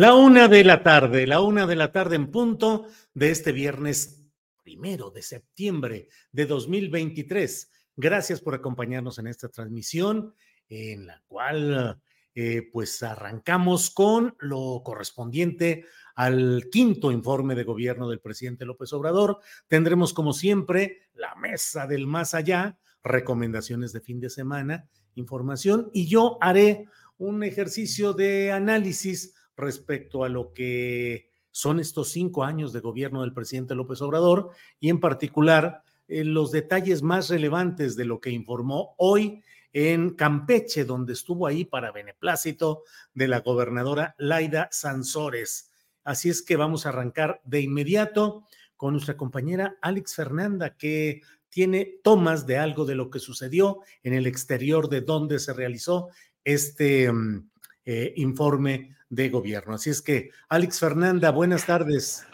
La una de la tarde, la una de la tarde en punto de este viernes primero de septiembre de 2023. Gracias por acompañarnos en esta transmisión en la cual eh, pues arrancamos con lo correspondiente al quinto informe de gobierno del presidente López Obrador. Tendremos como siempre la mesa del más allá, recomendaciones de fin de semana, información y yo haré un ejercicio de análisis respecto a lo que son estos cinco años de gobierno del presidente López Obrador y en particular eh, los detalles más relevantes de lo que informó hoy en Campeche, donde estuvo ahí para beneplácito de la gobernadora Laida Sansores. Así es que vamos a arrancar de inmediato con nuestra compañera Alex Fernanda, que tiene tomas de algo de lo que sucedió en el exterior de donde se realizó este mm, eh, informe de gobierno. Así es que, Alex Fernanda, buenas tardes.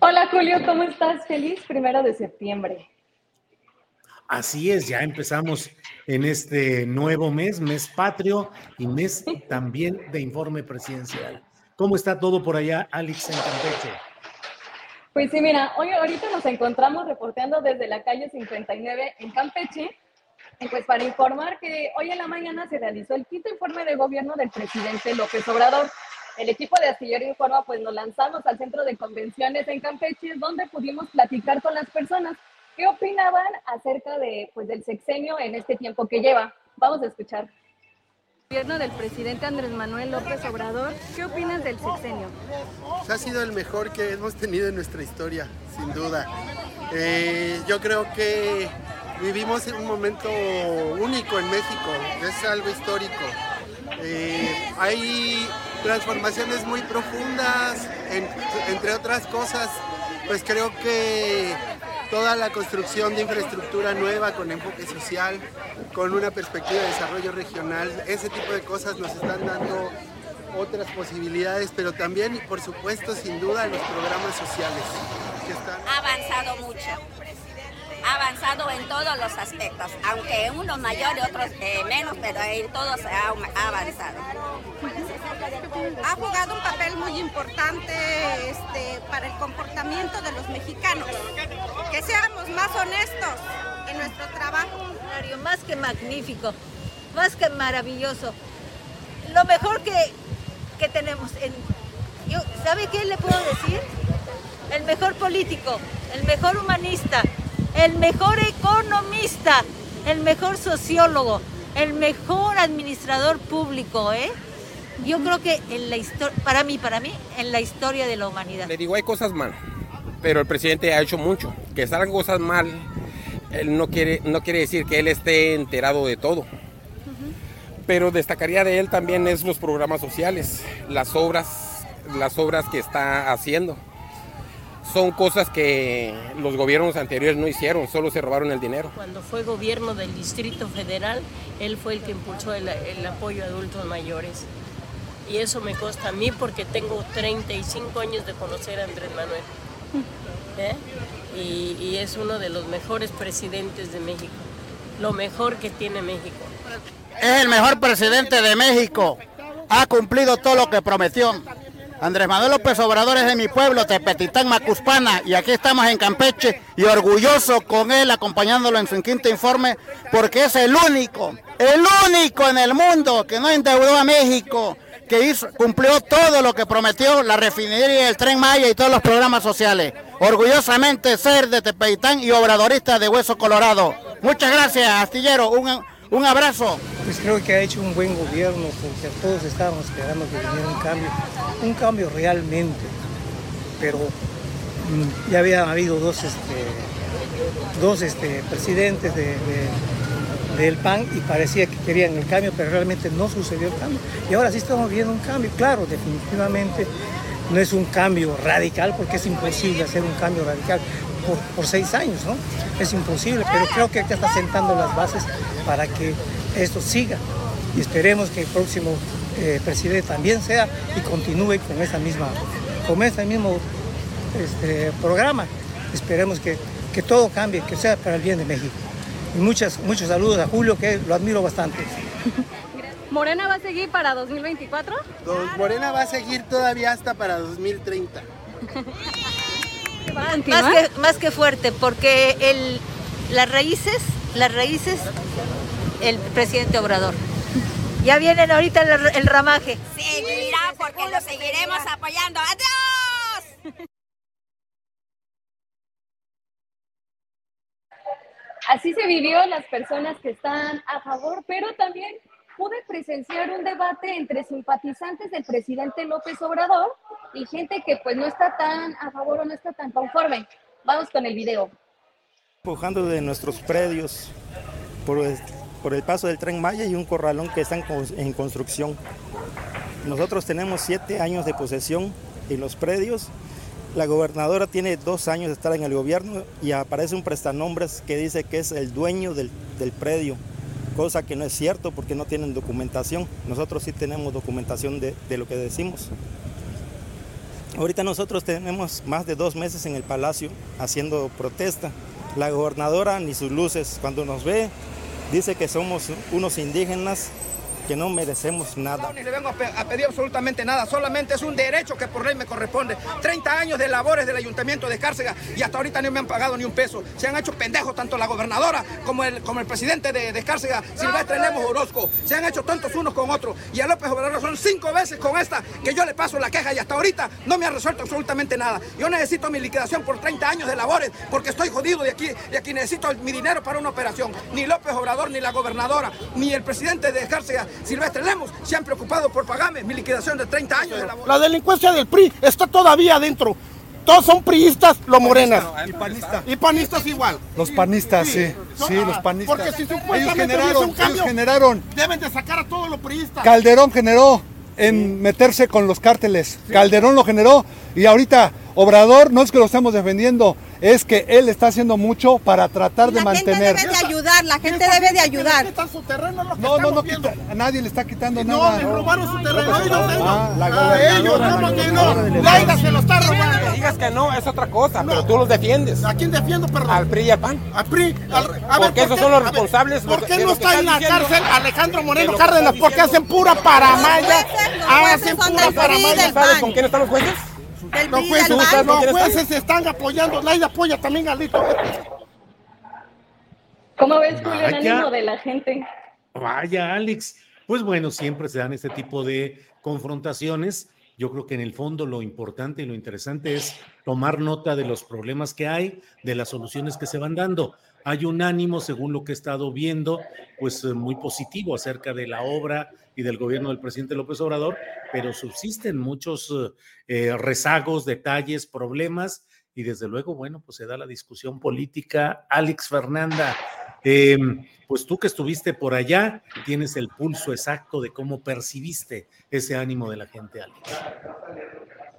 Hola Julio, ¿cómo estás? Feliz primero de septiembre. Así es, ya empezamos en este nuevo mes, mes patrio y mes también de informe presidencial. ¿Cómo está todo por allá, Alex, en Campeche? Pues sí, mira, hoy ahorita nos encontramos reporteando desde la calle 59 en Campeche y pues para informar que hoy en la mañana se realizó el quinto informe de gobierno del presidente López Obrador. El equipo de Astillero Informa pues nos lanzamos al centro de convenciones en Campeche donde pudimos platicar con las personas qué opinaban acerca de pues del sexenio en este tiempo que lleva. Vamos a escuchar. Gobierno del presidente Andrés Manuel López Obrador, ¿qué opinas del sexenio? Ha sido el mejor que hemos tenido en nuestra historia, sin duda. Eh, yo creo que vivimos en un momento único en México, es algo histórico. Eh, hay transformaciones muy profundas, entre otras cosas, pues creo que toda la construcción de infraestructura nueva con enfoque social, con una perspectiva de desarrollo regional, ese tipo de cosas nos están dando otras posibilidades, pero también y por supuesto sin duda los programas sociales. Ha avanzado mucho ha avanzado en todos los aspectos, aunque unos mayor y otros eh, menos, pero en todos ha, ha, avanzado. Ha jugado un papel muy importante este, para el comportamiento de los mexicanos. Que seamos más honestos en nuestro trabajo. Más que magnífico, más que maravilloso. Lo mejor que, que tenemos. En, ¿Sabe qué le puedo decir? El mejor político, el mejor humanista, el mejor economista, el mejor sociólogo, el mejor administrador público, ¿eh? Yo creo que en la historia, para mí, para mí, en la historia de la humanidad. Le digo, hay cosas mal, pero el presidente ha hecho mucho. Que salgan cosas mal, él no quiere, no quiere decir que él esté enterado de todo. Pero destacaría de él también es los programas sociales, las obras, las obras que está haciendo. Son cosas que los gobiernos anteriores no hicieron, solo se robaron el dinero. Cuando fue gobierno del Distrito Federal, él fue el que impulsó el, el apoyo a adultos mayores. Y eso me consta a mí porque tengo 35 años de conocer a Andrés Manuel. ¿Eh? Y, y es uno de los mejores presidentes de México. Lo mejor que tiene México. Es el mejor presidente de México. Ha cumplido todo lo que prometió. Andrés Manuel López Obrador es de mi pueblo, Tepetitán, Macuspana, y aquí estamos en Campeche y orgulloso con él acompañándolo en su quinto informe, porque es el único, el único en el mundo que no endeudó a México, que hizo, cumplió todo lo que prometió la refinería, el tren Maya y todos los programas sociales. Orgullosamente ser de Tepetitán y obradorista de Hueso Colorado. Muchas gracias, Astillero. Un abrazo. Pues creo que ha hecho un buen gobierno porque todos estábamos esperando que viniera un cambio, un cambio realmente. Pero mm, ya habían habido dos, este, dos este, presidentes de, de, del PAN y parecía que querían el cambio, pero realmente no sucedió el cambio. Y ahora sí estamos viendo un cambio, claro, definitivamente no es un cambio radical porque es imposible hacer un cambio radical por, por seis años, ¿no? Es imposible, pero creo que ya está sentando las bases para que esto siga y esperemos que el próximo eh, presidente también sea y continúe con esa misma, con ese mismo este, programa. Esperemos que, que todo cambie, que sea para el bien de México. Y muchas, muchos saludos a Julio, que lo admiro bastante. ¿Morena va a seguir para 2024? Morena va a seguir todavía hasta para 2030. Más que, más que fuerte, porque el, las raíces, las raíces, el presidente Obrador. Ya vienen ahorita el, el ramaje. Seguirá porque lo seguiremos apoyando. ¡Adiós! Así se vivió las personas que están a favor, pero también pude presenciar un debate entre simpatizantes del presidente López Obrador y gente que pues no está tan a favor o no está tan conforme. Vamos con el video. Empujando de nuestros predios por el, por el paso del tren Maya y un corralón que está en, en construcción. Nosotros tenemos siete años de posesión en los predios. La gobernadora tiene dos años de estar en el gobierno y aparece un prestanombres que dice que es el dueño del, del predio cosa que no es cierto porque no tienen documentación. Nosotros sí tenemos documentación de, lo que decimos. Ahorita nosotros tenemos más de dos meses en el palacio haciendo protesta. La gobernadora ni sus luces, cuando nos ve, dice que somos unos indígenas que no merecemos nada. No, ni le vengo a, pe a, pedir absolutamente nada, solamente es un derecho que por ley me corresponde. 30 años de labores del ayuntamiento de Cárcega y hasta ahorita no me han pagado ni un peso. Se han hecho pendejos tanto la gobernadora como el, como el presidente de, de Cárcega, Silvestre Lemos Orozco. Se han hecho tontos unos con otros. Y a López Obrador son cinco veces con esta que yo le paso la queja y hasta ahorita no me ha resuelto absolutamente nada. Yo necesito mi liquidación por 30 años de labores porque estoy jodido de aquí y aquí necesito mi dinero para una operación. Ni López Obrador, ni la gobernadora, ni el presidente de Cárcega, Silvestre Lemos se han preocupado por pagarme mi liquidación de 30 años de labor. La delincuencia del PRI está todavía adentro. Todos son priistas, los morenas. Y panistas. Y panistas igual. Los panistas, sí. Sí, sí los panistas. Porque si supuestamente ellos generaron, un cambio, ellos generaron. Deben de sacar a todos los priistas. Calderón generó en meterse con los cárteles. Sí. Calderón lo generó y ahorita Obrador no es que lo estemos defendiendo, es que él está haciendo mucho para tratar de mantener. La gente debe de ayudar, la gente debe de ayudar. Su terreno, lo que no, no, no, quita, a nadie le está quitando no, nada. No, le robaron su terreno. Ah, la a ellos, ¿cómo que no? Laida se lo está robando. Digas que no, es otra cosa, no. pero tú los defiendes. ¿A quién defiendo, perdón? Al PRI y al PAN. Al PRI. Al, a ver, porque esos son los responsables. ¿Por qué no está en la cárcel Alejandro Moreno Cárdenas? Porque hacen pura paramaya. Hacen pura paramaya. ¿Sabes con quién están los jueces? Los jueces, los jueces están apoyando, Laida apoya también a Lito. ¿Cómo ves, Julio, el ánimo de la gente? Vaya, Alex. Pues bueno, siempre se dan este tipo de confrontaciones. Yo creo que en el fondo lo importante y lo interesante es tomar nota de los problemas que hay, de las soluciones que se van dando. Hay un ánimo, según lo que he estado viendo, pues muy positivo acerca de la obra y del gobierno del presidente López Obrador, pero subsisten muchos eh, rezagos, detalles, problemas y desde luego, bueno, pues se da la discusión política. Alex Fernanda, eh, pues tú que estuviste por allá, tienes el pulso exacto de cómo percibiste ese ánimo de la gente, Alex.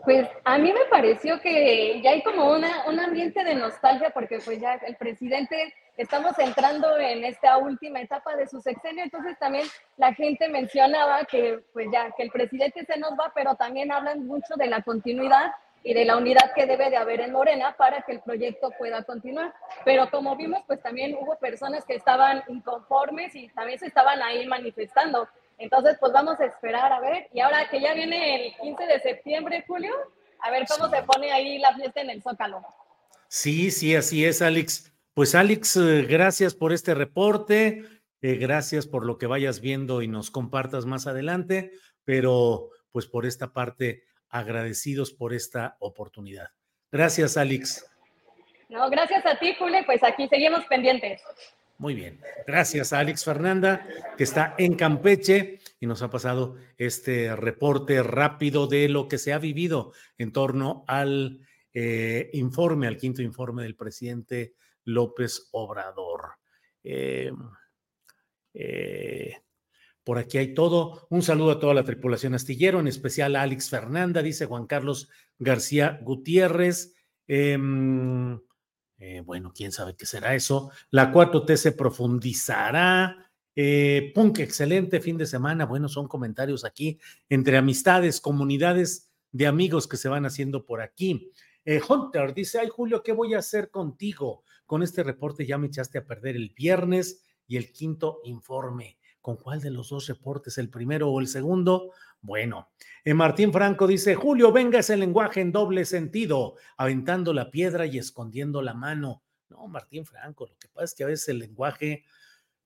Pues a mí me pareció que ya hay como una, un ambiente de nostalgia porque pues ya el presidente, estamos entrando en esta última etapa de su sexenio, entonces también la gente mencionaba que pues ya que el presidente se nos va, pero también hablan mucho de la continuidad y de la unidad que debe de haber en Morena para que el proyecto pueda continuar. Pero como vimos, pues también hubo personas que estaban inconformes y también se estaban ahí manifestando. Entonces, pues vamos a esperar a ver. Y ahora que ya viene el 15 de septiembre, Julio, a ver cómo se pone ahí la fiesta en el Zócalo. Sí, sí, así es, Alex. Pues Alex, eh, gracias por este reporte, eh, gracias por lo que vayas viendo y nos compartas más adelante, pero pues por esta parte agradecidos por esta oportunidad. Gracias, Alex. No, gracias a ti, Julio, pues aquí seguimos pendientes. Muy bien. Gracias a Alex Fernanda, que está en Campeche y nos ha pasado este reporte rápido de lo que se ha vivido en torno al eh, informe, al quinto informe del presidente López Obrador. Eh, eh, por aquí hay todo. Un saludo a toda la tripulación astillero, en especial a Alex Fernanda, dice Juan Carlos García Gutiérrez. Em, eh, bueno, quién sabe qué será eso. La 4T se profundizará. Eh, Punk, excelente fin de semana. Bueno, son comentarios aquí entre amistades, comunidades de amigos que se van haciendo por aquí. Eh, Hunter dice, ay Julio, ¿qué voy a hacer contigo? Con este reporte ya me echaste a perder el viernes y el quinto informe. ¿Con cuál de los dos reportes, el primero o el segundo? Bueno, eh, Martín Franco dice, Julio, venga ese lenguaje en doble sentido, aventando la piedra y escondiendo la mano. No, Martín Franco, lo que pasa es que a veces el lenguaje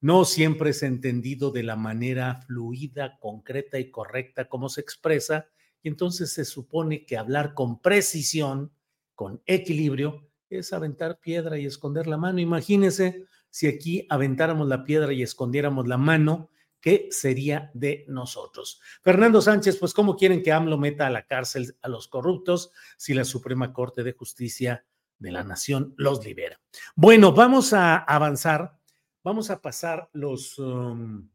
no siempre es entendido de la manera fluida, concreta y correcta como se expresa, y entonces se supone que hablar con precisión, con equilibrio, es aventar piedra y esconder la mano. Imagínese si aquí aventáramos la piedra y escondiéramos la mano, ¿qué sería de nosotros? Fernando Sánchez, pues ¿cómo quieren que AMLO meta a la cárcel a los corruptos si la Suprema Corte de Justicia de la Nación los libera? Bueno, vamos a avanzar, vamos a pasar los... Um,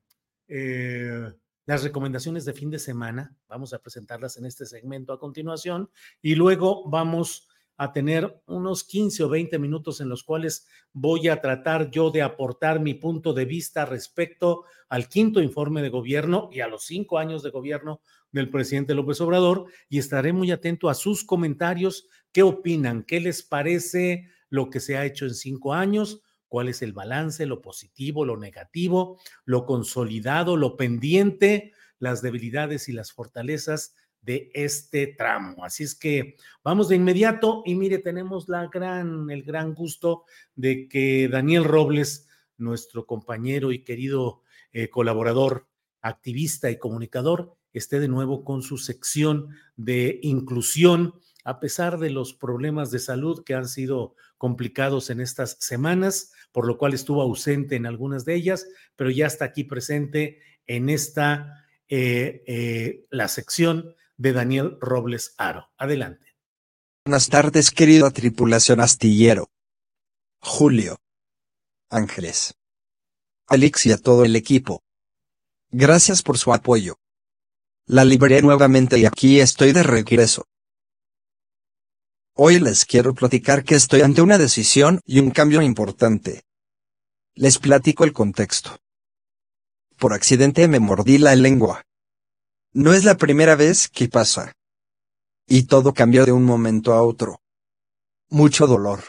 eh, las recomendaciones de fin de semana, vamos a presentarlas en este segmento a continuación y luego vamos a tener unos 15 o 20 minutos en los cuales voy a tratar yo de aportar mi punto de vista respecto al quinto informe de gobierno y a los cinco años de gobierno del presidente López Obrador y estaré muy atento a sus comentarios. ¿Qué opinan? ¿Qué les parece lo que se ha hecho en cinco años? ¿Cuál es el balance, lo positivo, lo negativo, lo consolidado, lo pendiente, las debilidades y las fortalezas de este tramo. Así es que vamos de inmediato y mire, tenemos la gran, el gran gusto de que Daniel Robles, nuestro compañero y querido eh, colaborador, activista y comunicador, esté de nuevo con su sección de inclusión, a pesar de los problemas de salud que han sido complicados en estas semanas, por lo cual estuvo ausente en algunas de ellas, pero ya está aquí presente en esta, eh, eh, la sección de Daniel Robles Aro. Adelante. Buenas tardes, querida tripulación astillero. Julio. Ángeles. Alex y a todo el equipo. Gracias por su apoyo. La liberé nuevamente y aquí estoy de regreso. Hoy les quiero platicar que estoy ante una decisión y un cambio importante. Les platico el contexto. Por accidente me mordí la lengua. No es la primera vez que pasa. Y todo cambió de un momento a otro. Mucho dolor.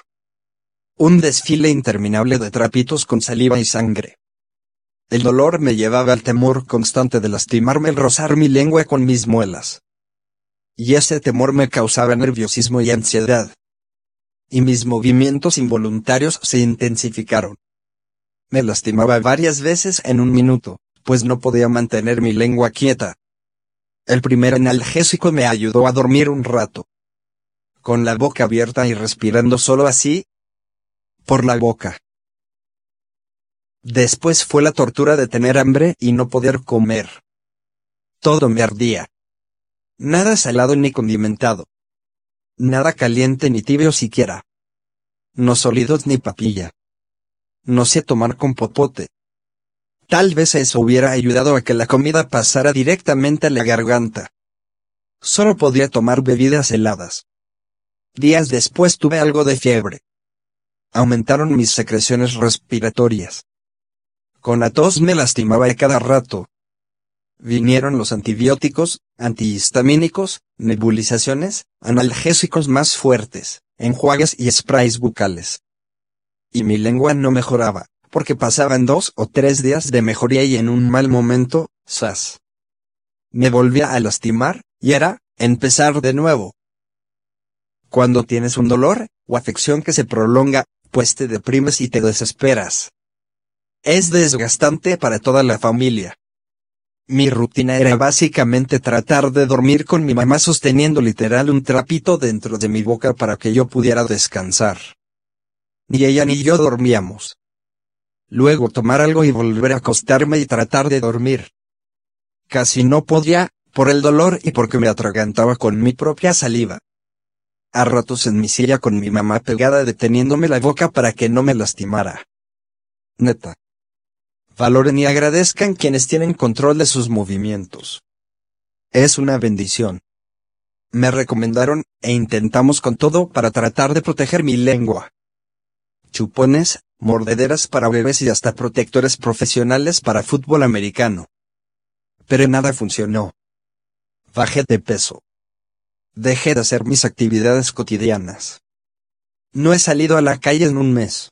Un desfile interminable de trapitos con saliva y sangre. El dolor me llevaba al temor constante de lastimarme al rozar mi lengua con mis muelas. Y ese temor me causaba nerviosismo y ansiedad. Y mis movimientos involuntarios se intensificaron. Me lastimaba varias veces en un minuto, pues no podía mantener mi lengua quieta. El primer analgésico me ayudó a dormir un rato. Con la boca abierta y respirando solo así. Por la boca. Después fue la tortura de tener hambre y no poder comer. Todo me ardía. Nada salado ni condimentado. Nada caliente ni tibio siquiera. No sólidos ni papilla. No sé tomar con popote. Tal vez eso hubiera ayudado a que la comida pasara directamente a la garganta. Solo podía tomar bebidas heladas. Días después tuve algo de fiebre. Aumentaron mis secreciones respiratorias. Con la tos me lastimaba a cada rato. Vinieron los antibióticos, antihistamínicos, nebulizaciones, analgésicos más fuertes, enjuagues y sprays bucales. Y mi lengua no mejoraba, porque pasaban dos o tres días de mejoría y en un mal momento, sas. Me volvía a lastimar, y era, empezar de nuevo. Cuando tienes un dolor, o afección que se prolonga, pues te deprimes y te desesperas. Es desgastante para toda la familia. Mi rutina era básicamente tratar de dormir con mi mamá sosteniendo literal un trapito dentro de mi boca para que yo pudiera descansar. Ni ella ni yo dormíamos. Luego tomar algo y volver a acostarme y tratar de dormir. Casi no podía, por el dolor y porque me atragantaba con mi propia saliva. A ratos en mi silla con mi mamá pegada deteniéndome la boca para que no me lastimara. Neta. Valoren y agradezcan quienes tienen control de sus movimientos. Es una bendición. Me recomendaron, e intentamos con todo para tratar de proteger mi lengua. Chupones, mordederas para bebés y hasta protectores profesionales para fútbol americano. Pero nada funcionó. Bajé de peso. Dejé de hacer mis actividades cotidianas. No he salido a la calle en un mes.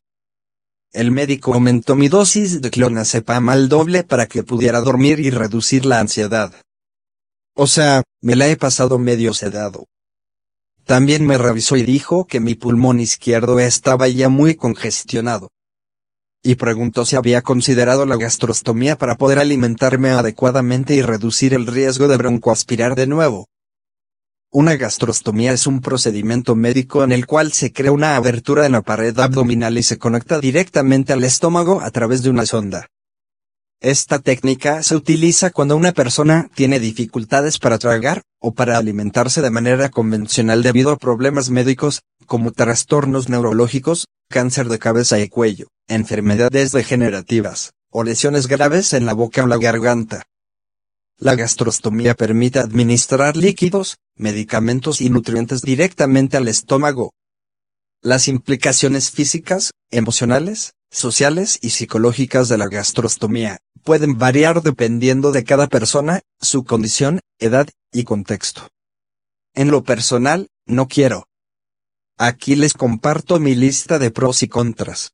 El médico aumentó mi dosis de clonazepam al doble para que pudiera dormir y reducir la ansiedad. O sea, me la he pasado medio sedado. También me revisó y dijo que mi pulmón izquierdo estaba ya muy congestionado. Y preguntó si había considerado la gastrostomía para poder alimentarme adecuadamente y reducir el riesgo de broncoaspirar de nuevo. Una gastrostomía es un procedimiento médico en el cual se crea una abertura en la pared abdominal y se conecta directamente al estómago a través de una sonda. Esta técnica se utiliza cuando una persona tiene dificultades para tragar o para alimentarse de manera convencional debido a problemas médicos, como trastornos neurológicos, cáncer de cabeza y cuello, enfermedades degenerativas, o lesiones graves en la boca o la garganta. La gastrostomía permite administrar líquidos, medicamentos y nutrientes directamente al estómago. Las implicaciones físicas, emocionales, sociales y psicológicas de la gastrostomía pueden variar dependiendo de cada persona, su condición, edad y contexto. En lo personal, no quiero. Aquí les comparto mi lista de pros y contras.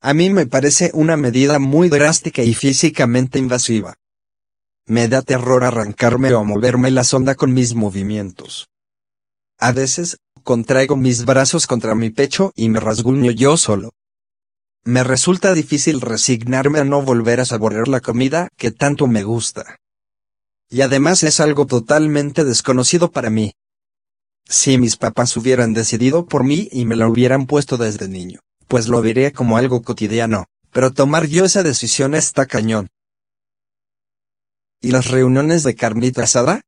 A mí me parece una medida muy drástica y físicamente invasiva. Me da terror arrancarme o moverme la sonda con mis movimientos. A veces, contraigo mis brazos contra mi pecho y me rasguño yo solo. Me resulta difícil resignarme a no volver a saborear la comida que tanto me gusta. Y además es algo totalmente desconocido para mí. Si mis papás hubieran decidido por mí y me lo hubieran puesto desde niño, pues lo vería como algo cotidiano, pero tomar yo esa decisión está cañón. ¿Y las reuniones de carnita asada?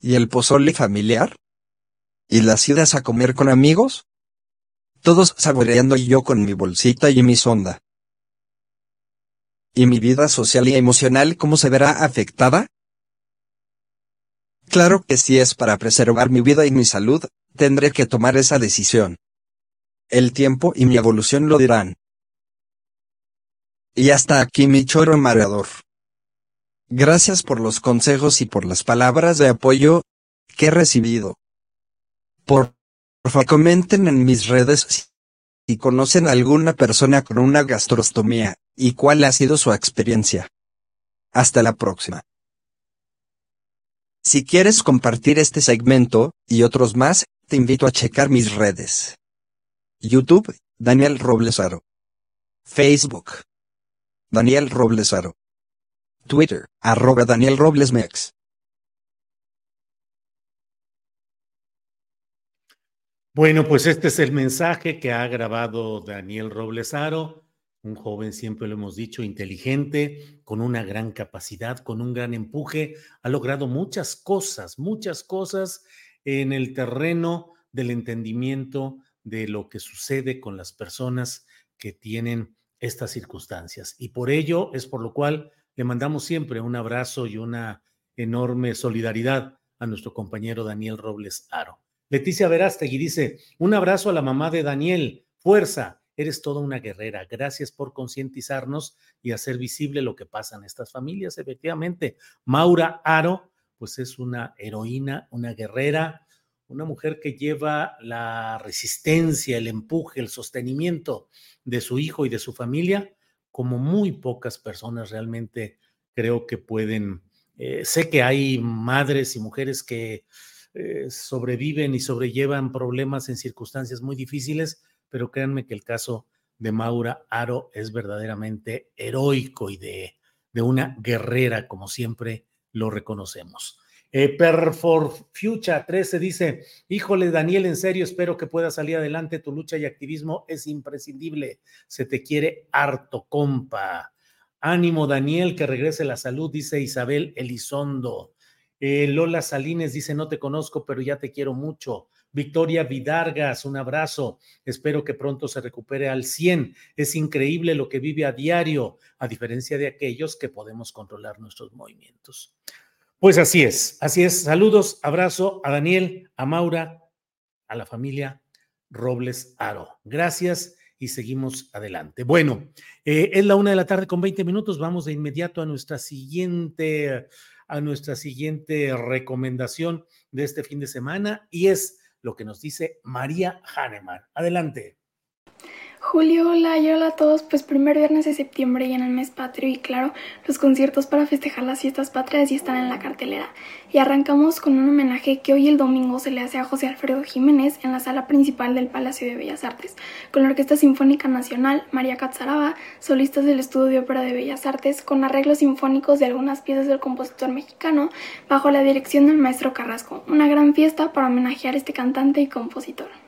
¿Y el pozole familiar? ¿Y las idas a comer con amigos? todos saboreando y yo con mi bolsita y mi sonda. ¿Y mi vida social y emocional cómo se verá afectada? Claro que si es para preservar mi vida y mi salud, tendré que tomar esa decisión. El tiempo y mi evolución lo dirán. Y hasta aquí mi choro mareador. Gracias por los consejos y por las palabras de apoyo que he recibido. Por favor comenten en mis redes si conocen a alguna persona con una gastrostomía, y cuál ha sido su experiencia. Hasta la próxima. Si quieres compartir este segmento, y otros más, te invito a checar mis redes. YouTube, Daniel Roblesaro. Facebook. Daniel Roblesaro. Twitter, arroba Daniel Roblesmex. Bueno, pues este es el mensaje que ha grabado Daniel Roblesaro, un joven, siempre lo hemos dicho, inteligente, con una gran capacidad, con un gran empuje, ha logrado muchas cosas, muchas cosas en el terreno del entendimiento de lo que sucede con las personas que tienen estas circunstancias. Y por ello es por lo cual le mandamos siempre un abrazo y una enorme solidaridad a nuestro compañero Daniel Robles Aro. Leticia Verástegui dice, un abrazo a la mamá de Daniel, fuerza, eres toda una guerrera, gracias por concientizarnos y hacer visible lo que pasa en estas familias. Efectivamente, Maura Aro, pues es una heroína, una guerrera, una mujer que lleva la resistencia, el empuje, el sostenimiento de su hijo y de su familia, como muy pocas personas realmente creo que pueden. Eh, sé que hay madres y mujeres que eh, sobreviven y sobrellevan problemas en circunstancias muy difíciles, pero créanme que el caso de Maura Aro es verdaderamente heroico y de, de una guerrera, como siempre lo reconocemos. Eh, Perfor Future 13 dice, híjole Daniel, en serio, espero que pueda salir adelante, tu lucha y activismo es imprescindible, se te quiere harto, compa. Ánimo Daniel, que regrese la salud, dice Isabel Elizondo. Eh, Lola Salines dice, no te conozco, pero ya te quiero mucho. Victoria Vidargas, un abrazo. Espero que pronto se recupere al 100. Es increíble lo que vive a diario, a diferencia de aquellos que podemos controlar nuestros movimientos. Pues así es, así es. Saludos, abrazo a Daniel, a Maura, a la familia Robles Aro. Gracias y seguimos adelante. Bueno, eh, es la una de la tarde con 20 minutos. Vamos de inmediato a nuestra siguiente, a nuestra siguiente recomendación de este fin de semana y es lo que nos dice María Hahnemann. Adelante. Julio, hola y hola a todos. Pues primer viernes de septiembre y en el mes patrio y claro, los conciertos para festejar las fiestas patrias ya están en la cartelera. Y arrancamos con un homenaje que hoy el domingo se le hace a José Alfredo Jiménez en la sala principal del Palacio de Bellas Artes, con la Orquesta Sinfónica Nacional, María Catzaraba, solistas del Estudio de Ópera de Bellas Artes, con arreglos sinfónicos de algunas piezas del compositor mexicano, bajo la dirección del maestro Carrasco. Una gran fiesta para homenajear a este cantante y compositor.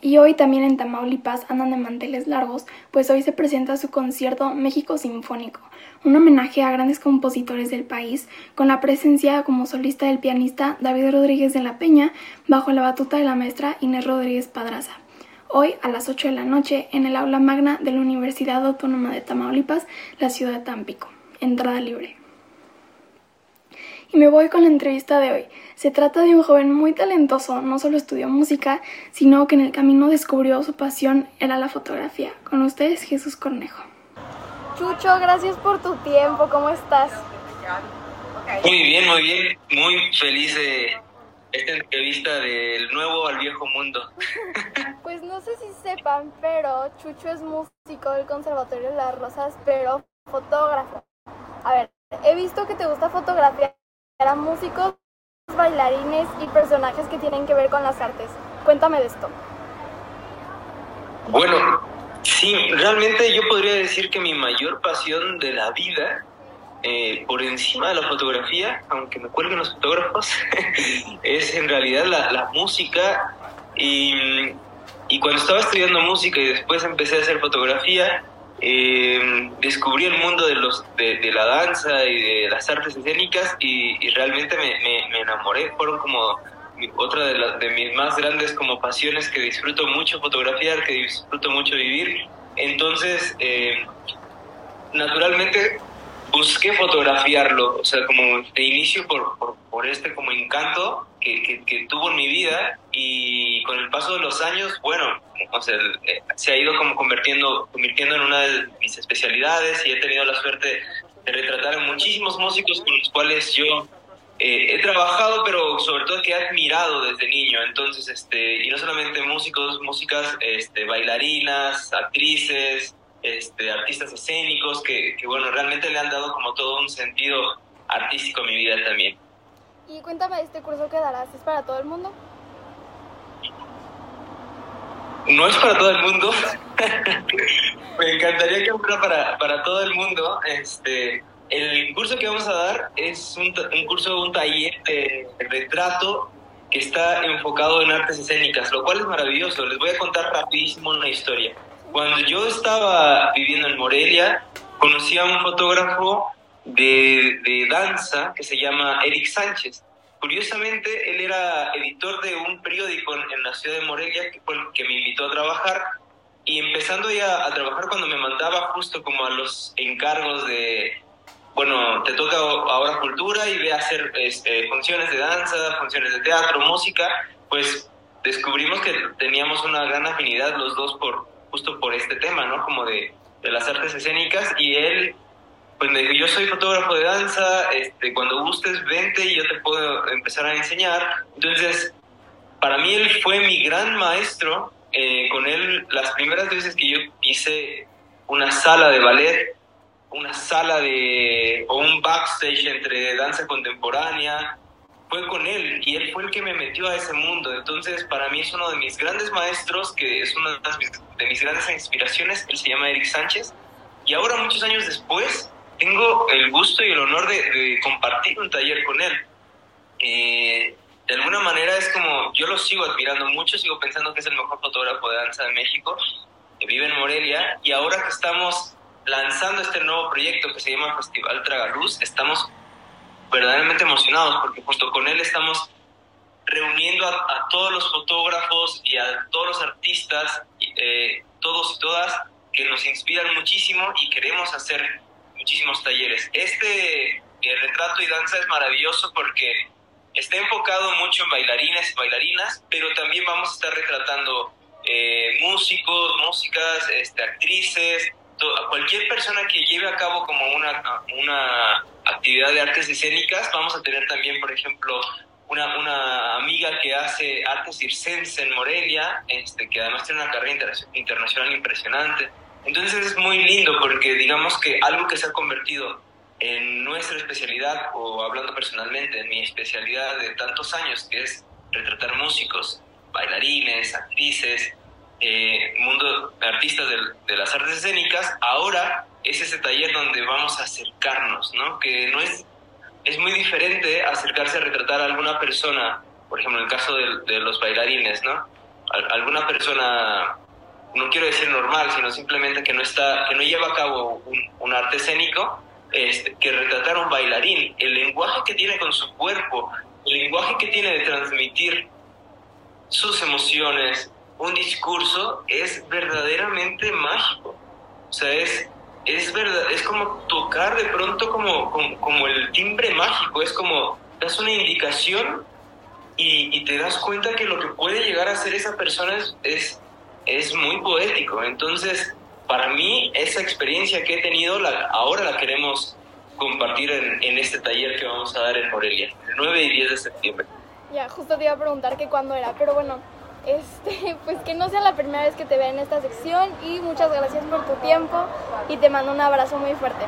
Y hoy también en Tamaulipas andan de manteles largos, pues hoy se presenta su concierto México Sinfónico, un homenaje a grandes compositores del país, con la presencia como solista del pianista David Rodríguez de la Peña, bajo la batuta de la maestra Inés Rodríguez Padraza. Hoy a las 8 de la noche en el aula magna de la Universidad Autónoma de Tamaulipas, la ciudad de Tampico. Entrada libre. Me voy con la entrevista de hoy. Se trata de un joven muy talentoso, no solo estudió música, sino que en el camino descubrió su pasión era la fotografía. Con ustedes, Jesús Cornejo. Chucho, gracias por tu tiempo, ¿cómo estás? Muy bien, muy bien, muy feliz de esta entrevista del nuevo al viejo mundo. Pues no sé si sepan, pero Chucho es músico del Conservatorio de las Rosas, pero fotógrafo. A ver, he visto que te gusta fotografiar a músicos, bailarines y personajes que tienen que ver con las artes. Cuéntame de esto. Bueno, sí, realmente yo podría decir que mi mayor pasión de la vida, eh, por encima de la fotografía, aunque me cuelguen los fotógrafos, es en realidad la, música. Y cuando estaba estudiando música y después empecé a hacer fotografía, eh, descubrí el mundo de, los, de, la danza y de las artes escénicas y, realmente me, enamoré. Fueron como otra de, de, mis más grandes como pasiones que disfruto mucho fotografiar, que disfruto mucho vivir. Entonces, eh, naturalmente busqué fotografiarlo, o sea, como de inicio por, por, por este como encanto que, que, tuvo en mi vida y con el paso de los años, bueno, eh, se ha ido como convirtiendo, convirtiendo en una de mis especialidades y he tenido la suerte de retratar a muchísimos músicos con los cuales yo eh, he trabajado, pero sobre todo que he admirado desde niño. Entonces, este, y no solamente músicos, músicas, este, bailarinas, actrices, este, artistas escénicos, que, que, bueno, realmente le han dado como todo un sentido artístico a mi vida también. Y cuéntame, ¿este curso que darás es para todo el mundo? No es para todo el mundo. Me encantaría que fuera para, para todo el mundo. Este, el curso que vamos a dar es un, un curso, un taller de retrato que está enfocado en artes escénicas, lo cual es maravilloso. Les voy a contar rapidísimo una historia. Cuando yo estaba viviendo en Morelia, conocí a un fotógrafo de, de danza que se llama Eric Sánchez. curiosamente, él era editor de un periódico en, la ciudad de Morelia, que me invitó a trabajar. Y empezando ya a trabajar cuando me mandaba justo como a los encargos de, bueno, te toca ahora cultura y ve a hacer este, funciones de danza, funciones de teatro, música, pues descubrimos que teníamos una gran afinidad los dos por justo por este tema, ¿no? Como de, de las artes escénicas y él pues yo soy fotógrafo de danza, este, cuando gustes vente y yo te puedo empezar a enseñar. Entonces, para mí él fue mi gran maestro. Eh, con él, las primeras veces que yo hice una sala de ballet, una sala de, o un backstage entre danza contemporánea, fue con él y él fue el que me metió a ese mundo. Entonces, para mí es uno de mis grandes maestros, que es una de mis grandes inspiraciones. Él se llama Eric Sánchez. Y ahora, muchos años después, tengo el gusto y el honor de, compartir un taller con él. Eh, de alguna manera es como, yo lo sigo admirando mucho, sigo pensando que es el mejor fotógrafo de danza de México, que vive en Morelia, y ahora que estamos lanzando este nuevo proyecto que se llama Festival Tragaluz, estamos verdaderamente emocionados porque justo con él estamos reuniendo a, todos los fotógrafos y a todos los artistas, eh, todos y todas, que nos inspiran muchísimo y queremos hacer muchísimos talleres. Este eh, retrato y danza es maravilloso porque está enfocado mucho en bailarines y bailarinas, pero también vamos a estar retratando eh, músicos, músicas, este, actrices, cualquier persona que lleve a cabo como una, una actividad de artes escénicas. Vamos a tener también, por ejemplo, una, una amiga que hace artes circense en Morelia, este, que además tiene una carrera internacional impresionante. Entonces es muy lindo porque digamos que algo que se ha convertido en nuestra especialidad, o hablando personalmente, en mi especialidad de tantos años, que es retratar músicos, bailarines, actrices, eh, mundo artistas de, las artes escénicas, ahora es ese taller donde vamos a acercarnos, ¿no? Que no es, es muy diferente acercarse a retratar a alguna persona, por ejemplo, en el caso de, los bailarines, ¿no? alguna persona no quiero decir normal, sino simplemente que no, está, que no lleva a cabo un, arte escénico, este, que retratar a un bailarín, el lenguaje que tiene con su cuerpo, el lenguaje que tiene de transmitir sus emociones, un discurso, es verdaderamente mágico. O sea, es, es, verdad, es como tocar de pronto como, como, el timbre mágico, es como das una indicación y, te das cuenta que lo que puede llegar a ser esa persona es muy poético. Entonces, para mí, esa experiencia que he tenido, la, ahora la queremos compartir en, en, este taller que vamos a dar en Morelia, el 9 y 10 de septiembre. Ya, justo te iba a preguntar que cuándo era, pero bueno, este, pues que no sea la primera vez que te vea en esta sección y muchas gracias por tu tiempo y te mando un abrazo muy fuerte.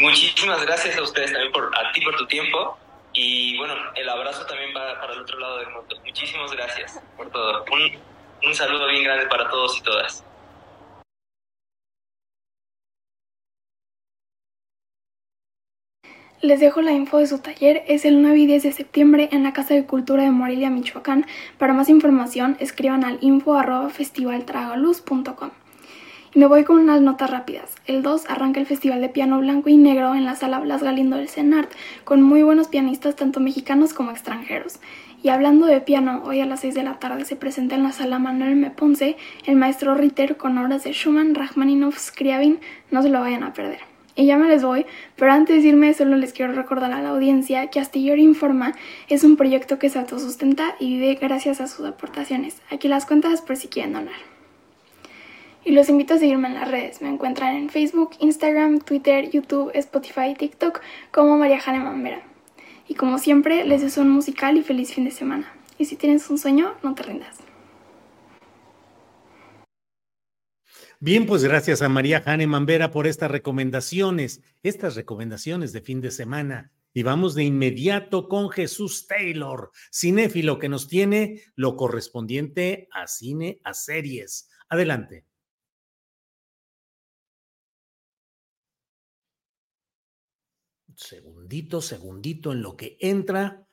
Muchísimas gracias a ustedes también por a ti por tu tiempo y bueno, el abrazo también va para el otro lado del mundo. Muchísimas gracias por todo. Un, un saludo bien grande para todos y todas. Les dejo la info de su taller, es el 9 y 10 de septiembre en la Casa de Cultura de Morelia, Michoacán. Para más información escriban al info arroba. Y me voy con unas notas rápidas. El 2 arranca el Festival de Piano Blanco y Negro en la Sala Blas Galindo del CENART, con muy buenos pianistas tanto mexicanos como extranjeros. Y hablando de piano, hoy a las 6 de la tarde se presenta en la sala Manuel M. Ponce el maestro Ritter con obras de Schumann, Rachmaninoff, Scriabin, no se lo vayan a perder. Y ya me les voy, pero antes de irme solo les quiero recordar a la audiencia que Astillero Informa es un proyecto que se autosustenta y vive gracias a sus aportaciones. Aquí las cuentas por si quieren donar. Y los invito a seguirme en las redes. Me encuentran en Facebook, Instagram, Twitter, YouTube, Spotify y TikTok como María Jane Mambera. Y como siempre, les deseo un musical y feliz fin de semana. Y si tienes un sueño, no te rindas. Bien, pues gracias a María Jane Mambera por estas recomendaciones, estas recomendaciones de fin de semana. Y vamos de inmediato con Jesús Taylor, cinéfilo que nos tiene lo correspondiente a cine, a series. Adelante. Segundito, segundito en lo que entra.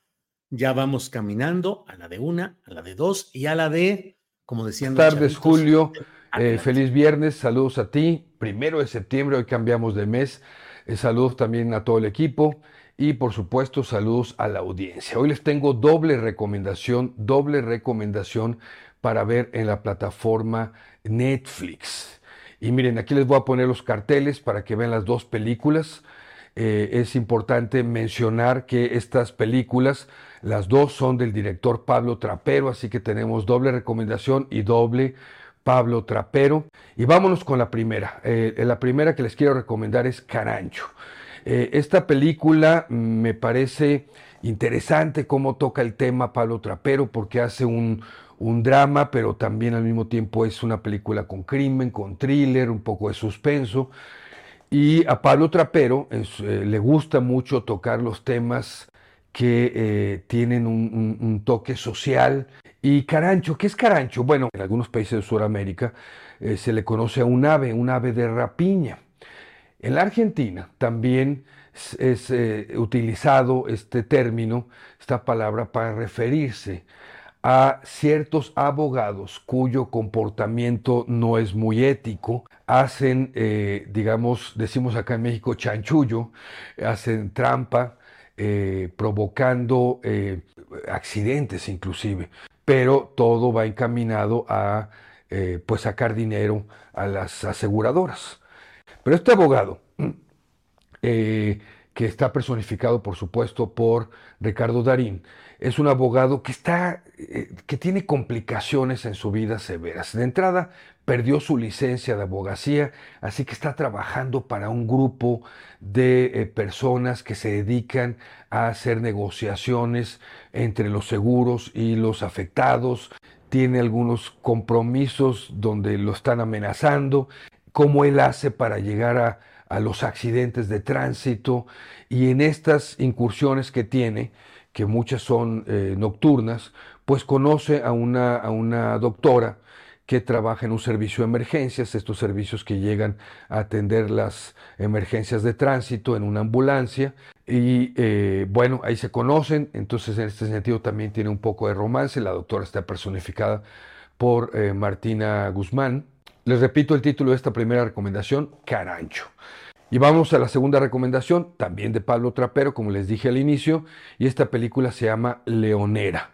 Ya vamos caminando a la de una, a la de dos y a la de, como decían. Buenas tardes, Julio. Eh, feliz viernes. Saludos a ti. Primero de septiembre, hoy cambiamos de mes. Eh, saludos también a todo el equipo. y por supuesto saludos a la audiencia. Hoy les tengo doble recomendación, doble recomendación para ver en la plataforma Netflix. Y miren, aquí les voy a poner los carteles para que vean las dos películas. Eh, es importante mencionar que estas películas, las dos son del director Pablo Trapero, así que tenemos doble recomendación y doble Pablo Trapero. Y vámonos con la primera. Eh, la primera que les quiero recomendar es Carancho. Eh, esta película me parece interesante cómo toca el tema Pablo Trapero porque hace un, drama, pero también al mismo tiempo es una película con crimen, con thriller, un poco de suspenso. Y a Pablo Trapero eh, le gusta mucho tocar los temas que tienen un, toque social y carancho, ¿qué es carancho? Bueno, en algunos países de Sudamérica eh, se le conoce a un ave, un ave de rapiña. En la Argentina también es, eh, utilizado este término, esta palabra, para referirse a ciertos abogados cuyo comportamiento no es muy ético, hacen, eh, digamos, decimos acá en México, chanchullo, hacen trampa, provocando accidentes inclusive pero todo va encaminado a eh, pues sacar dinero a las aseguradoras. Pero este abogado, eh, que está personificado por supuesto por Ricardo Darín, es un abogado que está, eh, que tiene complicaciones en su vida severas. De entrada, perdió su licencia de abogacía, así que está trabajando para un grupo de eh, personas que se dedican a hacer negociaciones entre los seguros y los afectados. Tiene algunos compromisos donde lo están amenazando, cómo él hace para llegar a, los accidentes de tránsito y en estas incursiones que tiene, que muchas son eh, nocturnas, pues conoce a una, a una doctora que trabaja en un servicio de emergencias, estos servicios que llegan a atender las emergencias de tránsito en una ambulancia. Y eh, bueno, ahí se conocen, entonces en este sentido también tiene un poco de romance. La doctora está personificada por eh, Martina Guzmán. Les repito el título de esta primera recomendación, Carancho. Y vamos a la segunda recomendación, también de Pablo Trapero, como les dije al inicio, y esta película se llama Leonera.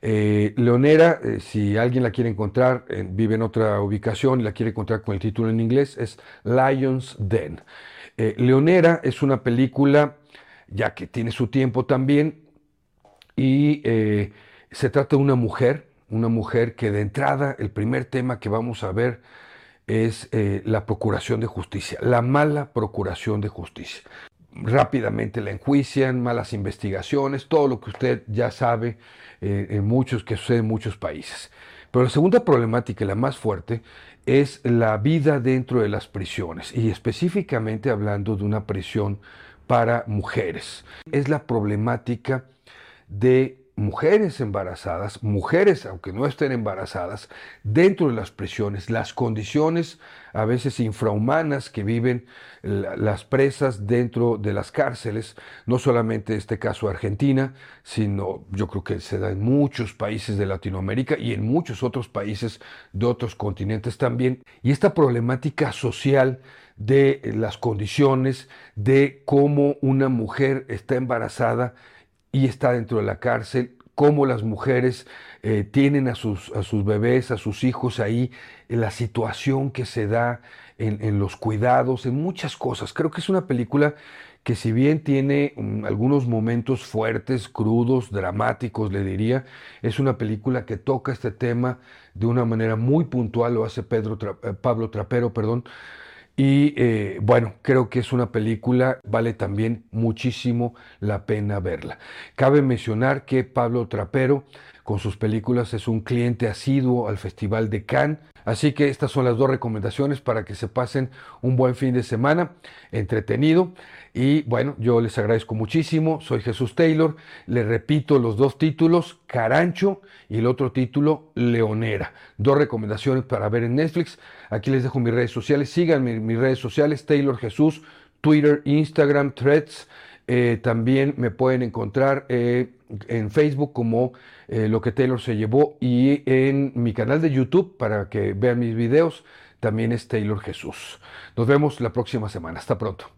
Eh, Leonera, eh, si alguien la quiere encontrar, vive en otra ubicación y la quiere encontrar con el título en inglés, es Lion's Den. Eh, Leonera es una película, ya que tiene su tiempo también, y se trata de una mujer, una mujer que de entrada, el primer tema que vamos a ver es la procuración de justicia, la mala procuración de justicia rápidamente la enjuician, malas investigaciones, todo lo que usted ya sabe eh, en muchos, que sucede en muchos países. Pero la segunda problemática y la más fuerte es la vida dentro de las prisiones y específicamente hablando de una prisión para mujeres. Es la problemática de mujeres embarazadas, mujeres aunque no estén embarazadas, dentro de las prisiones, las condiciones a veces infrahumanas que viven las presas dentro de las cárceles, no solamente este caso Argentina, sino yo creo que se da en muchos países de Latinoamérica y en muchos otros países de otros continentes también. Y esta problemática social de las condiciones, de cómo una mujer está embarazada y está dentro de la cárcel, cómo las mujeres eh, tienen a sus, a sus bebés, a sus hijos ahí, en la situación que se da en, los cuidados, en muchas cosas. Creo que es una película que si bien tiene mm, algunos momentos fuertes, crudos, dramáticos, le diría, es una película que toca este tema de una manera muy puntual, lo hace Pedro eh, Pablo Trapero, perdón, y eh, bueno, creo que es una película, vale también muchísimo la pena verla. Cabe mencionar que Pablo Trapero con sus películas es un cliente asiduo al Festival de Cannes, así que estas son las dos recomendaciones para que se pasen un buen fin de semana entretenido. Y bueno, yo les agradezco muchísimo. Soy Jesús Taylor. Les repito los dos títulos, Carancho y el otro título, Leonera. Dos recomendaciones para ver en Netflix. Aquí les dejo mis redes sociales. Síganme mis redes sociales, Taylor Jesús, Twitter, Instagram, Threads. Eh, también me pueden encontrar eh, en Facebook como eh, Lo que Taylor se llevó y en mi canal de YouTube para que vean mis videos también es Taylor Jesús. Nos vemos la próxima semana. Hasta pronto.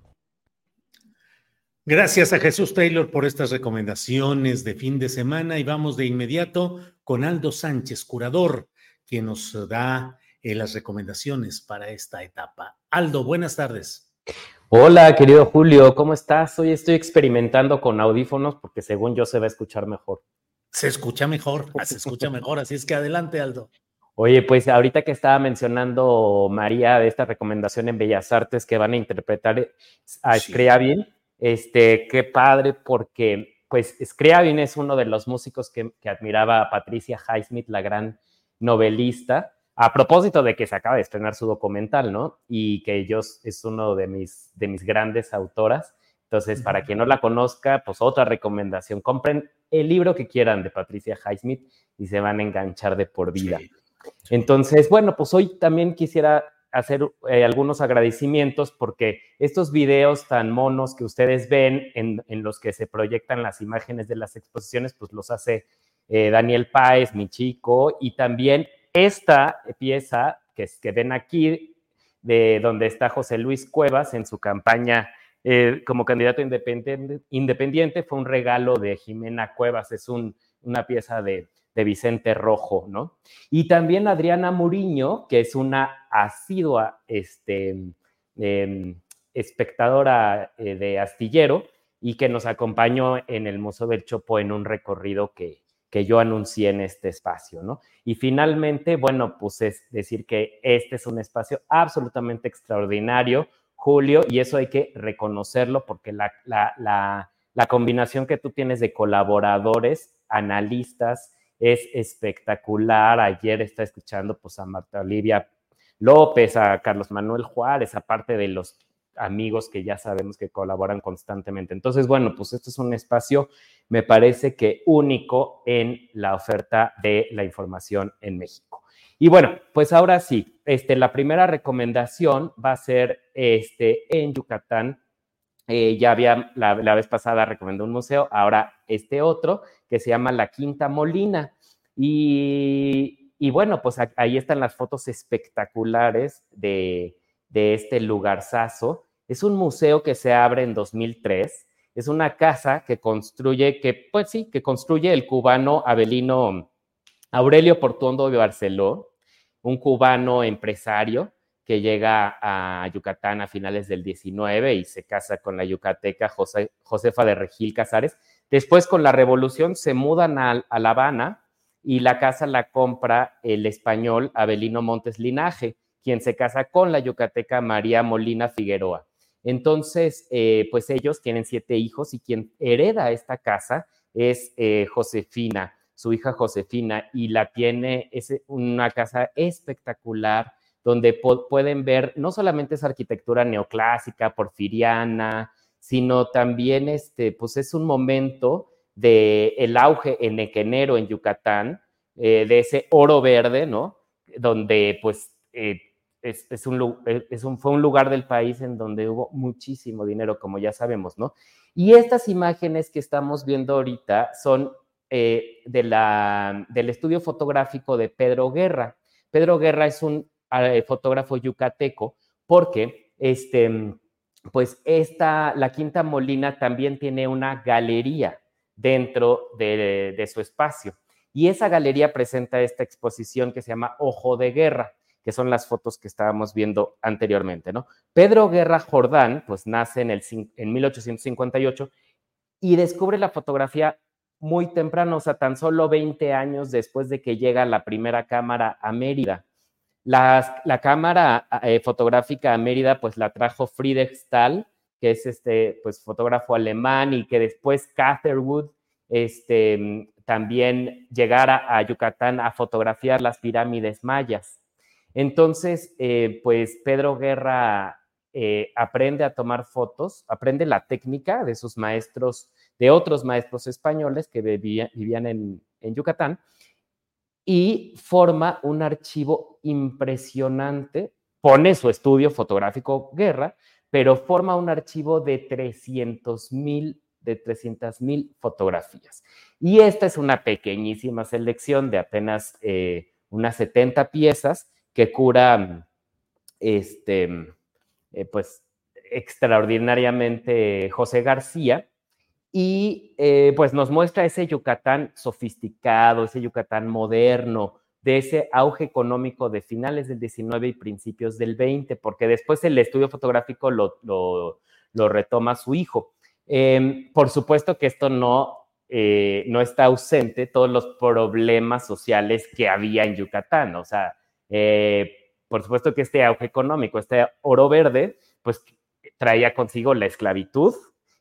Gracias a Jesús Taylor por estas recomendaciones de fin de semana y vamos de inmediato con Aldo Sánchez, curador, quien nos da eh, las recomendaciones para esta etapa. Aldo, buenas tardes. Hola, querido Julio, ¿cómo estás? Hoy estoy experimentando con audífonos porque según yo se va a escuchar mejor. Se escucha mejor, se escucha mejor, así es que adelante, Aldo. Oye, pues ahorita que estaba mencionando María de esta recomendación en Bellas Artes que van a interpretar a Scriabin, este, qué padre porque pues Scriabin es uno de los músicos que, que admiraba a Patricia Highsmith, la gran novelista, a propósito de que se acaba de estrenar su documental, ¿no? Y que ellos es uno de mis, de mis grandes autoras. Entonces, para quien no la conozca, pues otra recomendación, compren el libro que quieran de Patricia Highsmith y se van a enganchar de por vida. Entonces, bueno, pues hoy también quisiera hacer eh, algunos agradecimientos porque estos videos tan monos que ustedes ven en, en, los que se proyectan las imágenes de las exposiciones, pues los hace eh, Daniel Páez, mi chico, y también esta pieza que, que ven aquí, de donde está José Luis Cuevas en su campaña eh, como candidato independiente, fue un regalo de Jimena Cuevas, es un, una pieza de, Vicente Rojo, ¿no? Y también Adriana Muriño, que es una asidua este, eh, espectadora eh, de Astillero y que nos acompañó en el Museo del Chopo en un recorrido que, que yo anuncié en este espacio, ¿no? Y finalmente, bueno, pues es decir que este es un espacio absolutamente extraordinario, Julio, y eso hay que reconocerlo porque la, la, la, la combinación que tú tienes de colaboradores, analistas, es espectacular. Ayer está escuchando pues a Marta Olivia López, a Carlos Manuel Juárez, aparte de los amigos que ya sabemos que colaboran constantemente. Entonces, bueno, pues esto es un espacio, me parece que único en la oferta de la información en México. Y bueno, pues ahora sí, este, la primera recomendación va a ser este, en Yucatán. Eh, ya había, la, vez pasada recomendó un museo, ahora este otro, que se llama La Quinta Molina. Y bueno, pues ahí están las fotos espectaculares de, de este lugarzazo. Es un museo que se abre en 2003. Es una casa que construye, que pues sí, que construye el cubano Abelino Aurelio Portuondo de Barceló, un cubano empresario que llega a Yucatán a finales del 19 y se casa con la yucateca José, Josefa de Regil Casares. Después, con la revolución, se mudan a, a La Habana y la casa la compra el español Abelino Montes Linaje quien se casa con la yucateca María Molina Figueroa. Entonces, eh, pues ellos tienen siete hijos y quien hereda esta casa es eh, Josefina, su hija Josefina, y la tiene, es una casa espectacular donde pueden ver no solamente esa arquitectura neoclásica, porfiriana, sino también este, pues es un momento de auge en Equenero, en Yucatán, eh, de ese oro verde, ¿no? Donde pues es, es, un, fue un lugar del país en donde hubo muchísimo dinero, como ya sabemos, ¿no? Y estas imágenes que estamos viendo ahorita son eh, de la, del estudio fotográfico de Pedro Guerra. Pedro Guerra es un eh, fotógrafo yucateco porque, este, pues, esta, la Quinta Molina también tiene una galería dentro de, de su espacio. Y esa galería presenta esta exposición que se llama Ojo de Guerra que son las fotos que estábamos viendo anteriormente, ¿no? Pedro Guerra Jordán, pues nace en, el, en 1858 y descubre la fotografía muy temprano, o sea, tan solo 20 años después de que llega la primera cámara a Mérida. La, cámara eh, fotográfica a Mérida, pues la trajo Friedrich Stahl, que es este, pues, fotógrafo alemán y que después Catherwood, este, también llegara a Yucatán a fotografiar las pirámides mayas. Entonces, eh, pues Pedro Guerra eh, aprende a tomar fotos, aprende la técnica de sus maestros, de otros maestros españoles que vivían, en Yucatán, y forma un archivo impresionante, pone su estudio fotográfico Guerra, pero forma un archivo de 300 mil de 300 mil fotografías. Y esta es una pequeñísima selección de apenas eh, unas 70 piezas que cura, este, eh, pues, extraordinariamente José García y eh, pues nos muestra ese Yucatán sofisticado, ese Yucatán moderno, de ese auge económico de finales del 19 y principios del 20, porque después el estudio fotográfico lo, lo, retoma su hijo. Em, por supuesto que esto no, eh, no está ausente, todos los problemas sociales que había en Yucatán, o sea, eh, por supuesto que este auge económico, este oro verde, pues traía consigo la esclavitud,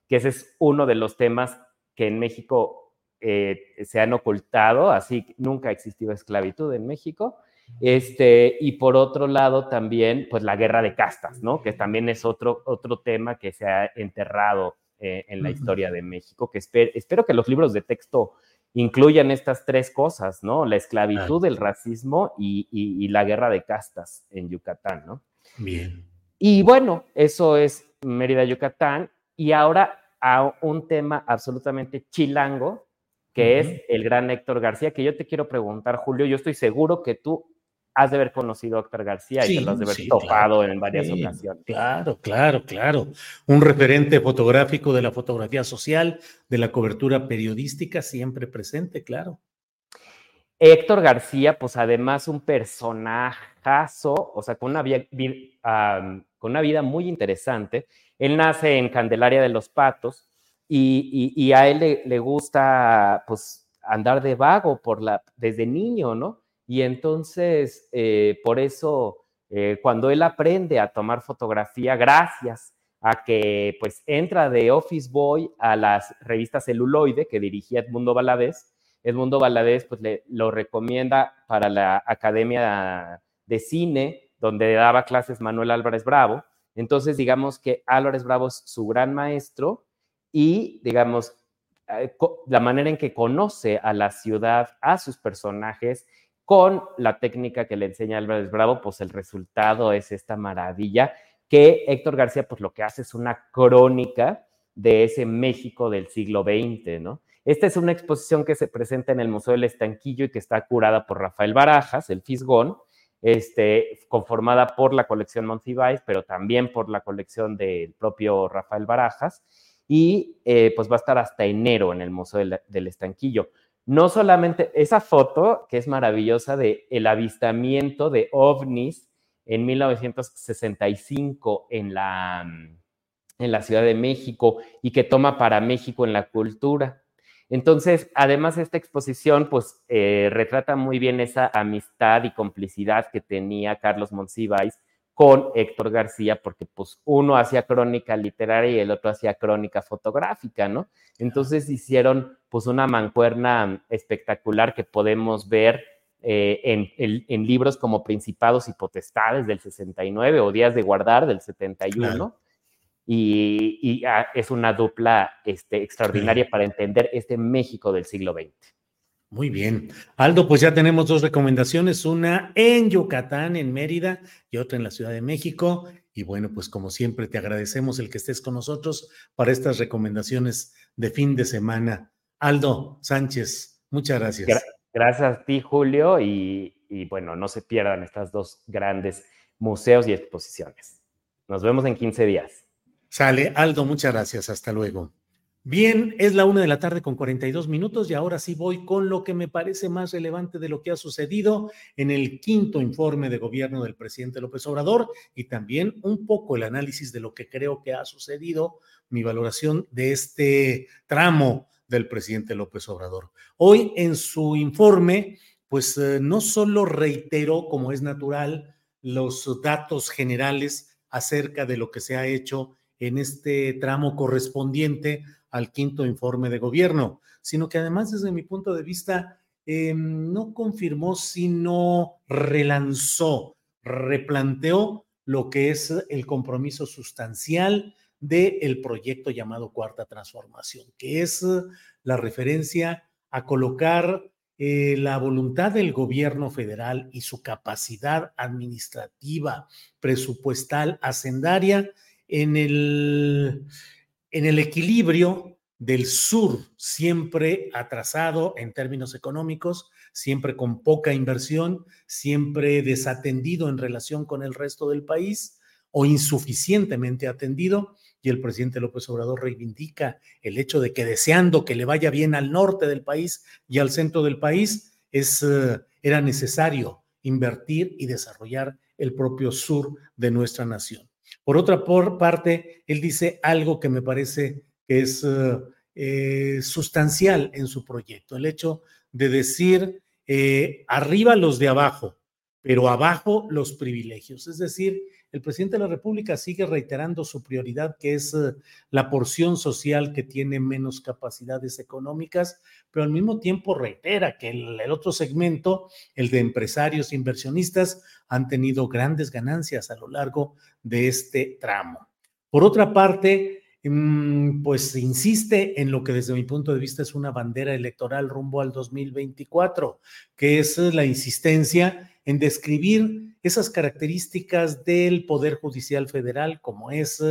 que ese es uno de los temas que en México eh, se han ocultado, así nunca ha existido esclavitud en México. Este, y por otro lado también, pues la guerra de castas, ¿no? Que también es otro, otro tema que se ha enterrado eh, en la historia de México, que espero que los libros de texto incluyan estas tres cosas, ¿no? La esclavitud, el racismo y, y, la guerra de castas en Yucatán, ¿no? Bien. Y bueno, eso es Mérida, Yucatán. Y ahora a un tema absolutamente chilango, que es el gran Héctor García, que yo te quiero preguntar, Julio, yo estoy seguro que tú has de haber conocido a Héctor García y te lo has de haber topado en varias ocasiones. Claro, claro, claro. Un referente fotográfico de la fotografía social, de la cobertura periodística, siempre presente, claro. Héctor García, pues además un personajazo, o sea, con una, con una vida muy interesante. Él nace en Candelaria de los Patos, y, a él le, gusta pues andar de vago por la, desde niño, ¿no? Y entonces, eh, por eso, eh, cuando él aprende a tomar fotografía, gracias a que pues entra de Office Boy a las revistas Celuloide que dirigía Edmundo Valadez, Edmundo Valadez pues le, lo recomienda para la Academia de Cine, donde daba clases Manuel Álvarez Bravo. Entonces, digamos que Álvarez Bravo es su gran maestro y, digamos, eh, la manera en que conoce a la ciudad, a sus personajes, con la técnica que le enseña Álvarez Bravo, pues el resultado es esta maravilla que Héctor García, pues lo que hace es una crónica de ese México del siglo XX, ¿no? Esta es una exposición que se presenta en el Museo del Estanquillo y que está curada por Rafael Barajas, el Fisgón, este, conformada por la colección Monsiváis, pero también por la colección del propio Rafael Barajas y eh, pues va a estar hasta enero en el Museo del, Estanquillo. No solamente esa foto, que es maravillosa, de el avistamiento de ovnis en 1965 en la, en la Ciudad de México y que toma para México en la cultura. Entonces, además esta exposición, pues eh, retrata muy bien esa amistad y complicidad que tenía Carlos Monsiváis con Héctor García, porque pues uno hacía crónica literaria y el otro hacía crónica fotográfica, ¿no? Entonces hicieron pues una mancuerna espectacular que podemos ver eh, en, libros como Principados y Potestades del 69 o Días de Guardar del 71. Y, y ah, es una dupla este, extraordinaria para entender este México del siglo XX. Muy bien. Aldo, pues ya tenemos dos recomendaciones, una en Yucatán, en Mérida, y otra en la Ciudad de México. Y bueno, pues como siempre, te agradecemos el que estés con nosotros para estas recomendaciones de fin de semana. Aldo Sánchez, muchas gracias. Gracias a ti, Julio, y, y bueno, no se pierdan estas dos grandes museos y exposiciones. Nos vemos en 15 días. Sale, Aldo, muchas gracias. Hasta luego. Bien, es la una de la tarde con 42 minutos y ahora sí voy con lo que me parece más relevante de lo que ha sucedido en el quinto informe de gobierno del presidente López Obrador y también un poco el análisis de lo que creo que ha sucedido, mi valoración de este tramo del presidente López Obrador. Hoy en su informe, pues eh, no solo reiteró, como es natural, los datos generales acerca de lo que se ha hecho en este tramo correspondiente al quinto informe de gobierno, sino que además desde mi punto de vista em, no confirmó, sino relanzó, replanteó lo que es el compromiso sustancial del proyecto llamado Cuarta Transformación, que es la referencia a colocar eh, la voluntad del gobierno federal y su capacidad administrativa, presupuestal, hacendaria en el, equilibrio del sur, siempre atrasado en términos económicos, siempre con poca inversión, siempre desatendido en relación con el resto del país, o insuficientemente atendido y el presidente López Obrador reivindica el hecho de que deseando que le vaya bien al norte del país y al centro del país, es, eh, era necesario invertir y desarrollar el propio sur de nuestra nación. Por otra parte, él dice algo que me parece que es eh, eh, sustancial en su proyecto, el hecho de decir arriba los de abajo, pero abajo los privilegios. Es decir, el presidente de la República sigue reiterando su prioridad, que es eh, la porción social que tiene menos capacidades económicas, pero al mismo tiempo reitera que el, otro segmento, el de empresarios e inversionistas, han tenido grandes ganancias a lo largo de este tramo. Por otra parte, mm, pues insiste en lo que desde mi punto de vista es una bandera electoral rumbo al 2024, que es la insistencia en describir esas características del Poder Judicial Federal, como es,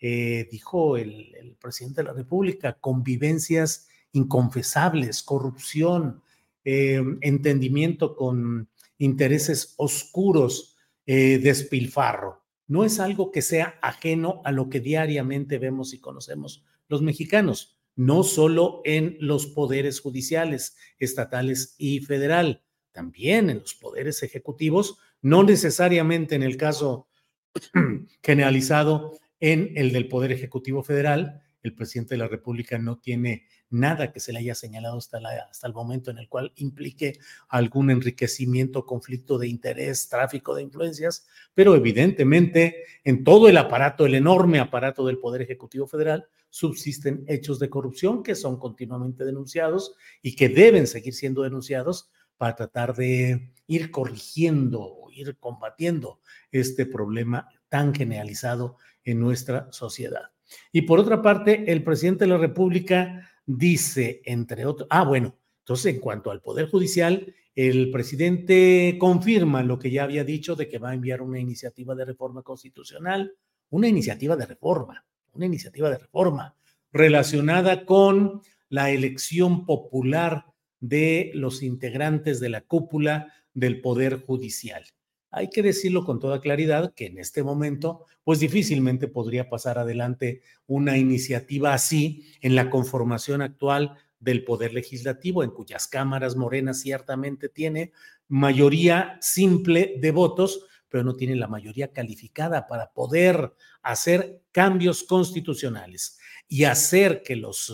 eh, dijo el, presidente de la República, convivencias inconfesables, corrupción, eh, entendimiento con intereses oscuros, eh, despilfarro. No es algo que sea ajeno a lo que diariamente vemos y conocemos los mexicanos, no solo en los poderes judiciales, estatales y federal, también en los poderes ejecutivos, no necesariamente en el caso generalizado en el del Poder Ejecutivo Federal. El presidente de la República no tiene nada que se le haya señalado hasta, hasta el momento en el cual implique algún enriquecimiento, conflicto de interés, tráfico de influencias, pero evidentemente en todo el aparato, el enorme aparato del Poder Ejecutivo Federal, subsisten hechos de corrupción que son continuamente denunciados y que deben seguir siendo denunciados para tratar de ir corrigiendo o ir combatiendo este problema tan generalizado en nuestra sociedad. Y por otra parte, el presidente de la República dice, entre otros, ah, bueno, entonces en cuanto al Poder Judicial, el presidente confirma lo que ya había dicho de que va a enviar una iniciativa de reforma constitucional, una iniciativa de reforma, una iniciativa de reforma relacionada con la elección popular de los integrantes de la cúpula del Poder Judicial. Hay que decirlo con toda claridad que en este momento, pues difícilmente podría pasar adelante una iniciativa así en la conformación actual del Poder Legislativo, en cuyas cámaras Morena ciertamente tiene mayoría simple de votos, pero no tiene la mayoría calificada para poder hacer cambios constitucionales y hacer que los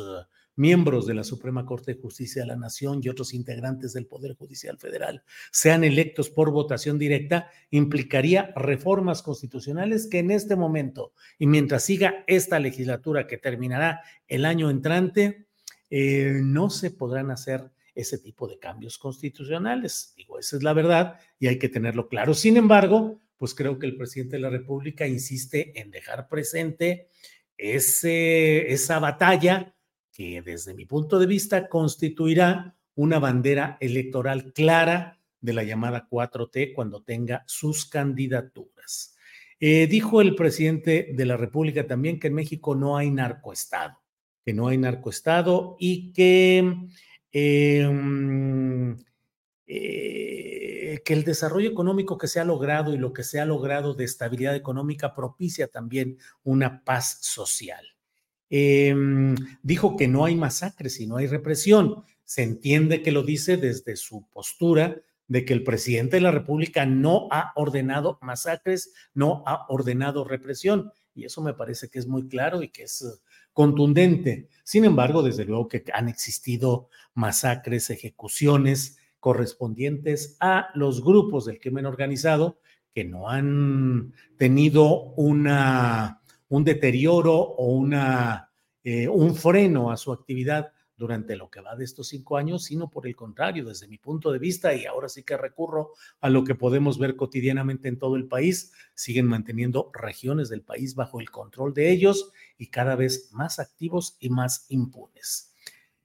miembros de la Suprema Corte de Justicia de la Nación y otros integrantes del Poder Judicial Federal sean electos por votación directa, implicaría reformas constitucionales que en este momento y mientras siga esta legislatura que terminará el año entrante, eh, no se podrán hacer ese tipo de cambios constitucionales. Digo, esa es la verdad y hay que tenerlo claro. Sin embargo, pues creo que el presidente de la República insiste en dejar presente ese, esa batalla que desde mi punto de vista constituirá una bandera electoral clara de la llamada 4T cuando tenga sus candidaturas. Eh, dijo el presidente de la República también que en México no hay narcoestado, que no hay narcoestado y que, em, eh, que el desarrollo económico que se ha logrado y lo que se ha logrado de estabilidad económica propicia también una paz social. Em, dijo que no hay masacres y no hay represión. Se entiende que lo dice desde su postura de que el presidente de la República no ha ordenado masacres, no ha ordenado represión. Y eso me parece que es muy claro y que es eh, contundente. Sin embargo, desde luego que han existido masacres, ejecuciones correspondientes a los grupos del crimen organizado que no han tenido una un deterioro o una, eh, un freno a su actividad durante lo que va de estos cinco años, sino por el contrario, desde mi punto de vista, y ahora sí que recurro a lo que podemos ver cotidianamente en todo el país, siguen manteniendo regiones del país bajo el control de ellos y cada vez más activos y más impunes.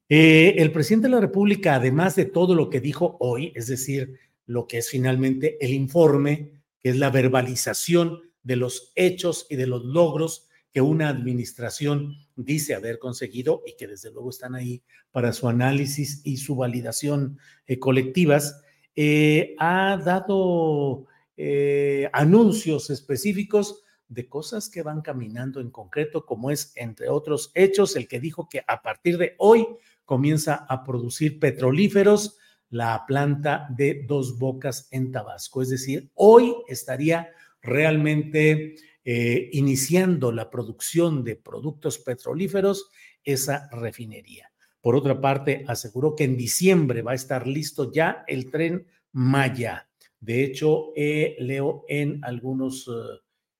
Eh, el presidente de la República, además de todo lo que dijo hoy, es decir, lo que es finalmente el informe, que es la verbalización de los hechos y de los logros que una administración dice haber conseguido y que desde luego están ahí para su análisis y su validación eh, colectivas, eh, ha dado eh, anuncios específicos de cosas que van caminando en concreto, como es, entre otros hechos, el que dijo que a partir de hoy comienza a producir petrolíferos la planta de Dos Bocas en Tabasco. Es decir, hoy estaría realmente eh, iniciando la producción de productos petrolíferos esa refinería. Por otra parte, aseguró que en diciembre va a estar listo ya el tren Maya. De hecho, eh, leo en algunos,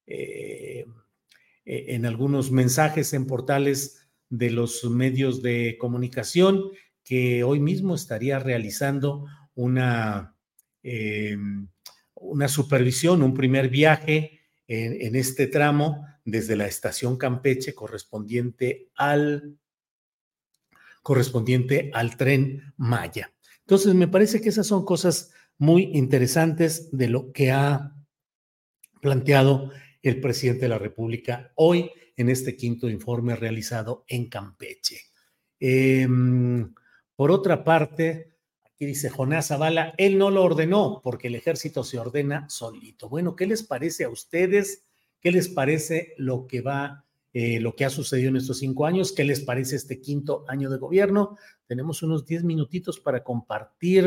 eh, en algunos mensajes en portales de los medios de comunicación que hoy mismo estaría realizando una, una supervisión, un primer viaje en, este tramo desde la estación Campeche correspondiente al correspondiente al tren Maya. Entonces, me parece que esas son cosas muy interesantes de lo que ha planteado el presidente de la República hoy en este quinto informe realizado en Campeche. Em, por otra parte, Aquí dice Jonás Zavala, él no lo ordenó porque el ejército se ordena solito. Bueno, ¿qué les parece a ustedes? ¿Qué les parece lo que va, eh, lo que ha sucedido en estos cinco años? ¿Qué les parece este quinto año de gobierno? Tenemos unos diez minutitos para compartir,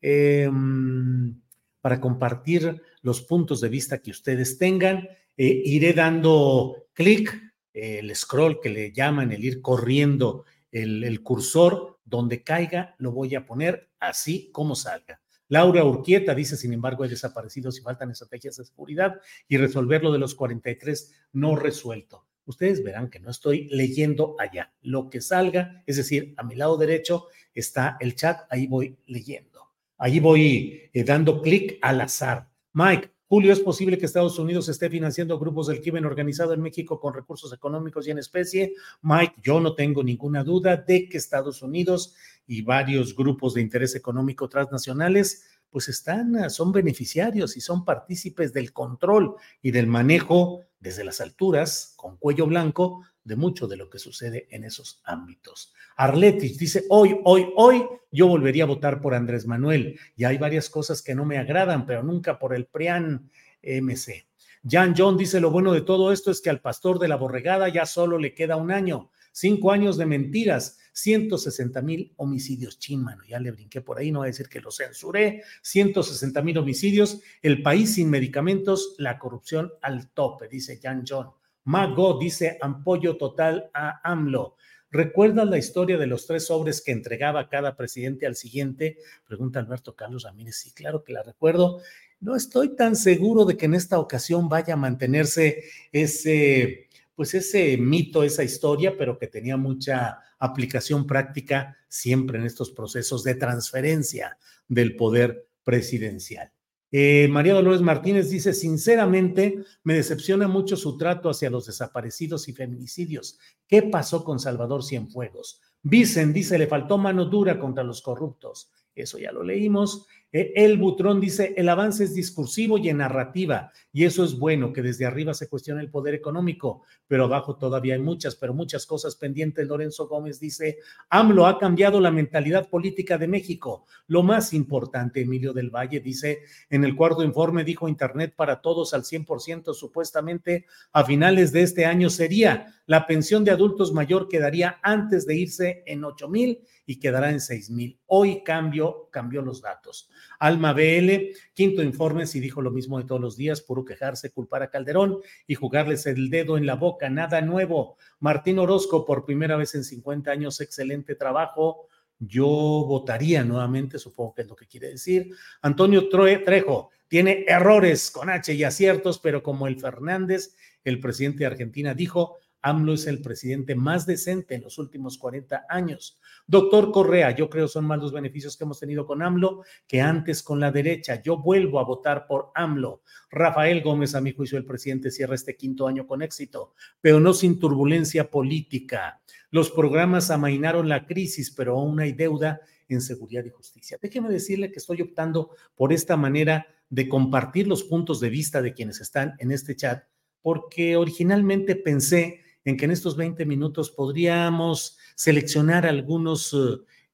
em, para compartir los puntos de vista que ustedes tengan. Eh, iré dando clic, el scroll que le llaman, el ir corriendo el, cursor donde caiga, lo voy a poner así como salga. Laura Urquieta dice, sin embargo, hay desaparecidos y faltan estrategias de seguridad y resolver lo de los 43 no resuelto. Ustedes verán que no estoy leyendo allá. Lo que salga, es decir, a mi lado derecho está el chat, ahí voy leyendo. Ahí voy eh, dando clic al azar. Mike, Julio, ¿es posible que Estados Unidos esté financiando grupos del crimen organizado en México con recursos económicos y en especie? Mike, yo no tengo ninguna duda de que Estados Unidos y varios grupos de interés económico transnacionales pues están, son beneficiarios y son partícipes del control y del manejo desde las alturas, con cuello blanco, de mucho de lo que sucede en esos ámbitos. Arletis dice, hoy, hoy, hoy yo volvería a votar por Andrés Manuel. Y hay varias cosas que no me agradan, pero nunca por el PRIAN MC. Jan John dice, lo bueno de todo esto es que al pastor de la borregada ya solo le queda un año. Cinco años de mentiras, 160 mil homicidios. Chin, ya le brinqué por ahí, no voy a decir que lo censuré. 160 mil homicidios, el país sin medicamentos, la corrupción al tope, dice Jan John. Mago dice apoyo total a AMLO. ¿Recuerdas la historia de los tres sobres que entregaba cada presidente al siguiente? Pregunta Alberto Carlos Ramírez. Sí, claro que la recuerdo. No estoy tan seguro de que en esta ocasión vaya a mantenerse ese, pues ese mito, esa historia, pero que tenía mucha aplicación práctica siempre en estos procesos de transferencia del poder presidencial. Eh, María Dolores Martínez dice, sinceramente, me decepciona mucho su trato hacia los desaparecidos y feminicidios. ¿Qué pasó con Salvador Cienfuegos? Vicen dice, le faltó mano dura contra los corruptos. Eso ya lo leímos. Eh, el Butrón dice, el avance es discursivo y en narrativa, y eso es bueno, que desde arriba se cuestiona el poder económico, pero abajo todavía hay muchas, pero muchas cosas pendientes. Lorenzo Gómez dice, AMLO ha cambiado la mentalidad política de México. Lo más importante, Emilio del Valle dice, en el cuarto informe dijo Internet para todos al 100%, supuestamente a finales de este año sería la pensión de adultos mayor quedaría antes de irse en 8 mil y quedará en 6 mil. Hoy cambio, cambió los datos. Alma BL, quinto informe, si dijo lo mismo de todos los días, puro quejarse, culpar a Calderón y jugarles el dedo en la boca, nada nuevo. Martín Orozco, por primera vez en 50 años, excelente trabajo. Yo votaría nuevamente, supongo que es lo que quiere decir. Antonio Trejo, tiene errores con H y aciertos, pero como el Fernández, el presidente de Argentina, dijo, AMLO es el presidente más decente en los últimos 40 años. Doctor Correa, yo creo son más los beneficios que hemos tenido con AMLO que antes con la derecha. Yo vuelvo a votar por AMLO. Rafael Gómez, a mi juicio, el presidente cierra este quinto año con éxito, pero no sin turbulencia política. Los programas amainaron la crisis, pero aún hay deuda en seguridad y justicia. Déjeme decirle que estoy optando por esta manera de compartir los puntos de vista de quienes están en este chat, porque originalmente pensé en que en estos 20 minutos podríamos seleccionar algunos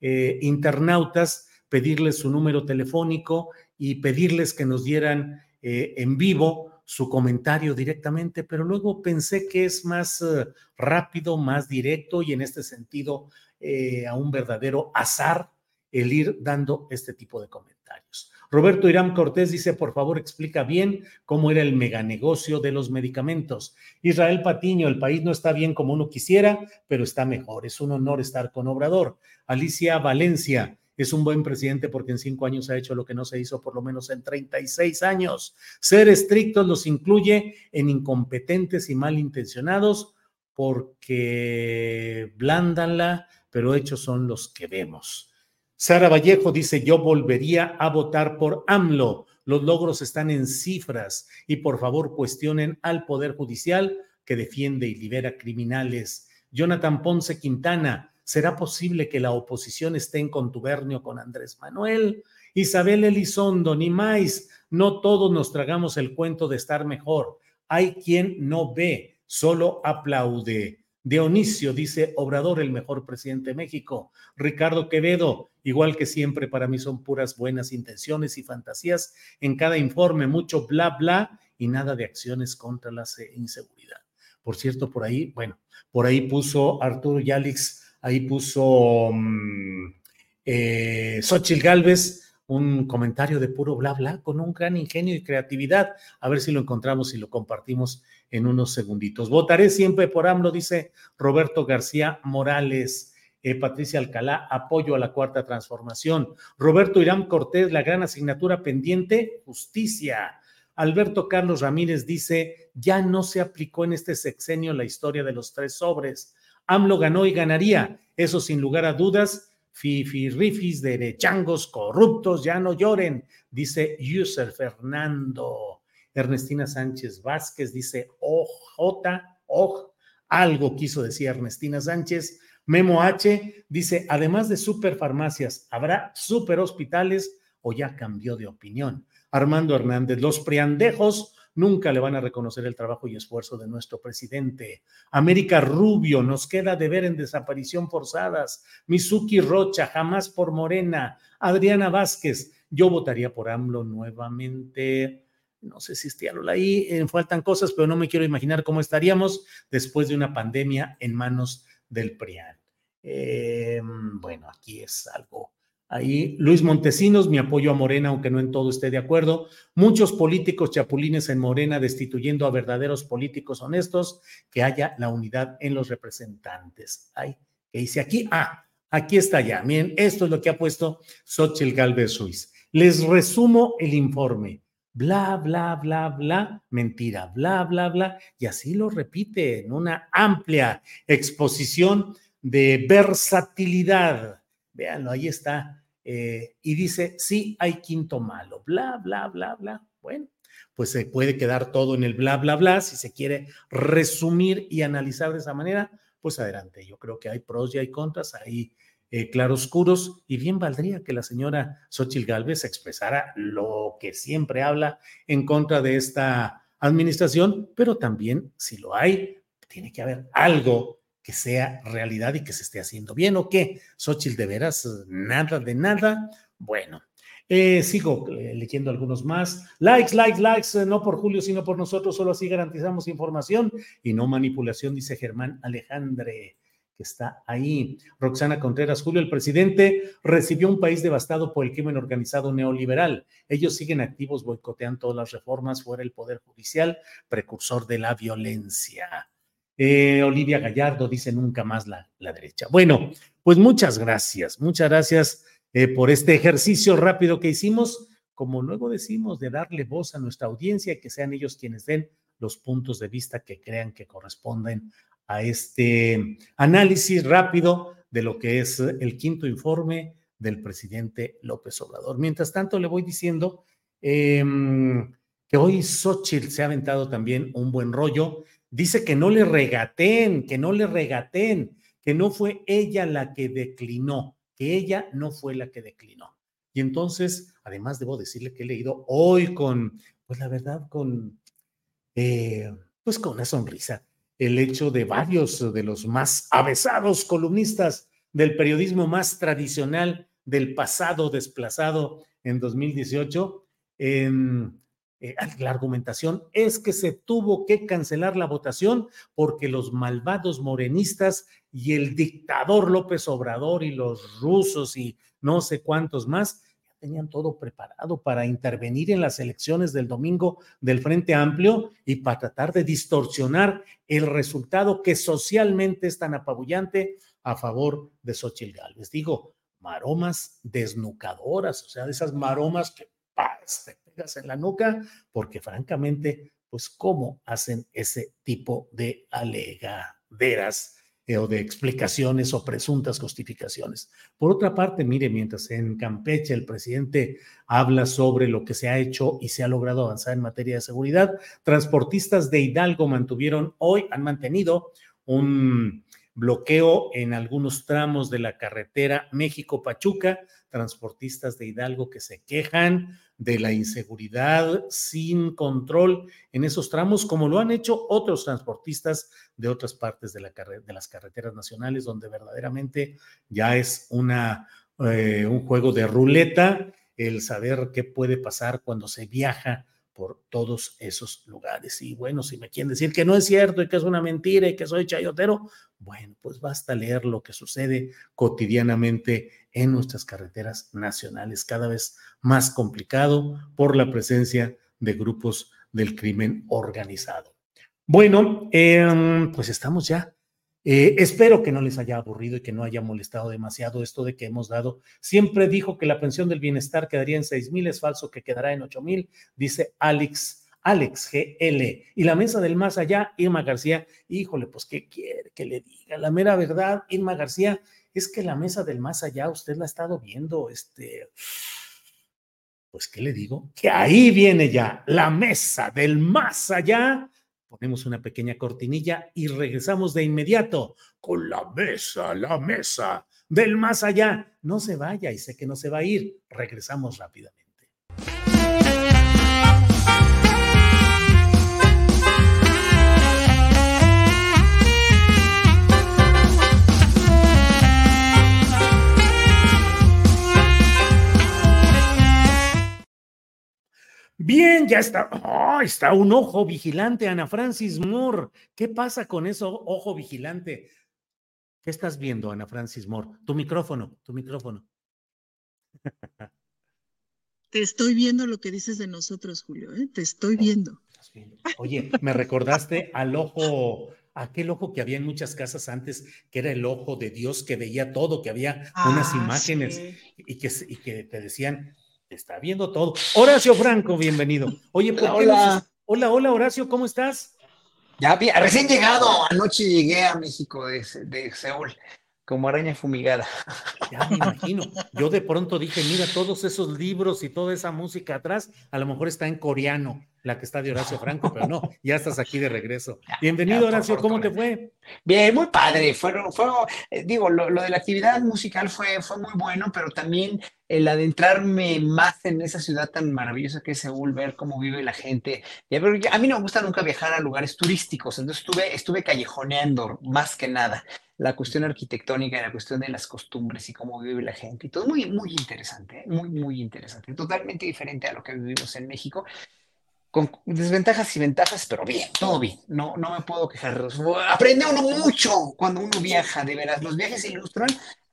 eh, internautas, pedirles su número telefónico y pedirles que nos dieran eh, en vivo su comentario directamente, pero luego pensé que es más eh, rápido, más directo y en este sentido eh, a un verdadero azar el ir dando este tipo de comentarios. Roberto Irán Cortés dice, por favor, explica bien cómo era el meganegocio de los medicamentos. Israel Patiño, el país no está bien como uno quisiera, pero está mejor. Es un honor estar con Obrador. Alicia Valencia, es un buen presidente porque en cinco años ha hecho lo que no se hizo por lo menos en 36 años. Ser estrictos los incluye en incompetentes y malintencionados porque blándanla, pero hechos son los que vemos. Sara Vallejo dice, yo volvería a votar por AMLO. Los logros están en cifras y por favor cuestionen al Poder Judicial que defiende y libera criminales. Jonathan Ponce Quintana, ¿será posible que la oposición esté en contubernio con Andrés Manuel? Isabel Elizondo, ni más, no todos nos tragamos el cuento de estar mejor. Hay quien no ve, solo aplaude. Dionisio dice, Obrador, el mejor presidente de México. Ricardo Quevedo, igual que siempre, para mí son puras buenas intenciones y fantasías en cada informe, mucho bla, bla y nada de acciones contra la inseguridad. Por cierto, por ahí, bueno, por ahí puso Arturo Yalix, ahí puso um, eh, Xochitl Galvez un comentario de puro bla bla con un gran ingenio y creatividad. A ver si lo encontramos y lo compartimos en unos segunditos. Votaré siempre por AMLO, dice Roberto García Morales. Eh, Patricia Alcalá, apoyo a la cuarta transformación. Roberto Irán Cortés, la gran asignatura pendiente, justicia. Alberto Carlos Ramírez dice, ya no se aplicó en este sexenio la historia de los tres sobres. AMLO ganó y ganaría. Eso sin lugar a dudas fifirrifis, derechangos, corruptos, ya no lloren, dice User Fernando. Ernestina Sánchez Vázquez dice OJ, OJ, algo quiso decir Ernestina Sánchez. Memo H dice, además de superfarmacias, ¿habrá superhospitales o ya cambió de opinión? Armando Hernández, los priandejos nunca le van a reconocer el trabajo y esfuerzo de nuestro presidente. América Rubio, nos queda de ver en desaparición forzadas. Mizuki Rocha, jamás por Morena. Adriana Vázquez, yo votaría por AMLO nuevamente. No sé si lo ahí, eh, faltan cosas, pero no me quiero imaginar cómo estaríamos después de una pandemia en manos del PRIAN. Eh, bueno, aquí es algo Ahí Luis Montesinos, mi apoyo a Morena, aunque no en todo esté de acuerdo. Muchos políticos chapulines en Morena destituyendo a verdaderos políticos honestos, que haya la unidad en los representantes. Ay, ¿qué dice aquí? Ah, aquí está ya. Miren, esto es lo que ha puesto Xochitl Galvez Ruiz. Les resumo el informe. Bla, bla, bla, bla, mentira, bla, bla, bla. Y así lo repite en una amplia exposición de versatilidad. Véanlo, ahí está eh, y dice, sí, hay quinto malo, bla, bla, bla, bla. Bueno, pues se puede quedar todo en el bla, bla, bla. Si se quiere resumir y analizar de esa manera, pues adelante. Yo creo que hay pros y hay contras, hay eh, claroscuros, y bien valdría que la señora Xochitl Galvez expresara lo que siempre habla en contra de esta administración, pero también, si lo hay, tiene que haber algo que sea realidad y que se esté haciendo bien o qué. Xochitl, de veras, nada de nada. Bueno, eh, sigo eh, leyendo algunos más. Likes, likes, likes, eh, no por Julio, sino por nosotros, solo así garantizamos información y no manipulación, dice Germán Alejandre, que está ahí. Roxana Contreras, Julio, el presidente recibió un país devastado por el crimen organizado neoliberal. Ellos siguen activos, boicotean todas las reformas fuera el Poder Judicial, precursor de la violencia. Eh, Olivia Gallardo dice nunca más la, la, derecha. Bueno, pues muchas gracias, muchas gracias eh, por este ejercicio rápido que hicimos, como luego decimos, de darle voz a nuestra audiencia y que sean ellos quienes den los puntos de vista que crean que corresponden a este análisis rápido de lo que es el quinto informe del presidente López Obrador. Mientras tanto, le voy diciendo em, que hoy Xochitl se ha aventado también un buen rollo dice que no le regaten, que no le regaten, que no fue ella la que declinó, que ella no fue la que declinó. Y entonces, además debo decirle que he leído hoy con, pues la verdad, con, eh, pues con una sonrisa, el hecho de varios de los más avesados columnistas del periodismo más tradicional del pasado desplazado en 2018, eh, la argumentación es que se tuvo que cancelar la votación porque los malvados morenistas y el dictador López Obrador y los rusos y no sé cuántos más ya tenían todo preparado para intervenir en las elecciones del domingo del Frente Amplio y para tratar de distorsionar el resultado que socialmente es tan apabullante a favor de Xochitl Gálvez. Digo, maromas desnucadoras, o sea, de esas maromas que ¡paz! te en la nuca, porque francamente, pues, ¿cómo hacen ese tipo de alegaderas eh, o de explicaciones o presuntas justificaciones? Por otra parte, mire, mientras en Campeche el presidente habla sobre lo que se ha hecho y se ha logrado avanzar en materia de seguridad, transportistas de Hidalgo mantuvieron hoy, han mantenido un bloqueo en algunos tramos de la carretera México-Pachuca, transportistas de Hidalgo que se quejan de la inseguridad sin control en esos tramos, como lo han hecho otros transportistas de otras partes de, la de las carreteras nacionales, donde verdaderamente ya es una, eh, un juego de ruleta el saber qué puede pasar cuando se viaja por todos esos lugares. Y bueno, si me quieren decir que no es cierto y que es una mentira y que soy chayotero, bueno, pues basta leer lo que sucede cotidianamente en nuestras carreteras nacionales, cada vez más complicado por la presencia de grupos del crimen organizado. Bueno, em, pues estamos ya eh, espero que no les haya aburrido y que no haya molestado demasiado esto de que hemos dado. Siempre dijo que la pensión del bienestar quedaría en seis mil, es falso que quedará en ocho mil, dice Alex, Alex GL. Y la mesa del más allá, Irma García, híjole, pues ¿qué quiere que le diga? La mera verdad, Irma García, es que la mesa del más allá, usted la ha estado viendo, este, pues ¿qué le digo? Que ahí viene ya la mesa del más allá Ponemos una pequeña cortinilla y regresamos de inmediato con la mesa, la mesa del más allá. No se vaya y sé que no se va a ir. Regresamos rápidamente. Bien, ya está. Oh, está un ojo vigilante, Ana Francis Moore. ¿Qué pasa con eso, ojo vigilante? ¿Qué estás viendo, Ana Francis Moore? Tu micrófono, tu micrófono. Te estoy viendo lo que dices de nosotros, Julio, ¿eh? Te estoy viendo. Oye, me recordaste al ojo, aquel ojo que había en muchas casas antes, que era el ojo de Dios que veía todo, que había unas ah, imágenes y, que, y que te decían, está viendo todo. Horacio Franco, bienvenido. Oye, ¿por hola, hola. hola, Horacio, ¿cómo estás? Ya, recién llegado. Anoche llegué a México de, de Seúl como araña fumigada. Ya me imagino. Yo de pronto dije, mira, todos esos libros y toda esa música atrás, a lo mejor está en coreano, la que está de Horacio Franco, pero no, ya estás aquí de regreso. Bienvenido, Horacio, ¿cómo te fue? Bien, muy padre. Fueron, fueron eh, digo, lo, de la actividad musical fue, fue muy bueno, pero también el adentrarme más en esa ciudad tan maravillosa que es Seúl, ver cómo vive la gente. A mí no me gusta nunca viajar a lugares turísticos, entonces estuve, estuve callejoneando más que nada la cuestión arquitectónica y la cuestión de las costumbres y cómo vive la gente y todo muy, muy interesante, ¿eh? muy, muy interesante, totalmente diferente a lo que vivimos en México, con desventajas y ventajas, pero bien, todo bien, no, no me puedo quejar. Aprende uno mucho cuando uno viaja, de veras, los viajes ilustran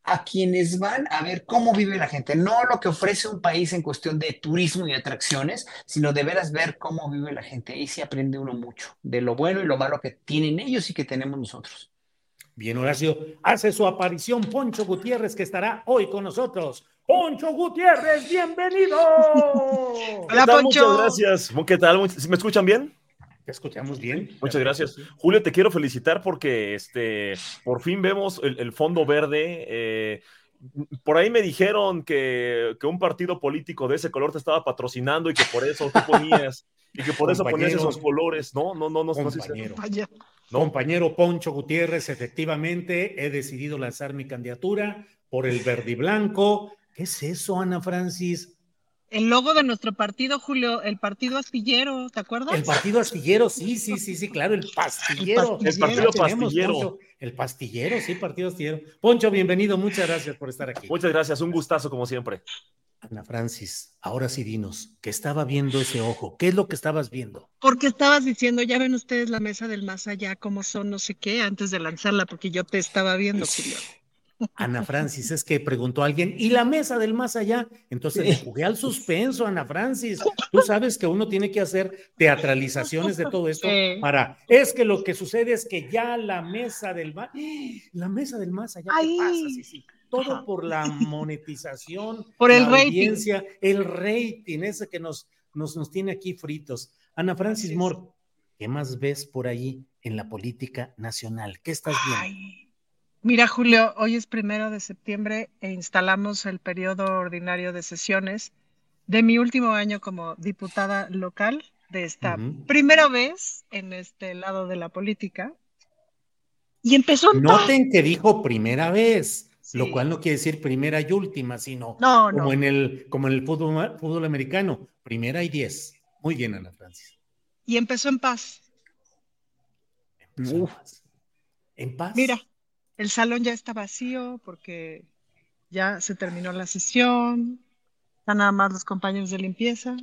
a quienes van a ver cómo vive la gente, no lo que ofrece un país en cuestión de turismo y atracciones, sino de veras ver cómo vive la gente. Ahí sí aprende uno mucho de lo bueno y lo malo que tienen ellos y que tenemos nosotros. Bien, Horacio, hace su aparición Poncho Gutiérrez, que estará hoy con nosotros. Poncho Gutiérrez, bienvenido. Hola, Poncho. Muchas gracias. ¿Qué tal? ¿Me escuchan bien? Te escuchamos bien. Muchas gracias. Julio, te quiero felicitar porque este, por fin vemos el, fondo verde. Eh, por ahí me dijeron que, que, un partido político de ese color te estaba patrocinando y que por eso tú ponías, y que por eso ponías esos colores. No, no, no, no. no, no Compañero Poncho Gutiérrez, efectivamente he decidido lanzar mi candidatura por el verde y blanco. ¿Qué es eso, Ana Francis? El logo de nuestro partido, Julio, el partido astillero, ¿te acuerdas? El partido astillero, sí, sí, sí, sí, claro, el pastillero. El, partido pastillero. el pastillero, sí, partido astillero. Poncho, bienvenido, muchas gracias por estar aquí. Muchas gracias, un gustazo como siempre. Ana Francis, ahora sí dinos, ¿qué estaba viendo ese ojo? ¿Qué es lo que estabas viendo? Porque estabas diciendo, ya ven ustedes la mesa del más allá, cómo son, no sé qué, antes de lanzarla, porque yo te estaba viendo, Julio. Ana Francis, es que preguntó alguien, ¿y la mesa del más allá? Entonces le jugué al suspenso, Ana Francis. Tú sabes que uno tiene que hacer teatralizaciones de todo esto para. Es que lo que sucede es que ya la mesa del más. La mesa del más allá, ¿qué pasa? Sí, sí. Todo por la monetización, por el la rating. audiencia, el rating, ese que nos, nos, nos tiene aquí fritos. Ana Francis Moore, ¿qué más ves por ahí en la política nacional? ¿Qué estás viendo? Mira, Julio, hoy es primero de septiembre e instalamos el periodo ordinario de sesiones de mi último año como diputada local de esta primera vez en este lado de la política. Y empezó en paz. Noten que dijo primera vez, lo cual no quiere decir primera y última, sino No, como en el, como en el fútbol, fútbol americano, primera y diez. Muy bien, Ana Francis. Y empezó en paz. En paz. Mira, el salón ya está vacío porque ya se terminó la sesión. Están nada más los compañeros de limpieza.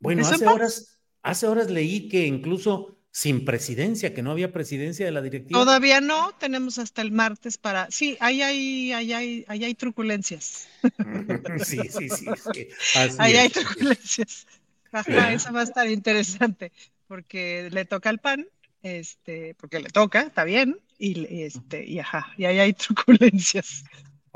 Bueno, hace horas, hace horas leí que incluso sin presidencia, que no había presidencia de la directiva. Todavía no, tenemos hasta el martes para. Sí, ahí hay, ahí hay, ahí hay truculencias. Sí, sí, sí, Ahí hay truculencias. Ajá, esa va a estar interesante, porque le toca al PAN, este, porque le toca, está bien, y este, y ajá, y ahí hay truculencias.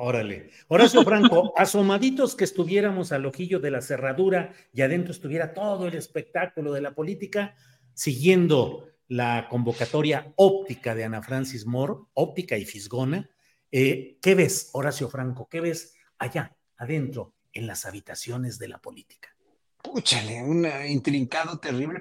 Órale. Horacio Franco, asomaditos que estuviéramos al ojillo de la cerradura y adentro estuviera todo el espectáculo de la política, siguiendo la convocatoria óptica de Ana Francis Moore, óptica y fisgona. eh, ¿Qué ves, Horacio Franco? ¿Qué ves allá, adentro, en las habitaciones de la política? Púchale, un intrincado terrible.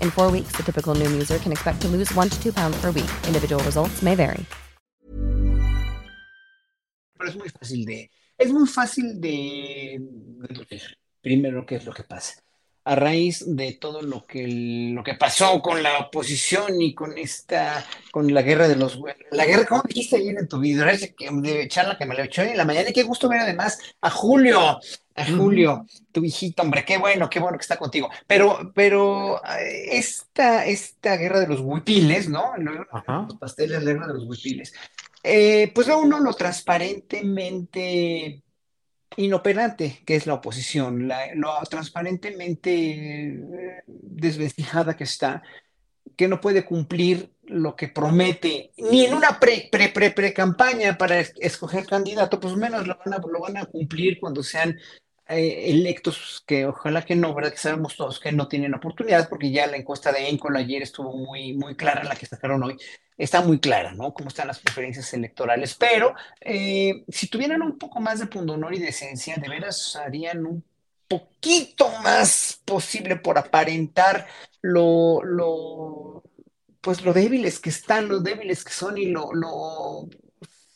In four weeks, the typical Noom user can expect to lose one to two pounds per week. Individual results may vary. Pero es muy fácil de, es muy fácil de, de. Primero, ¿qué es lo que pasa? A raíz de todo lo que, lo que pasó con la oposición y con esta, con la guerra de los, la guerra, ¿cómo dijiste ayer en tu video? De charla que me la echó en la mañana y qué gusto ver además a Julio, a Julio, tu hijito, hombre, qué bueno, qué bueno que está contigo. Pero, pero eh, esta, esta guerra de los huipiles, ¿no? Los pasteles, la guerra de los huipiles. Eh, pues ve uno lo transparentemente inoperante que es la oposición, lo transparentemente eh, desvencijada que está, que no puede cumplir lo que promete, ni en una pre, pre, pre, pre campaña para es- escoger candidato, pues menos lo van a, lo van a cumplir cuando sean eh, electos, que ojalá que no, ¿verdad? Que sabemos todos que no tienen oportunidad, porque ya la encuesta de Encol ayer estuvo muy, muy clara, la que sacaron hoy, está muy clara, ¿no? Cómo están las preferencias electorales, pero eh, si tuvieran un poco más de pundonor y decencia, de veras harían un poquito más posible por aparentar lo, lo, pues lo débiles que están, lo débiles que son y lo, lo,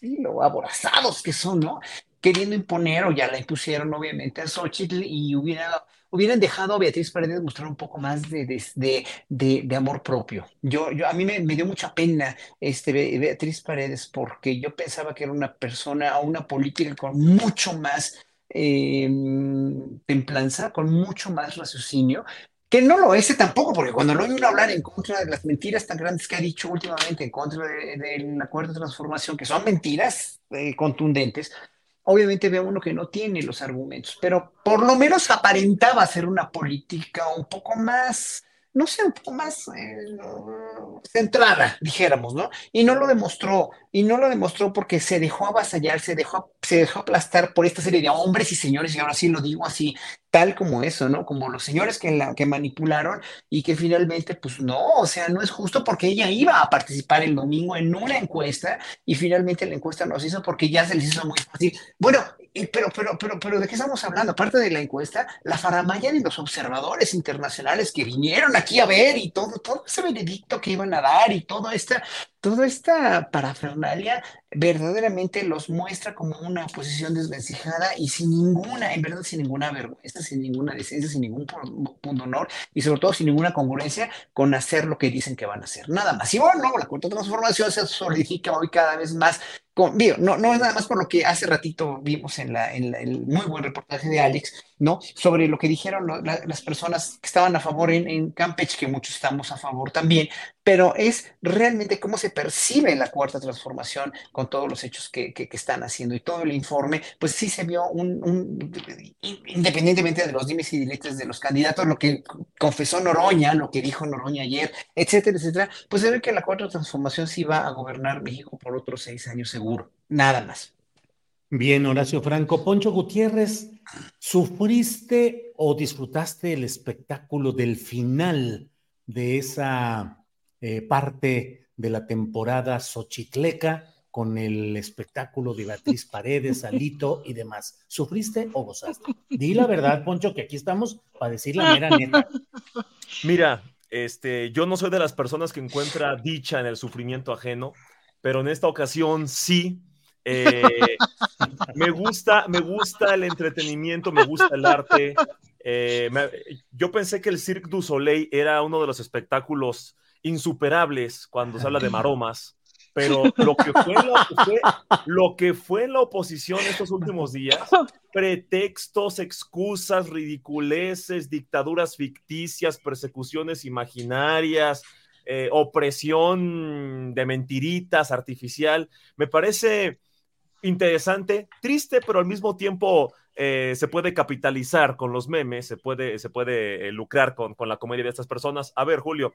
sí, lo aborazados que son, ¿no? Queriendo imponer, o ya la impusieron obviamente a Xochitl y hubiera, hubieran dejado a Beatriz Paredes mostrar un poco más de, de, de, de- de amor propio. Yo, yo, a mí me, me dio mucha pena este, Be- Beatriz Paredes porque yo pensaba que era una persona o una política con mucho más eh, templanza, con mucho más raciocinio, que no lo es tampoco, porque cuando lo oye uno hablar en contra de las mentiras tan grandes que ha dicho últimamente en contra de- del acuerdo de transformación, que son mentiras eh, contundentes, obviamente ve uno que no tiene los argumentos, pero por lo menos aparentaba ser una política un poco más no sé, un poco más eh, centrada, dijéramos, ¿no? Y no lo demostró, y no lo demostró porque se dejó avasallar, se dejó, se dejó aplastar por esta serie de hombres y señores, y ahora sí lo digo así, tal como eso, ¿no? Como los señores que, que manipularon y que finalmente, pues no, o sea, no es justo porque ella iba a participar el domingo en una encuesta y finalmente la encuesta no se hizo porque ya se les hizo muy fácil. Bueno, pero, pero, pero, pero, ¿de qué estamos hablando? Aparte de la encuesta, la faramaya de los observadores internacionales que vinieron aquí a ver y todo, todo ese veredicto que iban a dar y todo esta, toda esta parafernalia verdaderamente los muestra como una posición desvencijada y sin ninguna, en verdad, sin ninguna vergüenza, sin ninguna decencia, sin ningún punto honor y sobre todo sin ninguna congruencia con hacer lo que dicen que van a hacer. Nada más. Y bueno, la cuarta transformación se solidifica hoy cada vez más con, no, no es nada más por lo que hace ratito vimos en, la, en el muy buen reportaje de Alex, ¿no? Sobre lo que dijeron las personas que estaban a favor en, en Campeche, que muchos estamos a favor también, pero es realmente cómo se percibe la cuarta transformación con todos los hechos que, que, están haciendo y todo el informe, pues sí se vio un, un, independientemente de los dimes y diletes de los candidatos, lo que confesó Noroña, lo que dijo Noroña ayer, etcétera, etcétera, pues se ve que la cuarta transformación sí va a gobernar México por otros seis años seguro, nada más. Bien, Horacio Franco. Poncho Gutiérrez, ¿sufriste o disfrutaste el espectáculo del final de esa eh, parte de la temporada Xochitleca con el espectáculo de Beatriz Paredes, Alito y demás? ¿Sufriste o gozaste? Di la verdad, Poncho, que aquí estamos para decir la mera neta. Mira, este, yo no soy de las personas que encuentra dicha en el sufrimiento ajeno, pero en esta ocasión sí eh, me gusta, me gusta el entretenimiento, me gusta el arte. Eh, yo pensé que el Cirque du Soleil era uno de los espectáculos insuperables cuando se habla de maromas, pero lo que fue, lo que fue la oposición estos últimos días, pretextos, excusas, ridiculeces, dictaduras ficticias, persecuciones imaginarias, eh, opresión de mentiritas artificial, me parece interesante, triste, pero al mismo tiempo eh, se puede capitalizar con los memes, se puede, se puede eh, lucrar con, con, la comedia de estas personas. A ver, Julio,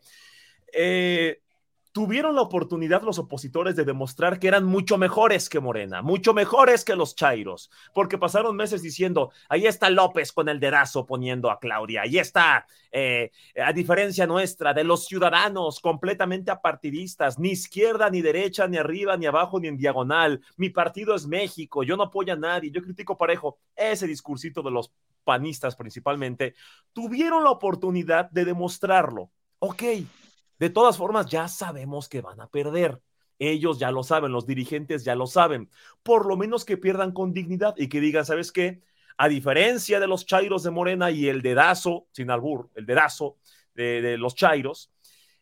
eh, tuvieron la oportunidad los opositores de demostrar que eran mucho mejores que Morena, mucho mejores que los Chairos, porque pasaron meses diciendo, ahí está López con el dedazo poniendo a Claudia, ahí está, eh, a diferencia nuestra, de los ciudadanos completamente apartidistas, ni izquierda, ni derecha, ni arriba, ni abajo, ni en diagonal, mi partido es México, yo no apoyo a nadie, yo critico parejo, ese discursito de los panistas principalmente, tuvieron la oportunidad de demostrarlo. Ok, de todas formas, ya sabemos que van a perder. Ellos ya lo saben, los dirigentes ya lo saben. Por lo menos que pierdan con dignidad y que digan, ¿sabes qué? A diferencia de los Chairos de Morena y el dedazo, sin albur, el dedazo de, los Chairos,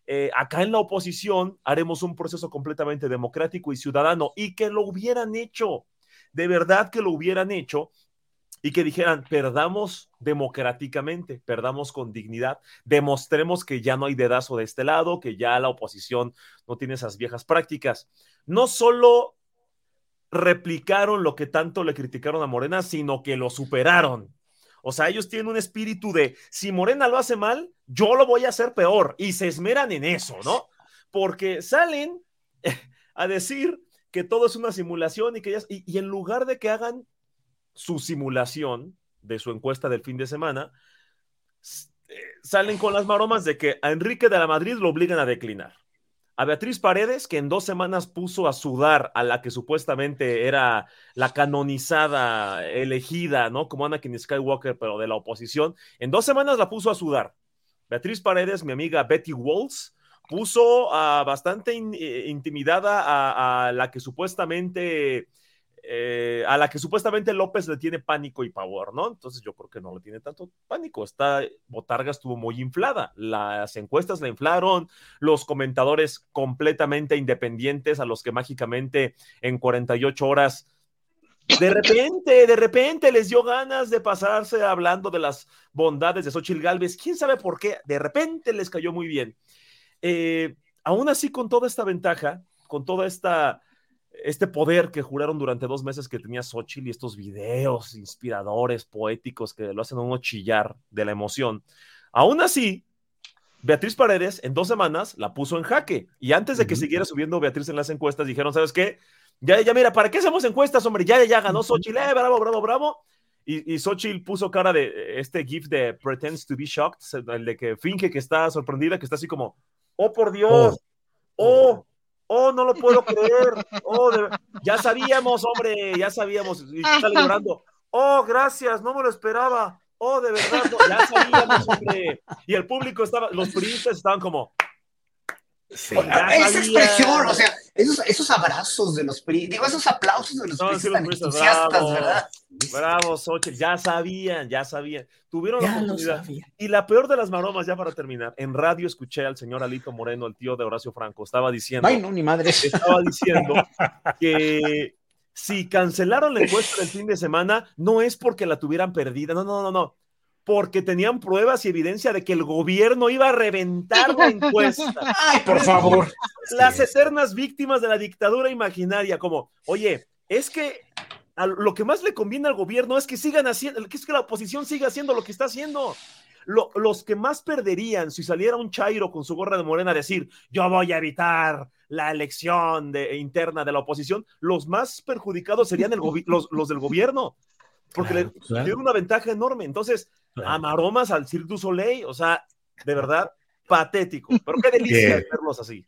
eh, acá en la oposición haremos un proceso completamente democrático y ciudadano y que lo hubieran hecho, de verdad que lo hubieran hecho y que dijeran, perdamos democráticamente, perdamos con dignidad, demostremos que ya no hay dedazo de este lado, que ya la oposición no tiene esas viejas prácticas. No solo replicaron lo que tanto le criticaron a Morena, sino que lo superaron. O sea, ellos tienen un espíritu de, si Morena lo hace mal, yo lo voy a hacer peor. Y se esmeran en eso, ¿no? Porque salen a decir que todo es una simulación y que ya, y en lugar de que hagan su simulación de su encuesta del fin de semana, eh, salen con las maromas de que a Enrique de la Madrid lo obligan a declinar. A Beatriz Paredes, que en dos semanas puso a sudar a la que supuestamente era la canonizada, elegida, ¿no? Como Anakin Skywalker, pero de la oposición, en dos semanas la puso a sudar. Beatriz Paredes, mi amiga Betty Walls, puso a bastante eh, intimidada a, la que supuestamente eh, a la que supuestamente López le tiene pánico y pavor, ¿no? Entonces yo creo que no le tiene tanto pánico. Esta botarga estuvo muy inflada. Las encuestas la inflaron, los comentadores completamente independientes a los que mágicamente en 48 horas de repente, de repente les dio ganas de pasarse hablando de las bondades de Xochitl Galvez. ¿Quién sabe por qué? De repente les cayó muy bien. Eh, aún así, con toda esta ventaja, con toda esta este poder que juraron durante dos meses que tenía Xochitl y estos videos inspiradores, poéticos, que lo hacen a uno chillar de la emoción. Aún así, Beatriz Paredes en dos semanas la puso en jaque. Y antes de que siguiera subiendo Beatriz en las encuestas, dijeron, ¿sabes qué? Ya, ya, mira, ¿para qué hacemos encuestas, hombre? Ya, ya ganó Xochitl, eh, bravo, bravo, bravo. Y, y Xochitl puso cara de este gif de pretends to be shocked, el de que finge que está sorprendida, que está así como, oh, por Dios, oh, oh, no lo puedo creer, oh, ya sabíamos, hombre, ya sabíamos, y está llorando, oh, gracias, no me lo esperaba, oh, de verdad, ya sabíamos, hombre. Y el público estaba, los periodistas estaban como, esa expresión, o sea, esos, esos abrazos de los PRI, digo, esos aplausos de los no, sí, entusiastas, bravo, ¿verdad? Bravo, Xochitl, ya sabían, ya sabían. Tuvieron la oportunidad. Y la peor de las maromas, ya para terminar, en radio escuché al señor Alito Moreno, el tío de Horacio Franco, estaba diciendo. Ay, no, ni madre. Estaba diciendo que si cancelaron la encuesta del fin de semana, no es porque la tuvieran perdida, no, no, no, no porque tenían pruebas y evidencia de que el gobierno iba a reventar la encuesta. Ay, por favor. Las eternas víctimas de la dictadura imaginaria, como, oye, es que lo que más le conviene al gobierno es que sigan haciendo, es que la oposición siga haciendo lo que está haciendo. los que más perderían si saliera un Chairo con su gorra de morena a decir, yo voy a evitar la elección de, interna de la oposición, los más perjudicados serían el los, los, del gobierno, porque le dieron una ventaja enorme. Entonces, amaromas al Cirque du Soleil, o sea, de verdad, patético, pero qué delicia verlos así.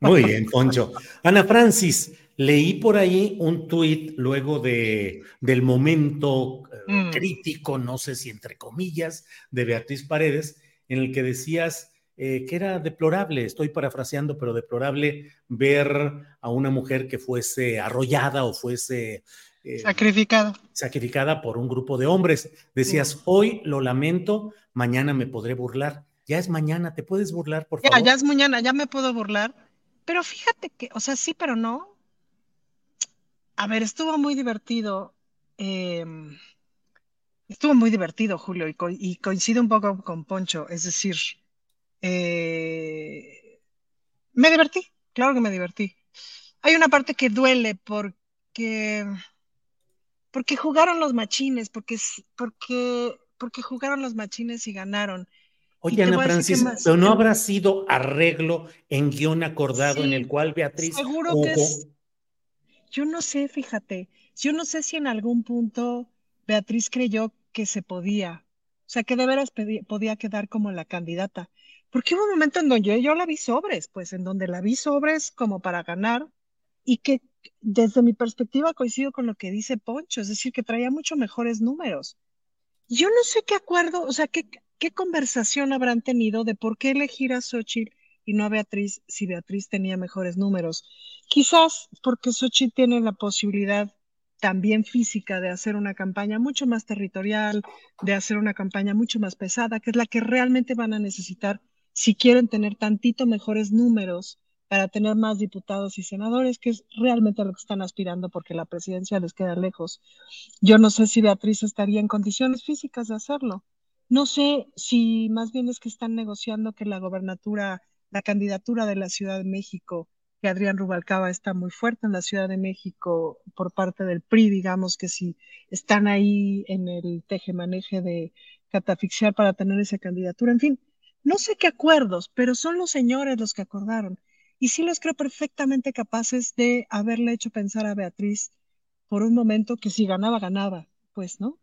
Muy bien, Poncho. Ana Francis, leí por ahí un tuit luego de, del momento eh, mm. crítico, no sé si entre comillas, de Beatriz Paredes, en el que decías eh, que era deplorable, estoy parafraseando, pero deplorable ver a una mujer que fuese arrollada o fuese eh, sacrificada. Sacrificada por un grupo de hombres. Decías, hoy lo lamento, mañana me podré burlar. Ya es mañana, ¿te puedes burlar, por ya, favor? Ya es mañana, ya me puedo burlar. Pero fíjate que, o sea, sí, pero no. A ver, estuvo muy divertido. Em, estuvo muy divertido, Julio, y, y, coincido un poco con Poncho. Es decir, eh, me divertí, claro que me divertí. Hay una parte que duele porque porque jugaron los machines, porque, porque, porque jugaron los machines y ganaron. Oye, Ana Francis, pero no habrá sido arreglo en guion acordado en el cual Beatriz. Seguro que es. Yo no sé, fíjate. Yo no sé si en algún punto Beatriz creyó que se podía. O sea, que de veras podía quedar como la candidata. Porque hubo un momento en donde yo, yo la vi sobres, pues en donde la vi sobres como para ganar y que desde mi perspectiva coincido con lo que dice Poncho, es decir, que traía mucho mejores números. Yo no sé qué acuerdo, o sea, qué, conversación habrán tenido de por qué elegir a Xochitl y no a Beatriz si Beatriz tenía mejores números. Quizás porque Xochitl tiene la posibilidad también física de hacer una campaña mucho más territorial, de hacer una campaña mucho más pesada, que es la que realmente van a necesitar si quieren tener tantito mejores números para tener más diputados y senadores, que es realmente lo que están aspirando porque la presidencia les queda lejos. Yo no sé si Beatriz estaría en condiciones físicas de hacerlo. No sé si más bien es que están negociando que la gobernatura, la candidatura de la Ciudad de México, que Adrián Rubalcaba está muy fuerte en la Ciudad de México por parte del PRI, digamos que si están ahí en el teje-maneje de catafixiar para tener esa candidatura. En fin, no sé qué acuerdos, pero son los señores los que acordaron. Y sí los creo perfectamente capaces de haberle hecho pensar a Beatriz por un momento que si ganaba, ganaba, pues, ¿no?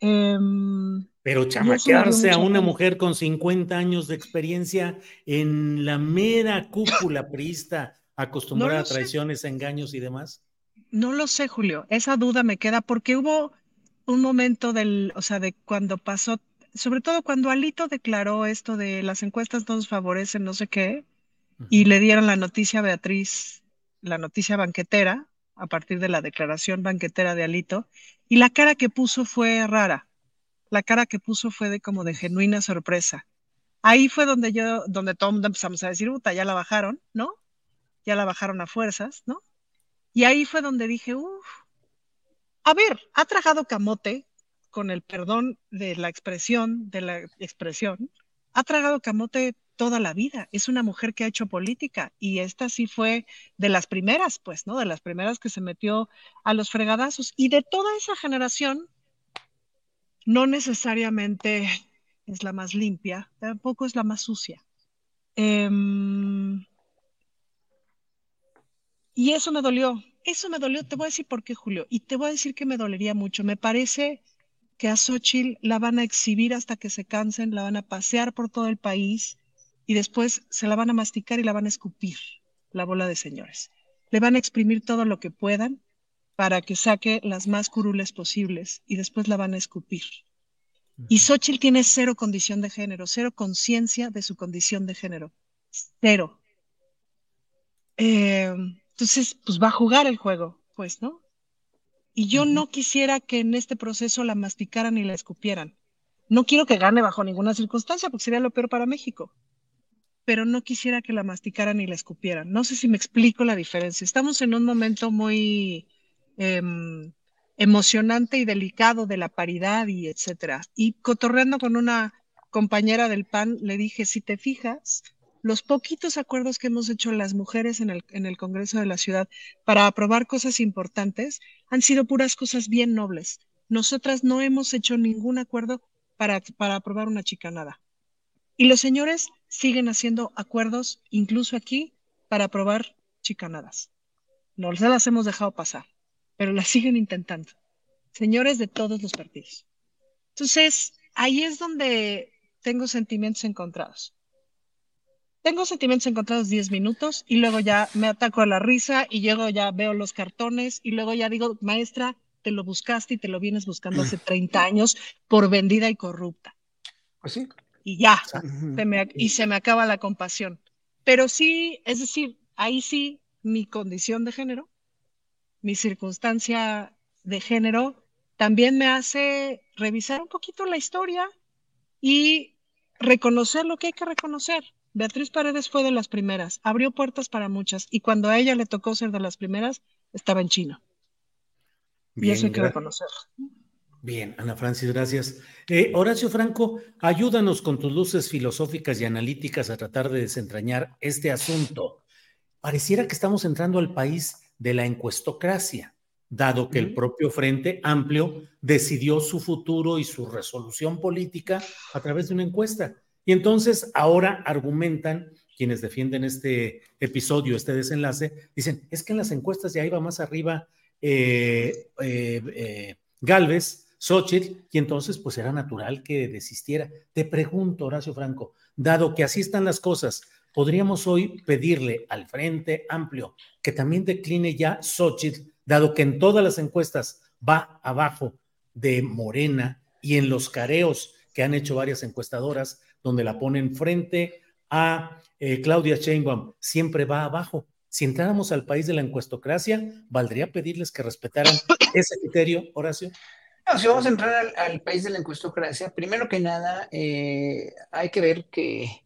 Em, Pero chamaquearse a una mujer con 50 años de experiencia en la mera cúpula priista, acostumbrada a traiciones, engaños y demás. No lo sé, Julio. Esa duda me queda porque hubo un momento del, o sea, de cuando pasó, sobre todo cuando Alito declaró esto de las encuestas no nos favorecen, no sé qué, y le dieron la noticia a Beatriz, la noticia banquetera, a partir de la declaración banquetera de Alito, y la cara que puso fue rara. La cara que puso fue de como de genuina sorpresa. Ahí fue donde yo, donde todo mundo empezamos a decir, puta, ya la bajaron, ¿no? Ya la bajaron a fuerzas, ¿no? Y ahí fue donde dije, uff, a ver, ha tragado camote, con el perdón de la expresión, de la expresión, ha tragado camote toda la vida, es una mujer que ha hecho política y esta sí fue de las primeras, pues, ¿no? De las primeras que se metió a los fregadazos. Y de toda esa generación, no necesariamente es la más limpia, tampoco es la más sucia. Em, y eso me dolió, eso me dolió, te voy a decir por qué, Julio, y te voy a decir que me dolería mucho. Me parece que a Xochitl la van a exhibir hasta que se cansen, la van a pasear por todo el país y después se la van a masticar y la van a escupir, la bola de señores. Le van a exprimir todo lo que puedan para que saque las más curules posibles y después la van a escupir. Y Xochitl tiene cero condición de género, cero conciencia de su condición de género. Cero. Eh, entonces, pues va a jugar el juego, pues, ¿no? Y yo no quisiera que en este proceso la masticaran y la escupieran. No quiero que gane bajo ninguna circunstancia, porque sería lo peor para México. Pero no quisiera que la masticaran y la escupieran. No sé si me explico la diferencia. Estamos en un momento muy em, emocionante y delicado de la paridad y etcétera. Y cotorreando con una compañera del PAN, le dije, si te fijas, los poquitos acuerdos que hemos hecho las mujeres en el, en el Congreso de la Ciudad para aprobar cosas importantes han sido puras cosas bien nobles. Nosotras no hemos hecho ningún acuerdo para, para aprobar una chicanada. Y los señores siguen haciendo acuerdos, incluso aquí, para aprobar chicanadas. No se las hemos dejado pasar, pero las siguen intentando. Señores de todos los partidos. Entonces, ahí es donde tengo sentimientos encontrados tengo sentimientos encontrados 10 minutos y luego ya me ataco a la risa y llego ya veo los cartones y luego ya digo, maestra, te lo buscaste y te lo vienes buscando hace 30 años por vendida y corrupta. Pues sí. Y ya, se me, y se me acaba la compasión. Pero sí, es decir, ahí sí, mi condición de género, mi circunstancia de género, también me hace revisar un poquito la historia y reconocer lo que hay que reconocer. Beatriz Paredes fue de las primeras, abrió puertas para muchas y cuando a ella le tocó ser de las primeras, estaba en China. y eso hay que reconocerlo. Bien, Ana Francis, gracias. Eh, Horacio Franco, ayúdanos con tus luces filosóficas y analíticas a tratar de desentrañar este asunto. Pareciera que estamos entrando al país de la encuestocracia, dado que el propio Frente Amplio decidió su futuro y su resolución política a través de una encuesta. Y entonces ahora argumentan quienes defienden este episodio, este desenlace, dicen, es que en las encuestas ya iba más arriba eh, eh, eh, Galvez, Xochitl, y entonces pues era natural que desistiera. Te pregunto, Horacio Franco, dado que así están las cosas, ¿podríamos hoy pedirle al Frente Amplio que también decline ya Xochitl, dado que en todas las encuestas va abajo de Morena y en los careos que han hecho varias encuestadoras, donde la ponen frente a eh, Claudia Sheinbaum, siempre va abajo. Si entráramos al país de la encuestocracia, ¿valdría pedirles que respetaran ese criterio, Horacio? No, si vamos a entrar al, país de la encuestocracia, primero que nada, eh, hay que ver que,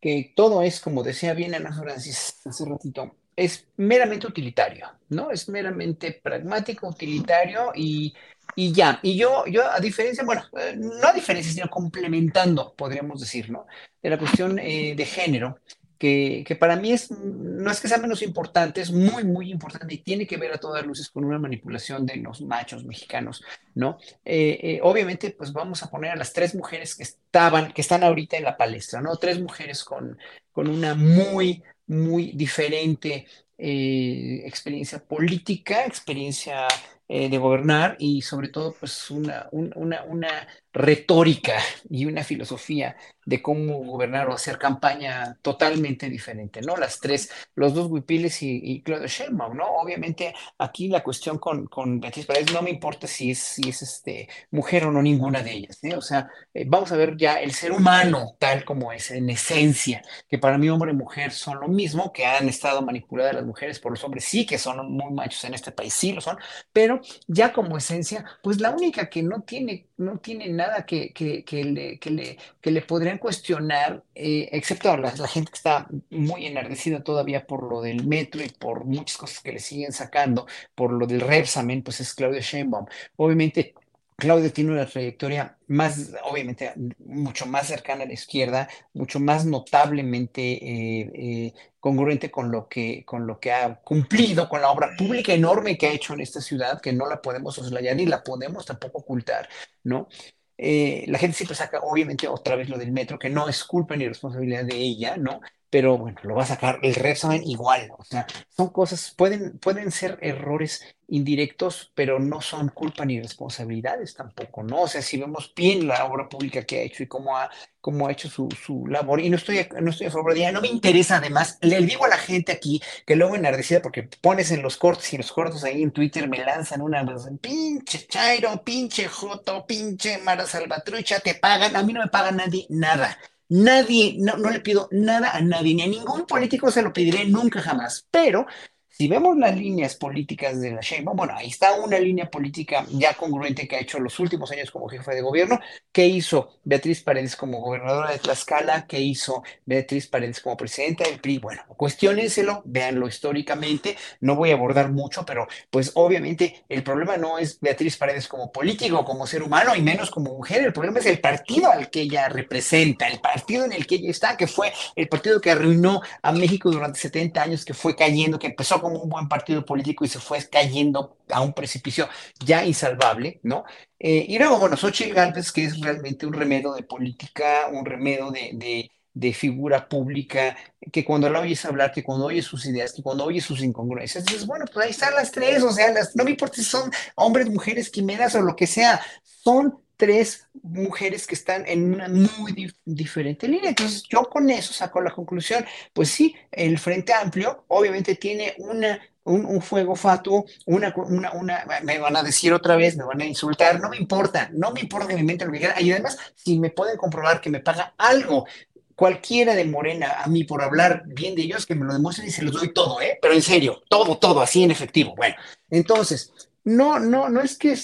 que todo es, como decía bien Ana Francis hace ratito, es meramente utilitario, ¿no? Es meramente pragmático, utilitario y y ya, y yo, yo a diferencia, bueno, eh, no a diferencia, sino complementando, podríamos decir, ¿no? De la cuestión eh, de género, que, para mí es, no es que sea menos importante, es muy, muy importante y tiene que ver a todas luces con una manipulación de los machos mexicanos, ¿no? Eh, obviamente, pues vamos a poner a las tres mujeres que estaban, que están ahorita en la palestra, ¿no? Tres mujeres con, con una muy, muy diferente experiencia política, experiencia eh, de gobernar y sobre todo pues una, una, una retórica y una filosofía de cómo gobernar o hacer campaña totalmente diferente, ¿no? Las tres, los dos Huipiles y, y Claudio Sheinbaum, ¿no? Obviamente aquí la cuestión con, con Beatriz Paredes no me importa si es, si es este, mujer o no ninguna de ellas, ¿eh? O sea, eh, vamos a ver ya el ser humano tal como es, en esencia, que para mí hombre y mujer son lo mismo, que han estado manipuladas las mujeres por los hombres, sí que son muy machos en este país, sí lo son, pero ya como esencia, pues la única que no tiene, no tiene nada que, que, que le, que, le, que le podrían cuestionar, eh, excepto la, la, gente que está muy enardecida todavía por lo del metro y por muchas cosas que le siguen sacando, por lo del Repsamen, pues es Claudia Sheinbaum. Obviamente Claudia tiene una trayectoria más, obviamente, mucho más cercana a la izquierda, mucho más notablemente eh, eh, congruente con lo, que, con lo que ha cumplido, con la obra pública enorme que ha hecho en esta ciudad, que no la podemos soslayar ni la podemos tampoco ocultar, ¿no? Eh, la gente siempre saca, obviamente, otra vez lo del metro, que no es culpa ni responsabilidad de ella, ¿no? Pero bueno, lo va a sacar el Repsamen igual, o sea, son cosas, pueden, pueden ser errores indirectos, pero no son culpa ni responsabilidades tampoco, ¿no? O sea, si vemos bien la obra pública que ha hecho y cómo ha, cómo ha hecho su, su labor, y no estoy, no estoy a favor de ella, no me interesa además, le digo a la gente aquí que luego enardecida porque pones en los cortos y en los cortos ahí en Twitter me lanzan una, pinche Chairo, pinche Joto, pinche Mara Salvatrucha, te pagan, a mí no me paga nadie nada. Nadie, no, no le pido nada a nadie, ni a ningún político se lo pediré nunca jamás, pero si vemos las líneas políticas de la Sheinbaum, bueno, ahí está una línea política ya congruente que ha hecho los últimos años como jefe de gobierno. ¿Qué hizo Beatriz Paredes como gobernadora de Tlaxcala? ¿Qué hizo Beatriz Paredes como presidenta del PRI? Bueno, cuestionenselo, véanlo históricamente. No voy a abordar mucho, pero pues obviamente el problema no es Beatriz Paredes como político, como ser humano y menos como mujer. El problema es el partido al que ella representa, el partido en el que ella está, que fue el partido que arruinó a México durante 70 años, que fue cayendo, que empezó con un buen partido político y se fue cayendo a un precipicio ya insalvable, ¿no? Eh, y luego, bueno, Xochitl Gálvez, que es realmente un remedio de política, un remedio de, de, figura pública, que cuando la oyes hablar, que cuando oyes sus ideas, que cuando oyes sus incongruencias, dices, bueno, pues ahí están las tres, o sea, las, no me importa si son hombres, mujeres, quimeras o lo que sea, son tres mujeres que están en una muy diferente línea. Entonces, yo con eso saco la conclusión, pues sí, el Frente Amplio obviamente tiene una, un, fuego fatuo, una, una, una, me van a decir otra vez, me van a insultar, no me importa, no me importa que me inventen lo que quieran. Y además, si me pueden comprobar que me paga algo cualquiera de Morena a mí por hablar bien de ellos, que me lo demuestren y se los doy todo, ¿eh? Pero en serio, todo, todo, así en efectivo. Bueno, entonces, no, no, no es que,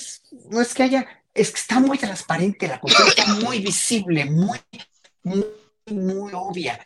no es que haya es que está muy transparente, la cuestión está muy visible, muy, muy, muy obvia.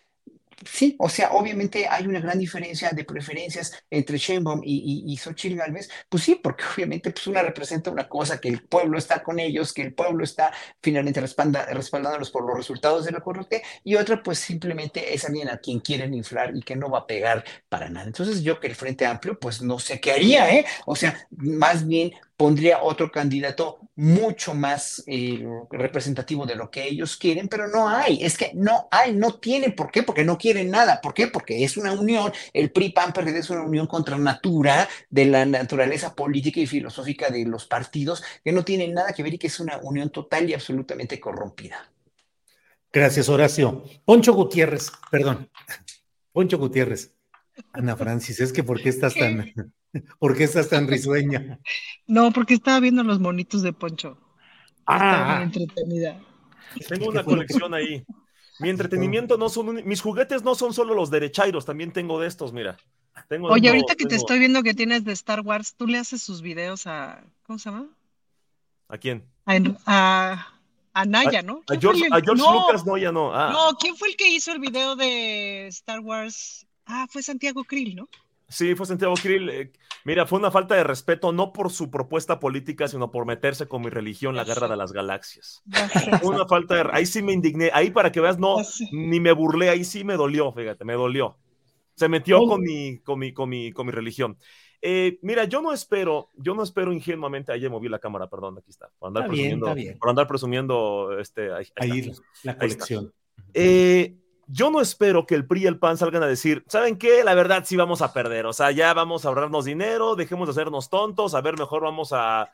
Sí, o sea, obviamente hay una gran diferencia de preferencias entre Sheinbaum y, y, y Xochitl Galvez, pues sí, porque obviamente pues una representa una cosa, que el pueblo está con ellos, que el pueblo está finalmente respalda, respaldándolos por los resultados de la corte, y otra pues simplemente es alguien a quien quieren inflar y que no va a pegar para nada. Entonces yo que el Frente Amplio pues no sé qué haría, ¿eh? O sea, más bien pondría otro candidato mucho más eh, representativo de lo que ellos quieren, pero no hay, es que no hay, no tienen, ¿por qué? Porque no quieren nada, ¿por qué? Porque es una unión, el PRI PAN PRD es una unión contra natura de la naturaleza política y filosófica de los partidos que no tienen nada que ver y que es una unión total y absolutamente corrompida. Gracias, Horacio. Poncho Gutiérrez, perdón. Poncho Gutiérrez. Ana Francis, es que ¿por qué estás tan... ¿Por qué estás tan risueña? No, porque estaba viendo los monitos de Poncho. Ah, entretenida. Tengo una colección ahí. Mi entretenimiento no son, mis juguetes no son solo los derechairos, también tengo de estos, mira. Tengo Oye, ahorita que te estoy viendo que tienes de Star Wars, ¿tú le haces sus videos a, ¿cómo se llama? ¿A quién? A, a, Naya, ¿no? A George, Lucas Naya, no. Ah. No, ¿quién fue el que hizo el video de Star Wars? Ah, fue Santiago Krill, ¿no? Sí, fue Santiago Krill. Eh, mira, fue una falta de respeto, no por su propuesta política, sino por meterse con mi religión, la guerra de las galaxias. una falta de. Ahí sí me indigné. Ahí para que veas, no, ni me burlé, ahí sí me dolió, fíjate, me dolió. Se metió con mi, con mi, con mi, con mi religión. Eh, mira, yo no espero, yo no espero ingenuamente, ahí moví la cámara, perdón, aquí está, por andar presumiendo, por andar presumiendo, este, ahí, la colección. Eh, yo no espero que el PRI y el PAN salgan a decir, ¿saben qué? La verdad sí vamos a perder, o sea, ya vamos a ahorrarnos dinero, dejemos de hacernos tontos, a ver, mejor vamos a,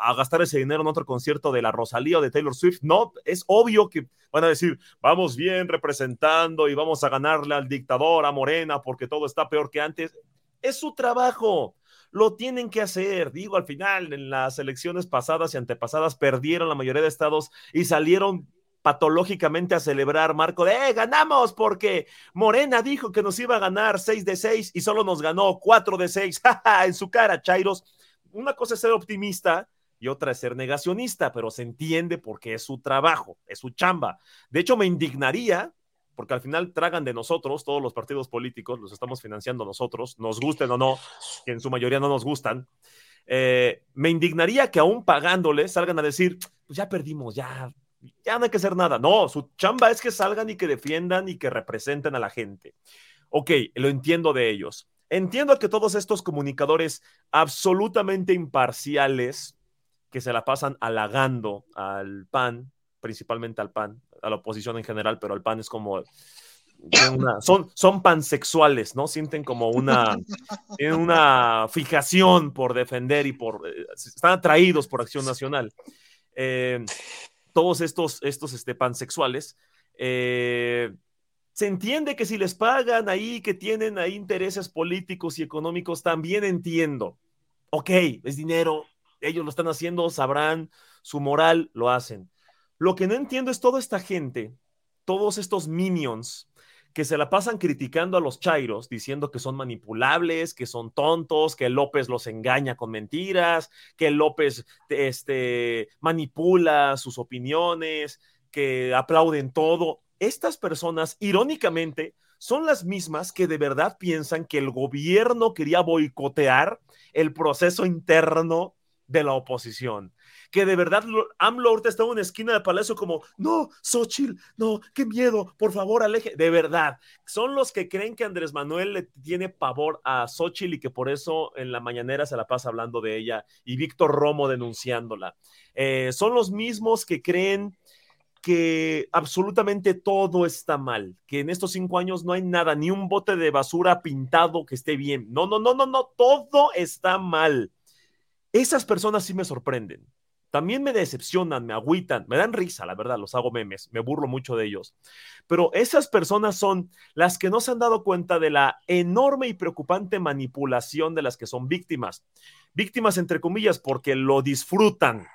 a, gastar ese dinero en otro concierto de la Rosalía o de Taylor Swift. No, es obvio que van a decir, vamos bien representando y vamos a ganarle al dictador, a Morena, porque todo está peor que antes. Es su trabajo lo tienen que hacer. Digo, al final, en las elecciones pasadas y antepasadas perdieron la mayoría de estados y salieron patológicamente a celebrar, Marco, de eh, ganamos porque Morena dijo que nos iba a ganar 6 de 6 y solo nos ganó 4 de 6. en su cara, Chairos. Una cosa es ser optimista y otra es ser negacionista, pero se entiende porque es su trabajo, es su chamba. De hecho, me indignaría porque al final tragan de nosotros, todos los partidos políticos, los estamos financiando nosotros, nos gusten o no, que en su mayoría no nos gustan, Eh, me indignaría que aún pagándoles salgan a decir, pues ya perdimos, ya, ya no hay que hacer nada. No, su chamba es que salgan y que defiendan y que representen a la gente. Ok, lo entiendo de ellos. Entiendo que todos estos comunicadores absolutamente imparciales que se la pasan halagando al PAN, principalmente al PAN, a la oposición en general, pero al PAN es como son, son pansexuales, ¿no? Sienten como una, una fijación por defender y por, eh, están atraídos por Acción Nacional. Eh, todos estos, estos este, pansexuales, eh, se entiende que si les pagan ahí, que tienen ahí intereses políticos y económicos, también entiendo. Ok, es dinero, ellos lo están haciendo, sabrán, su moral lo hacen. Lo que no entiendo es toda esta gente, todos estos minions que se la pasan criticando a los chairos, diciendo que son manipulables, que son tontos, que López los engaña con mentiras, que López este, manipula sus opiniones, que aplauden todo. Estas personas, irónicamente, son las mismas que de verdad piensan que el gobierno quería boicotear el proceso interno de la oposición que de verdad AMLO ahorita está en una esquina del palacio como, no, Xochitl, no, qué miedo, por favor, aleje. De verdad, son los que creen que Andrés Manuel le tiene pavor a Xochitl y que por eso en la mañanera se la pasa hablando de ella y Víctor Romo denunciándola. Eh, son los mismos que creen que absolutamente todo está mal, que en estos cinco años no hay nada, ni un bote de basura pintado que esté bien. No, no, no, no, no, todo está mal. Esas personas sí me sorprenden también me decepcionan, me agüitan, me dan risa, la verdad, los hago memes, me burlo mucho de ellos. Pero esas personas son las que no se han dado cuenta de la enorme y preocupante manipulación de las que son víctimas. Víctimas entre comillas porque lo disfrutan,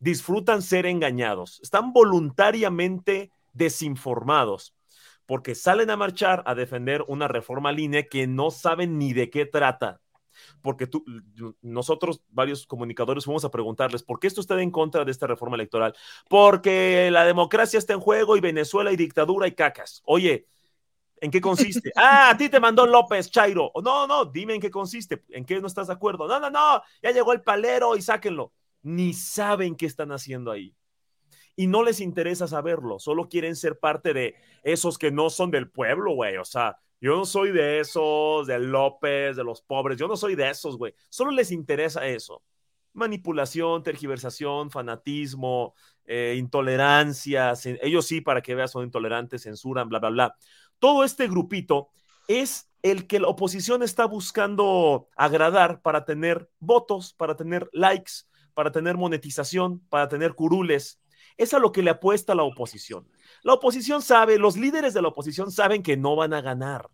disfrutan ser engañados, están voluntariamente desinformados porque salen a marchar a defender una reforma línea que no saben ni de qué trata porque tú, nosotros, varios comunicadores, fuimos a preguntarles, ¿por qué esto está en contra de esta reforma electoral? Porque la democracia está en juego y Venezuela y dictadura y cacas. Oye, ¿en qué consiste? ah, a ti te mandó López, Chairo. No, no, dime en qué consiste, en qué no estás de acuerdo. No, no, no, ya llegó el palero y sáquenlo. Ni saben qué están haciendo ahí y no les interesa saberlo, solo quieren ser parte de esos que no son del pueblo, güey. O sea, yo no soy de esos, de López, de los pobres. Yo no soy de esos, güey. Solo les interesa eso. Manipulación, tergiversación, fanatismo, eh, intolerancia. Ellos sí, para que veas, son intolerantes, censuran, bla, bla, bla. Todo este grupito es el que la oposición está buscando agradar para tener votos, para tener likes, para tener monetización, para tener curules. Es a lo que le apuesta la oposición. La oposición sabe, los líderes de la oposición saben que no van a ganar.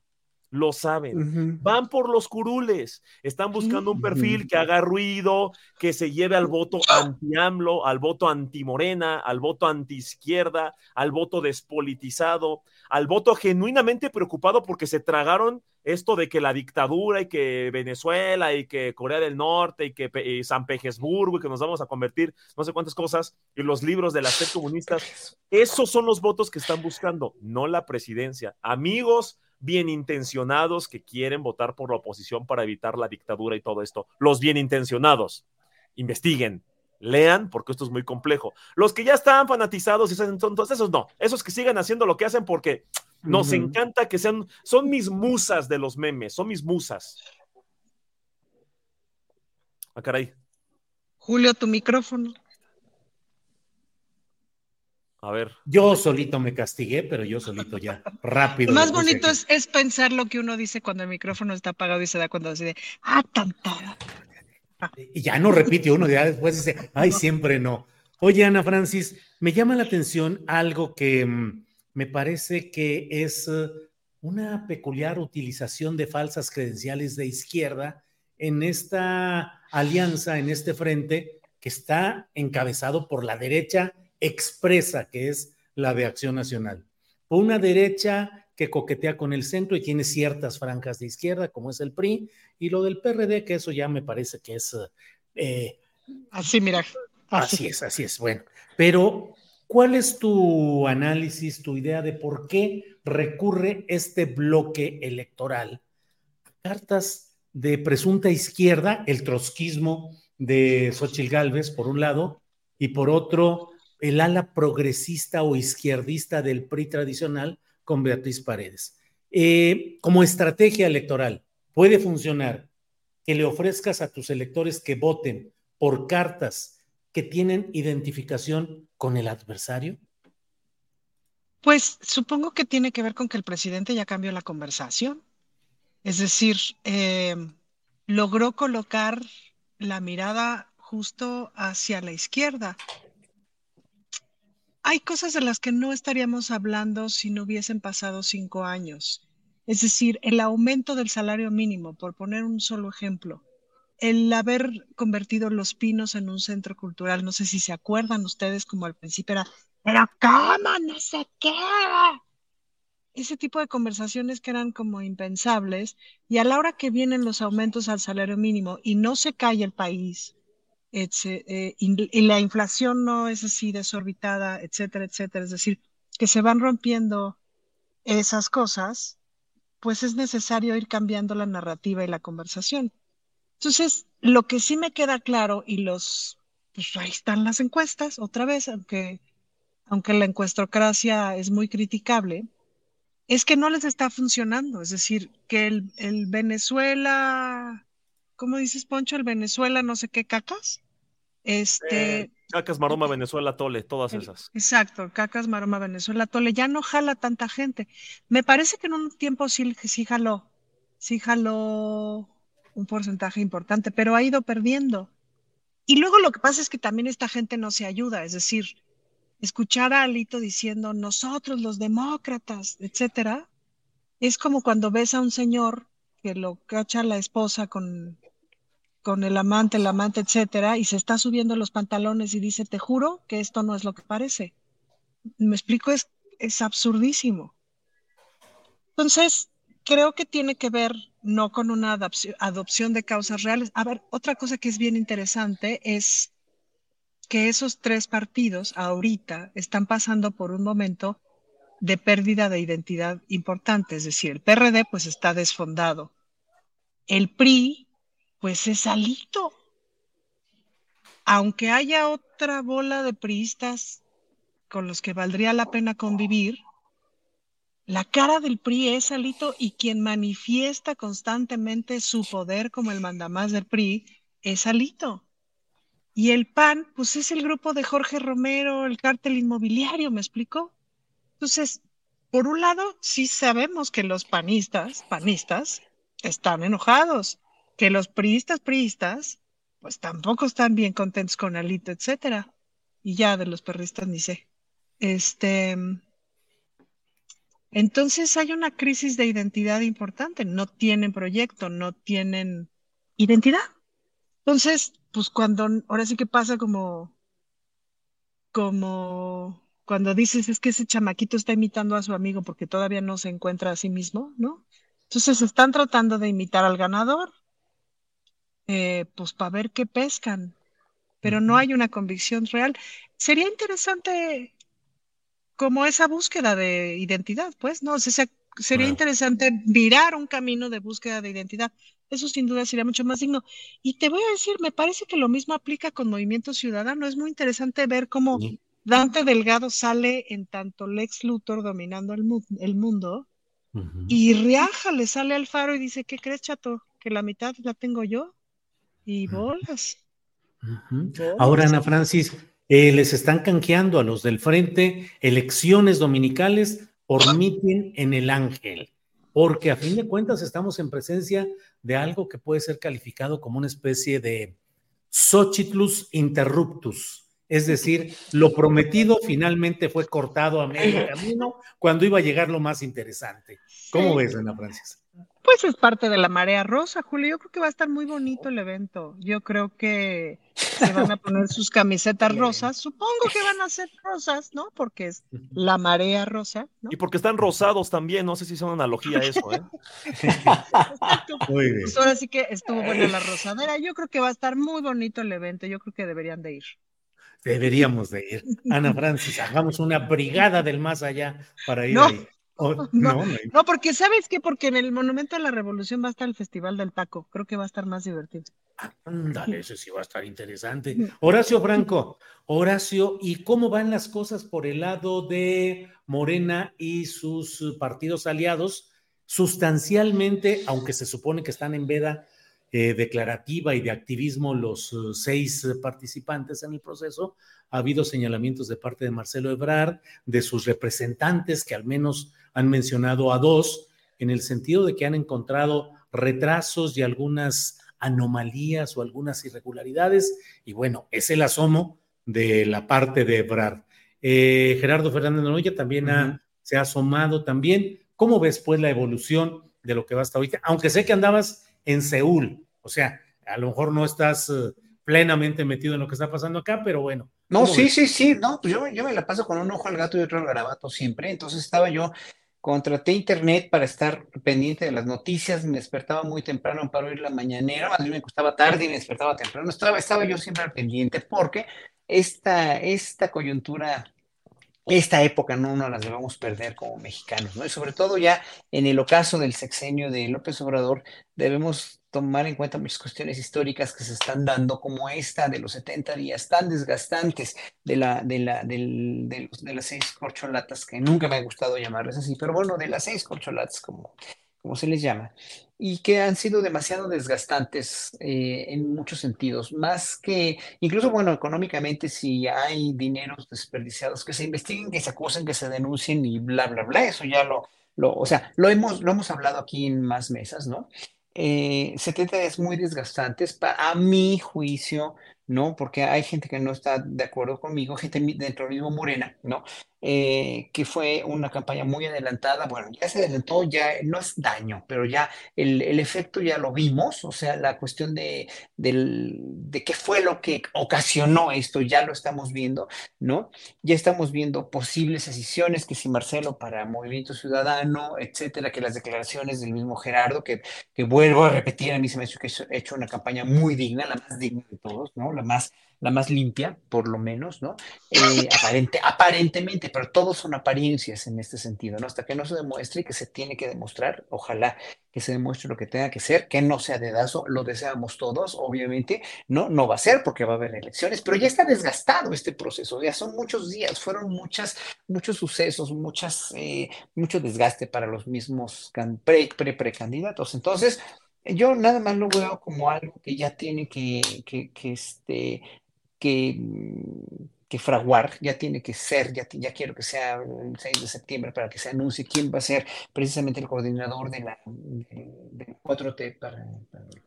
Lo saben. Van por los curules. Están buscando un perfil que haga ruido, que se lleve al voto anti-AMLO, al voto anti-morena, al voto anti-izquierda, al voto despolitizado, al voto genuinamente preocupado porque se tragaron esto de que la dictadura y que Venezuela y que Corea del Norte y que San Petersburgo y que nos vamos a convertir no sé cuántas cosas y los libros de las sedes comunistas, esos son los votos que están buscando, no la presidencia. Amigos bien intencionados que quieren votar por la oposición para evitar la dictadura y todo esto, los bien intencionados, investiguen, lean, porque esto es muy complejo. Los que ya están fanatizados y son tontos, esos no, esos que sigan haciendo lo que hacen porque nos encanta que sean, son mis musas de los memes, son mis musas. Ah, caray. Julio, tu micrófono. A ver. Yo solito me castigué, pero yo solito ya, rápido. Lo más bonito es, pensar lo que uno dice cuando el micrófono está apagado y se da cuando decide, ah, tanta. Y ya no repite uno, ya después dice, ay, siempre no. Oye, Ana Francis, me llama la atención algo que mm, me parece que es eh, una peculiar utilización de falsas credenciales de izquierda en esta alianza, en este frente que está encabezado por la derecha expresa, que es la de Acción Nacional. Una derecha que coquetea con el centro y tiene ciertas franjas de izquierda, como es el PRI, y lo del PRD, que eso ya me parece que es... Eh, así, mira. Así. es, así es. Bueno, pero ¿cuál es tu análisis, tu idea de por qué recurre este bloque electoral cartas de presunta izquierda, el trotskismo de Xochitl Gálvez, por un lado, y por otro, el ala progresista o izquierdista del PRI tradicional con Beatriz Paredes. Eh, como estrategia electoral, ¿puede funcionar que le ofrezcas a tus electores que voten por cartas que tienen identificación con el adversario? Pues supongo que tiene que ver con que el presidente ya cambió la conversación. Es decir, eh, logró colocar la mirada justo hacia la izquierda. Hay cosas de las que no estaríamos hablando si no hubiesen pasado cinco años. Es decir, el aumento del salario mínimo, por poner un solo ejemplo, el haber convertido Los Pinos en un centro cultural, no sé si se acuerdan ustedes, como al principio era, pero ¿cómo? No sé qué. Ese tipo de conversaciones que eran como impensables, y a la hora que vienen los aumentos al salario mínimo y no se cae el país, eh, y, la inflación no es así desorbitada, etcétera, etcétera, es decir, que se van rompiendo esas cosas, pues es necesario ir cambiando la narrativa y la conversación. Entonces, lo que sí me queda claro, y los, pues ahí están las encuestas, otra vez, aunque, aunque la encuestocracia es muy criticable, es que no les está funcionando. Es decir, que el, el Venezuela, ¿cómo dices, Poncho? El Venezuela no sé qué cacas. Este. Eh, cacas, Maroma, Venezuela, Tole, todas esas. Exacto, Cacas, Maroma, Venezuela, Tole, ya no jala tanta gente. Me parece que en un tiempo sí, sí jaló, sí jaló un porcentaje importante, pero ha ido perdiendo. Y luego lo que pasa es que también esta gente no se ayuda, es decir, escuchar a Alito diciendo nosotros los demócratas, etcétera, es como cuando ves a un señor que lo cacha la esposa con, con el amante, el amante, etcétera, y se está subiendo los pantalones y dice, te juro que esto no es lo que parece. Me explico, es, es absurdísimo. Entonces, creo que tiene que ver no con una adopción de causas reales. A ver, otra cosa que es bien interesante es que esos tres partidos ahorita están pasando por un momento de pérdida de identidad importante, es decir, el PRD pues está desfondado. El PRI pues es alito. Aunque haya otra bola de priistas con los que valdría la pena convivir, la cara del PRI es Alito y quien manifiesta constantemente su poder como el mandamás del PRI es Alito. Y el PAN, pues es el grupo de Jorge Romero, el cártel inmobiliario, ¿me explicó? Entonces, por un lado, sí sabemos que los panistas, panistas, están enojados, que los priistas, priistas, pues tampoco están bien contentos con Alito, etcétera. Y ya de los perristas ni sé. Este, entonces hay una crisis de identidad importante, no tienen proyecto, no tienen identidad. Entonces, pues cuando, ahora sí que pasa como, como cuando dices es que ese chamaquito está imitando a su amigo porque todavía no se encuentra a sí mismo, ¿no? Entonces están tratando de imitar al ganador, eh, pues para ver qué pescan, pero no hay una convicción real. Sería interesante como esa búsqueda de identidad, pues, ¿no? O sea, sería interesante virar un camino de búsqueda de identidad. Eso sin duda sería mucho más digno. Y te voy a decir, me parece que lo mismo aplica con Movimiento Ciudadano. Es muy interesante ver cómo Dante Delgado sale en tanto Lex Luthor dominando el, el mundo y Riaja le sale al faro y dice, ¿qué crees, chato? Que la mitad la tengo yo. Y bolas. Ahora, Ana Francis, eh, les están canjeando a los del frente elecciones dominicales por mitin en el Ángel, porque a fin de cuentas estamos en presencia de algo que puede ser calificado como una especie de Xochitlus interruptus, es decir, lo prometido finalmente fue cortado a medio camino cuando iba a llegar lo más interesante. ¿Cómo ves, Ana Francis? Pues es parte de la marea rosa, Julio. Yo creo que va a estar muy bonito el evento. Yo creo que se van a poner sus camisetas rosas. Supongo que van a ser rosas, ¿no? Porque es la marea rosa. ¿no? Y porque están rosados también. No sé si es una analogía eso, ¿eh? muy bien. Pues ahora sí que estuvo buena la rosadera. Yo creo que va a estar muy bonito el evento. Yo creo que deberían de ir. Deberíamos de ir. Ana Francis, hagamos una brigada del más allá para ir no. ahí. no, no, porque ¿sabes qué? Porque en el Monumento de la Revolución va a estar el Festival del Taco. Creo que va a estar más divertido. Ándale, eso sí va a estar interesante. Horacio Franco, Horacio, ¿y cómo van las cosas por el lado de Morena y sus partidos aliados? Sustancialmente, aunque se supone que están en veda eh, declarativa y de activismo los uh, seis participantes en el proceso, ha habido señalamientos de parte de Marcelo Ebrard, de sus representantes, que al menos han mencionado a dos, en el sentido de que han encontrado retrasos y algunas anomalías o algunas irregularidades. Y bueno, es el asomo de la parte de Ebrard. Eh, Gerardo Fernández Noya también se ha asomado también. ¿Cómo ves pues la evolución de lo que va hasta ahorita? Aunque sé que andabas en Seúl, o sea, a lo mejor no estás eh, plenamente metido en lo que está pasando acá, pero bueno, no, sí, sí, sí, no, pues yo, yo me la paso con un ojo al gato y otro al garabato siempre. Entonces estaba yo, contraté internet para estar pendiente de las noticias, me despertaba muy temprano para oír la mañanera, más bien me costaba tarde y me despertaba temprano. Estaba, estaba yo siempre al pendiente porque esta, esta coyuntura esta época no nos las debemos perder como mexicanos, ¿no? Y sobre todo ya en el ocaso del sexenio de López Obrador, debemos tomar en cuenta muchas cuestiones históricas que se están dando, como esta de los 70 días tan desgastantes de, la, de, la, de, de las seis corcholatas, que nunca me ha gustado llamarles así, pero bueno, de las seis corcholatas, como, como se les llama, y que han sido demasiado desgastantes eh, en muchos sentidos, más que, incluso, bueno, económicamente, si hay dineros desperdiciados, que se investiguen, que se acusen, que se denuncien y bla, bla, bla, eso ya lo, lo o sea, lo hemos, lo hemos hablado aquí en más mesas, ¿no? Eh, 70 días muy desgastantes, a mi juicio, ¿no? Porque hay gente que no está de acuerdo conmigo, gente dentro del mismo Morena, ¿no? Eh, que fue una campaña muy adelantada. Bueno, ya se adelantó, ya no es daño, pero ya el, el efecto ya lo vimos, o sea, la cuestión de, de qué fue lo que ocasionó esto, ya lo estamos viendo, ¿no? Ya estamos viendo posibles decisiones, que si Marcelo para Movimiento Ciudadano, etcétera, que las declaraciones del mismo Gerardo, que, que vuelvo a repetir, a mí se me ha hecho que ha hecho una campaña muy digna, la más digna de todos, ¿no? La más la más limpia, por lo menos, ¿no? Eh, aparente, aparentemente, pero todos son apariencias en este sentido, ¿no? Hasta que no se demuestre que se tiene que demostrar, ojalá que se demuestre lo que tenga que ser, que no sea dedazo, lo deseamos todos, obviamente, no, no va a ser porque va a haber elecciones, pero ya está desgastado este proceso, ya son muchos días, fueron muchas, muchos sucesos, muchas, eh, mucho desgaste para los mismos pre, pre. Entonces, yo nada más lo veo como algo que ya tiene que, que, que este, que, mm, que fraguar, ya tiene que ser, ya, quiero que sea el 6 de septiembre para que se anuncie quién va a ser precisamente el coordinador de la, 4T para,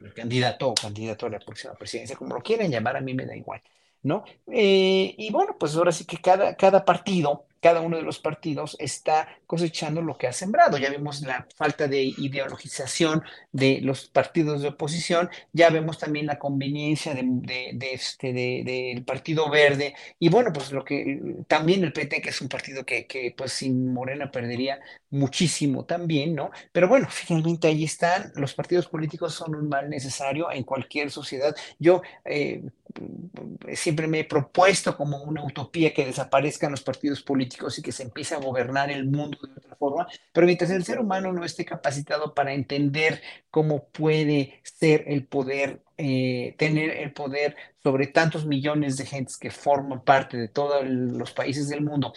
el candidato o candidato a la próxima presidencia, como lo quieran llamar, a mí me da igual, ¿no? Eh, y bueno, pues ahora sí que cada, cada partido cada uno de los partidos está cosechando lo que ha sembrado. Ya vemos la falta de ideologización de los partidos de oposición, ya vemos también la conveniencia de, este, del Partido Verde y bueno, pues lo que también el PT, que es un partido que, que pues sin Morena perdería muchísimo también, ¿no? Pero bueno, finalmente ahí están, los partidos políticos son un mal necesario en cualquier sociedad. Yo eh, siempre me he propuesto como una utopía que desaparezcan los partidos políticos y que se empiece a gobernar el mundo de otra forma, pero mientras el ser humano no esté capacitado para entender cómo puede ser el poder, eh, tener el poder sobre tantos millones de gentes que forman parte de todos los países del mundo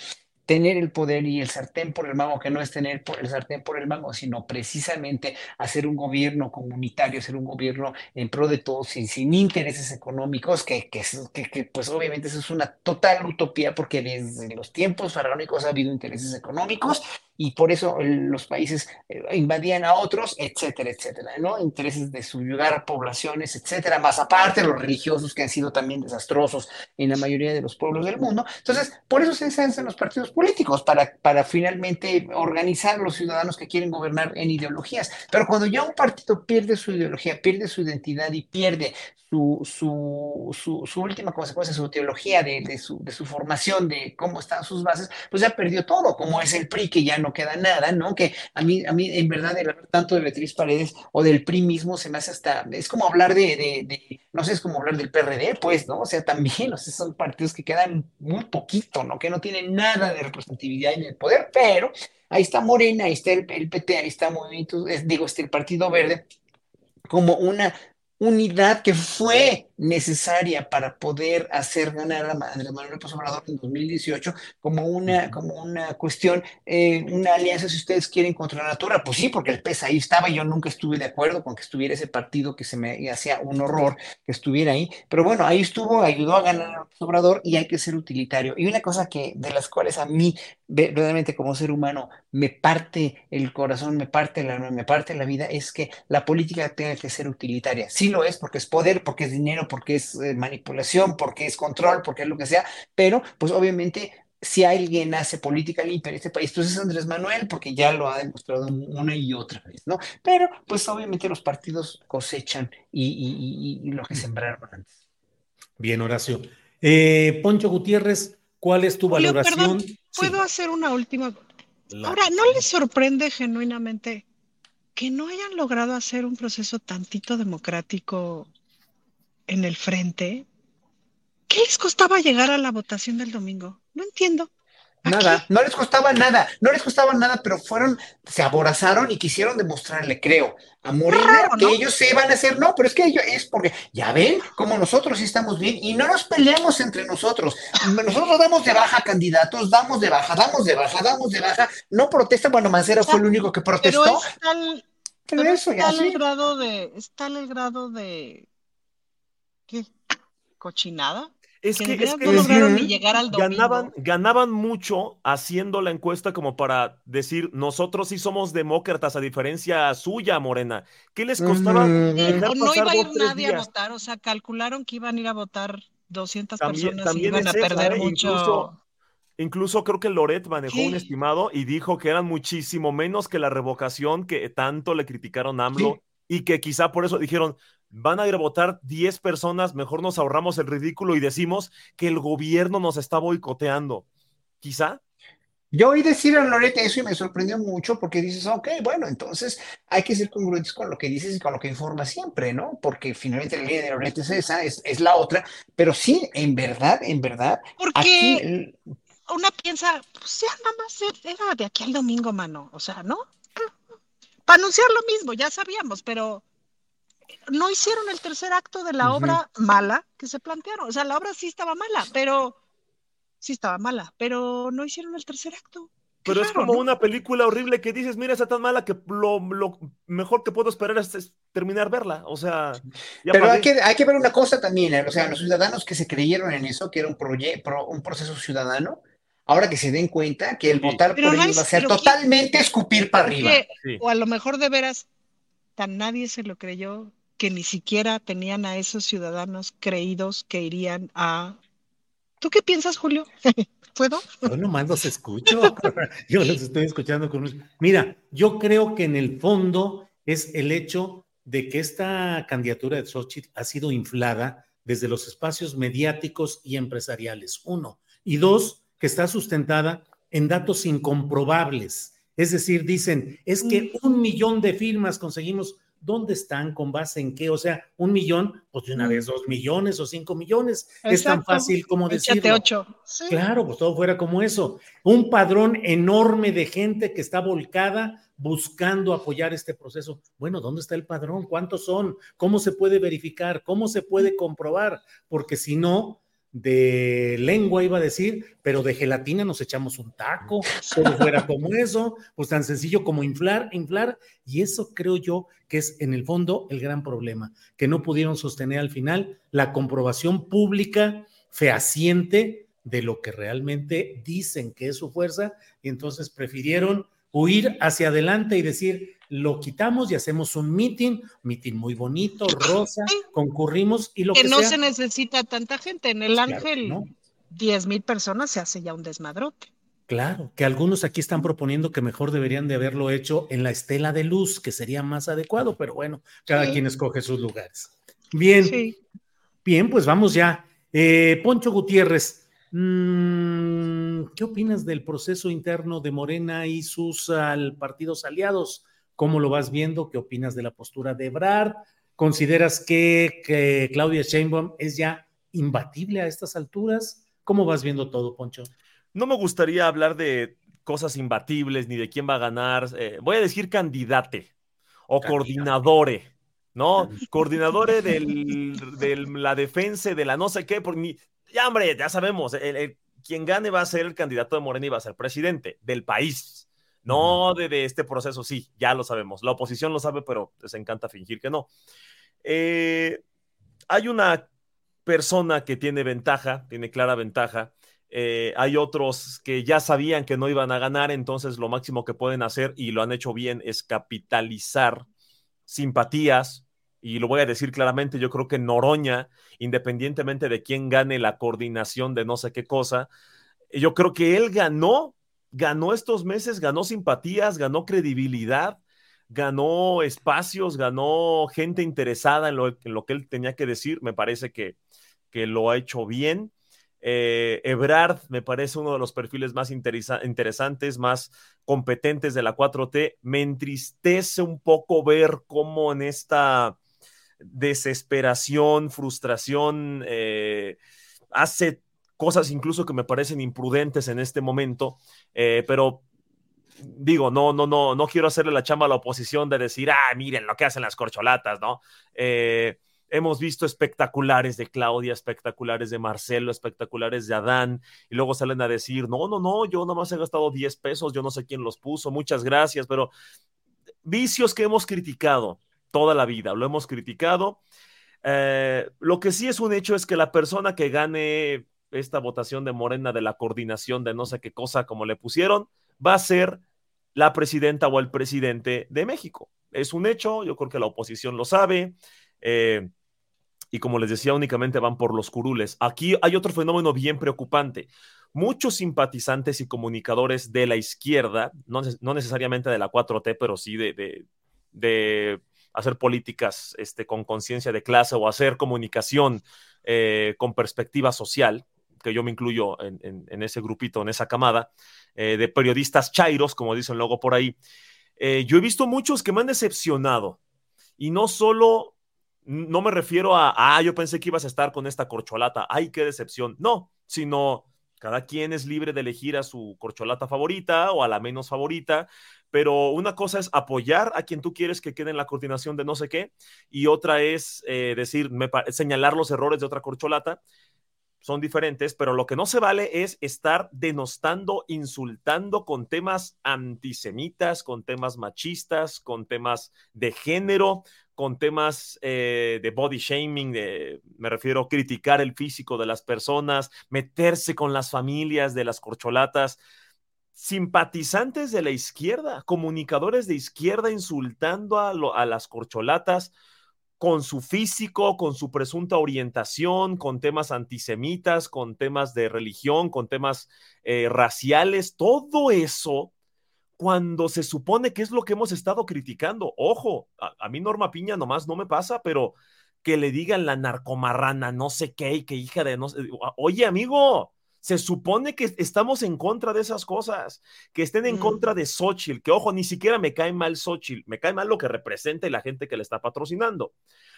tener el poder y el sartén por el mango, que no es tener el sartén por el mango, sino precisamente hacer un gobierno comunitario, hacer un gobierno en pro de todos, sin, intereses económicos, que, que, pues obviamente eso es una total utopía, porque desde los tiempos faraónicos ha habido intereses económicos y por eso los países eh, invadían a otros, etcétera, etcétera, ¿no? Intereses de subyugar a poblaciones, etcétera, más aparte los religiosos que han sido también desastrosos en la mayoría de los pueblos del mundo. Entonces, por eso se hacen los partidos políticos, para, para finalmente organizar a los ciudadanos que quieren gobernar en ideologías. Pero cuando ya un partido pierde su ideología, pierde su identidad y pierde su, su, su, última consecuencia, su teología de, de, su, de su formación, de cómo están sus bases, pues ya perdió todo, como es el PRI, que ya no queda nada, ¿no? Que a mí, a mí en verdad, el tanto de Beatriz Paredes o del PRI mismo se me hace hasta, es como hablar de, de, no sé, es como hablar del PRD, pues, ¿no? O sea, también, o sea, son partidos que quedan muy poquito, ¿no? Que no tienen nada de representatividad en el poder, pero ahí está Morena, ahí está el, PT, ahí está Movimiento, digo, este, el Partido Verde, como una unidad que fue necesaria para poder hacer ganar a Andrés Manuel López Obrador en 2018 como una, como una cuestión, eh, una alianza, si ustedes quieren, contra la natura. Pues sí, porque el PES ahí estaba y yo nunca estuve de acuerdo con que estuviera ese partido que se me hacía un horror que estuviera ahí. Pero bueno, ahí estuvo, ayudó a ganar a López Obrador y hay que ser utilitario. Y una cosa que de las cuales a mí, verdaderamente como ser humano, me parte el corazón, me parte la me parte la vida, es que la política tenga que ser utilitaria. Sí lo es porque es poder, porque es dinero, porque es eh, manipulación, porque es control, porque es lo que sea, pero pues obviamente si alguien hace política limpia en este país, entonces es Andrés Manuel, porque ya lo ha demostrado una y otra vez, ¿no? Pero pues obviamente los partidos cosechan y, lo que sembraron antes. Bien, Horacio. Eh, Poncho Gutiérrez, ¿cuál es tu valoración? ¿Puedo hacer una última? Ahora, ¿no les sorprende genuinamente que no hayan logrado hacer un proceso tantito democrático en el frente, ¿qué les costaba llegar a la votación del domingo? No entiendo. Nada, no les costaba nada, no les costaba nada, pero fueron, se aborazaron y quisieron demostrrle, creo, a Morena que ellos se iban a hacer, no, pero es que ellos, es porque, ya ven, como nosotros sí estamos bien y no nos peleamos entre nosotros. Nosotros damos de baja candidatos, damos de baja, damos de baja, damos de baja, no protesta, bueno, Mancera fue el único que protestó. Pero, eso, está, el grado de, está el grado de ¿Qué? ¿Cochinada? Es que, es que no lograron ni llegar al ganaban, ganaban mucho haciendo la encuesta como para decir, nosotros sí somos demócratas a diferencia suya, Morena. ¿Qué les costaba? no iba a ir nadie a votar, o sea, calcularon que iban a ir a votar 200 personas y iban a perder ¿eh? mucho. Incluso, incluso, creo que Loret manejó un estimado y dijo que eran muchísimo menos que la revocación que tanto le criticaron a AMLO y que quizá por eso dijeron, van a ir a votar 10 personas, mejor nos ahorramos el ridículo y decimos que el gobierno nos está boicoteando. Quizá. Yo oí decir a Loreta eso y me sorprendió mucho porque dices, ok, bueno, entonces hay que ser congruentes con lo que dices y con lo que informas siempre, ¿no? Porque finalmente la línea de Loreta es esa, es, la otra, pero sí, en verdad, en verdad. Porque una piensa, pues ya nada más era de aquí al domingo, mano, o sea, ¿no? Para anunciar lo mismo, ya sabíamos, pero no hicieron el tercer acto de la obra mala que se plantearon. O sea, la obra sí estaba mala, pero sí estaba mala, pero no hicieron el tercer acto. pero es como una película horrible que dices, mira, está tan mala que lo, mejor que puedo esperar es, terminar verla. O sea, pero hay que, hay que ver una cosa también, ¿eh? o sea, los ciudadanos que se creyeron en eso, que era un, un proceso ciudadano, ahora que se den cuenta que el votar por ellos va a ser totalmente escupir para arriba. O a lo mejor de veras, tan nadie se lo creyó que ni siquiera tenían a esos ciudadanos creídos que irían a... ¿Tú qué piensas, Julio? ¿Puedo? Yo nomás los escucho. yo los estoy escuchando con... Mira, yo creo que en el fondo es el hecho de que esta candidatura de Xochitl ha sido inflada desde los espacios mediáticos y empresariales, uno. Y dos, que está sustentada en datos incomprobables. Es decir, dicen, es que mm. un millón de firmas conseguimos ¿dónde están? ¿Con base en qué? O sea, un millón, pues de una vez dos millones o cinco millones. Es tan fácil como decirlo. ocho. Claro, pues todo fuera como eso. Un padrón enorme de gente que está volcada buscando apoyar este proceso. Bueno, ¿dónde está el padrón? ¿Cuántos son? ¿Cómo se puede verificar? ¿Cómo se puede comprobar? Porque si no, de lengua iba a decir, pero de gelatina nos echamos un taco, todo fuera como eso, pues tan sencillo como inflar, inflar, y eso creo yo que es en el fondo el gran problema, que no pudieron sostener al final la comprobación pública fehaciente de lo que realmente dicen que es su fuerza, y entonces prefirieron huir hacia adelante y decir, lo quitamos y hacemos un meeting, meeting muy bonito, rosa, concurrimos y lo que, que no se necesita tanta gente. En el Ángel, 10 mil personas se hace ya un desmadrote. Claro, que algunos aquí están proponiendo que mejor deberían de haberlo hecho en la estela de luz, que sería más adecuado, pero bueno, cada quien escoge sus lugares. Bien, bien, pues vamos ya. Eh, Poncho Gutiérrez, mmm, em, ¿qué opinas del proceso interno de Morena y sus partidos aliados? ¿Cómo lo vas viendo? ¿Qué opinas de la postura de Ebrard? ¿Consideras que, que Claudia Sheinbaum es ya imbatible a estas alturas? ¿Cómo vas viendo todo, Poncho? No me gustaría hablar de cosas imbatibles ni de quién va a ganar. Eh, voy a decir candidate o coordinadore, ¿no? Coordinadore de la defensa de la no sé qué, porque ya, hombre, ya sabemos, quien gane va a ser el candidato de Morena y va a ser presidente del país. No de, este proceso, sí, ya lo sabemos. La oposición lo sabe, pero les encanta fingir que no. Eh, hay una persona que tiene ventaja, tiene clara ventaja. Eh, hay otros que ya sabían que no iban a ganar, entonces lo máximo que pueden hacer, y lo han hecho bien, es capitalizar simpatías. Y lo voy a decir claramente, yo creo que Noroña, independientemente de quién gane la coordinación de no sé qué cosa, yo creo que él ganó, ganó estos meses, ganó simpatías, ganó credibilidad, ganó espacios, ganó gente interesada en lo, que él tenía que decir. Me parece que, que lo ha hecho bien. Eh, Ebrard me parece uno de los perfiles más interesantes, más competentes de la 4T. Me entristece un poco ver cómo en esta desesperación, frustración, eh, hace cosas incluso que me parecen imprudentes en este momento, eh, pero digo, no, no, no, no quiero hacerle la chamba a la oposición de decir, ah, miren lo que hacen las corcholatas, ¿no? Eh, hemos visto espectaculares de Claudia, espectaculares de Marcelo, espectaculares de Adán, y luego salen a decir, no, no, no, yo nada más he gastado 10 pesos, yo no sé quién los puso, muchas gracias, pero vicios que hemos criticado toda la vida, lo hemos criticado. Eh, lo que sí es un hecho es que la persona que gane esta votación de Morena de la coordinación de no sé qué cosa como le pusieron, va a ser la presidenta o el presidente de México. Es un hecho, yo creo que la oposición lo sabe. Eh, y como les decía, únicamente van por los curules. Aquí hay otro fenómeno bien preocupante. Muchos simpatizantes y comunicadores de la izquierda, no, necesariamente de la 4T, pero sí de, de, hacer políticas este, con conciencia de clase o hacer comunicación eh, con perspectiva social, que yo me incluyo en, ese grupito, en esa camada, eh, de periodistas chairos, como dicen luego por ahí. yo he visto muchos que me han decepcionado. Y no solo no me refiero a, ah, yo pensé que ibas a estar con esta corcholata, ay, qué decepción. No, sino cada quien es libre de elegir a su corcholata favorita o a la menos favorita, pero una cosa es apoyar a quien tú quieres que quede en la coordinación de no sé qué, y otra es eh, decir, señalar los errores de otra corcholata. Son diferentes, pero lo que no se vale es estar denostando, insultando con temas antisemitas, con temas machistas, con temas de género, con temas eh, de body shaming, me refiero a criticar el físico de las personas, meterse con las familias de las corcholatas, simpatizantes de la izquierda, comunicadores de izquierda insultando a las corcholatas con su físico, con su presunta orientación, con temas antisemitas, con temas de religión, con temas eh, raciales, todo eso cuando se supone que es lo que hemos estado criticando. Ojo, a, mí Norma Piña nomás no me pasa, pero que le digan la narcomarrana, no sé qué, que hija de no sé. Oye, amigo, se supone que estamos en contra de esas cosas, que estén en contra de Xochitl, que ojo, ni siquiera me cae mal Xochitl, me cae mal lo que representa y la gente que le está patrocinando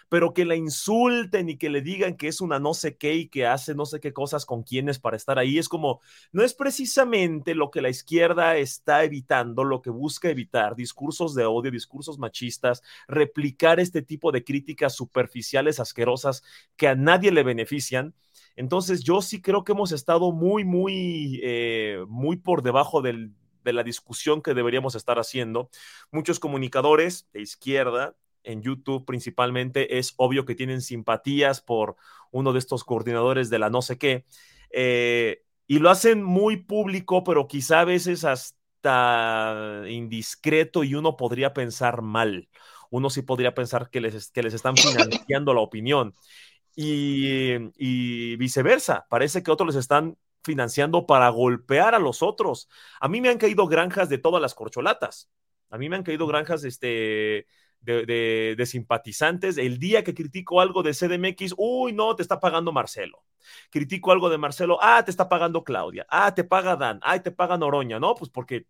pero que la insulten y que le digan que es una no sé qué y que hace no sé qué cosas con quienes para estar ahí, es como, no es precisamente lo que la izquierda está evitando, lo que busca evitar, discursos de odio, discursos machistas, replicar este tipo de críticas superficiales, asquerosas, que a nadie le benefician. Entonces yo sí creo que hemos estado muy, muy, eh, muy por debajo del, de la discusión que deberíamos estar haciendo. Muchos comunicadores de izquierda en YouTube principalmente, es obvio que tienen simpatías por uno de estos coordinadores de la no sé qué. Eh, y lo hacen muy público, pero quizá a veces hasta indiscreto y uno podría pensar mal. Uno sí podría pensar que les, que les están financiando la opinión. Y, viceversa, parece que otros les están financiando para golpear a los otros. A mí me han caído granjas de todas las corcholatas. A mí me han caído granjas este, de, de, simpatizantes. El día que critico algo de CDMX, uy, no, te está pagando Marcelo. Critico algo de Marcelo, ah, te está pagando Claudia, ah, te paga Dan, ah, te paga Noroña, ¿no? Pues porque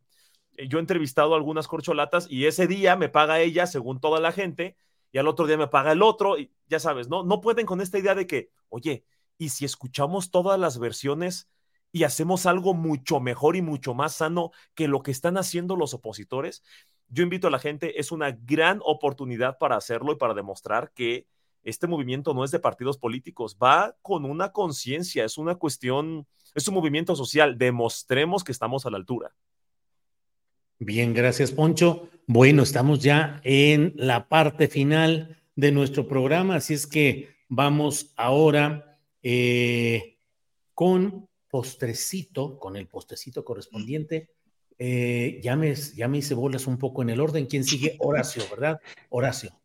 yo he entrevistado a algunas corcholatas y ese día me paga ella según toda la gente y al otro día me paga el otro, y ya sabes, ¿no? No pueden con esta idea de que, oye, y si escuchamos todas las versiones y hacemos algo mucho mejor y mucho más sano que lo que están haciendo los opositores, yo invito a la gente, es una gran oportunidad para hacerlo y para demostrar que este movimiento no es de partidos políticos, va con una conciencia, es una cuestión, es un movimiento social, demostremos que estamos a la altura. Bien, gracias Poncho. Bueno, estamos ya en la parte final de nuestro programa, así es que vamos ahora eh, con postrecito, con el postrecito correspondiente eh, ya, me, ya me hice bolas un poco en el orden. ¿Quién sigue? Horacio, ¿verdad? Horacio.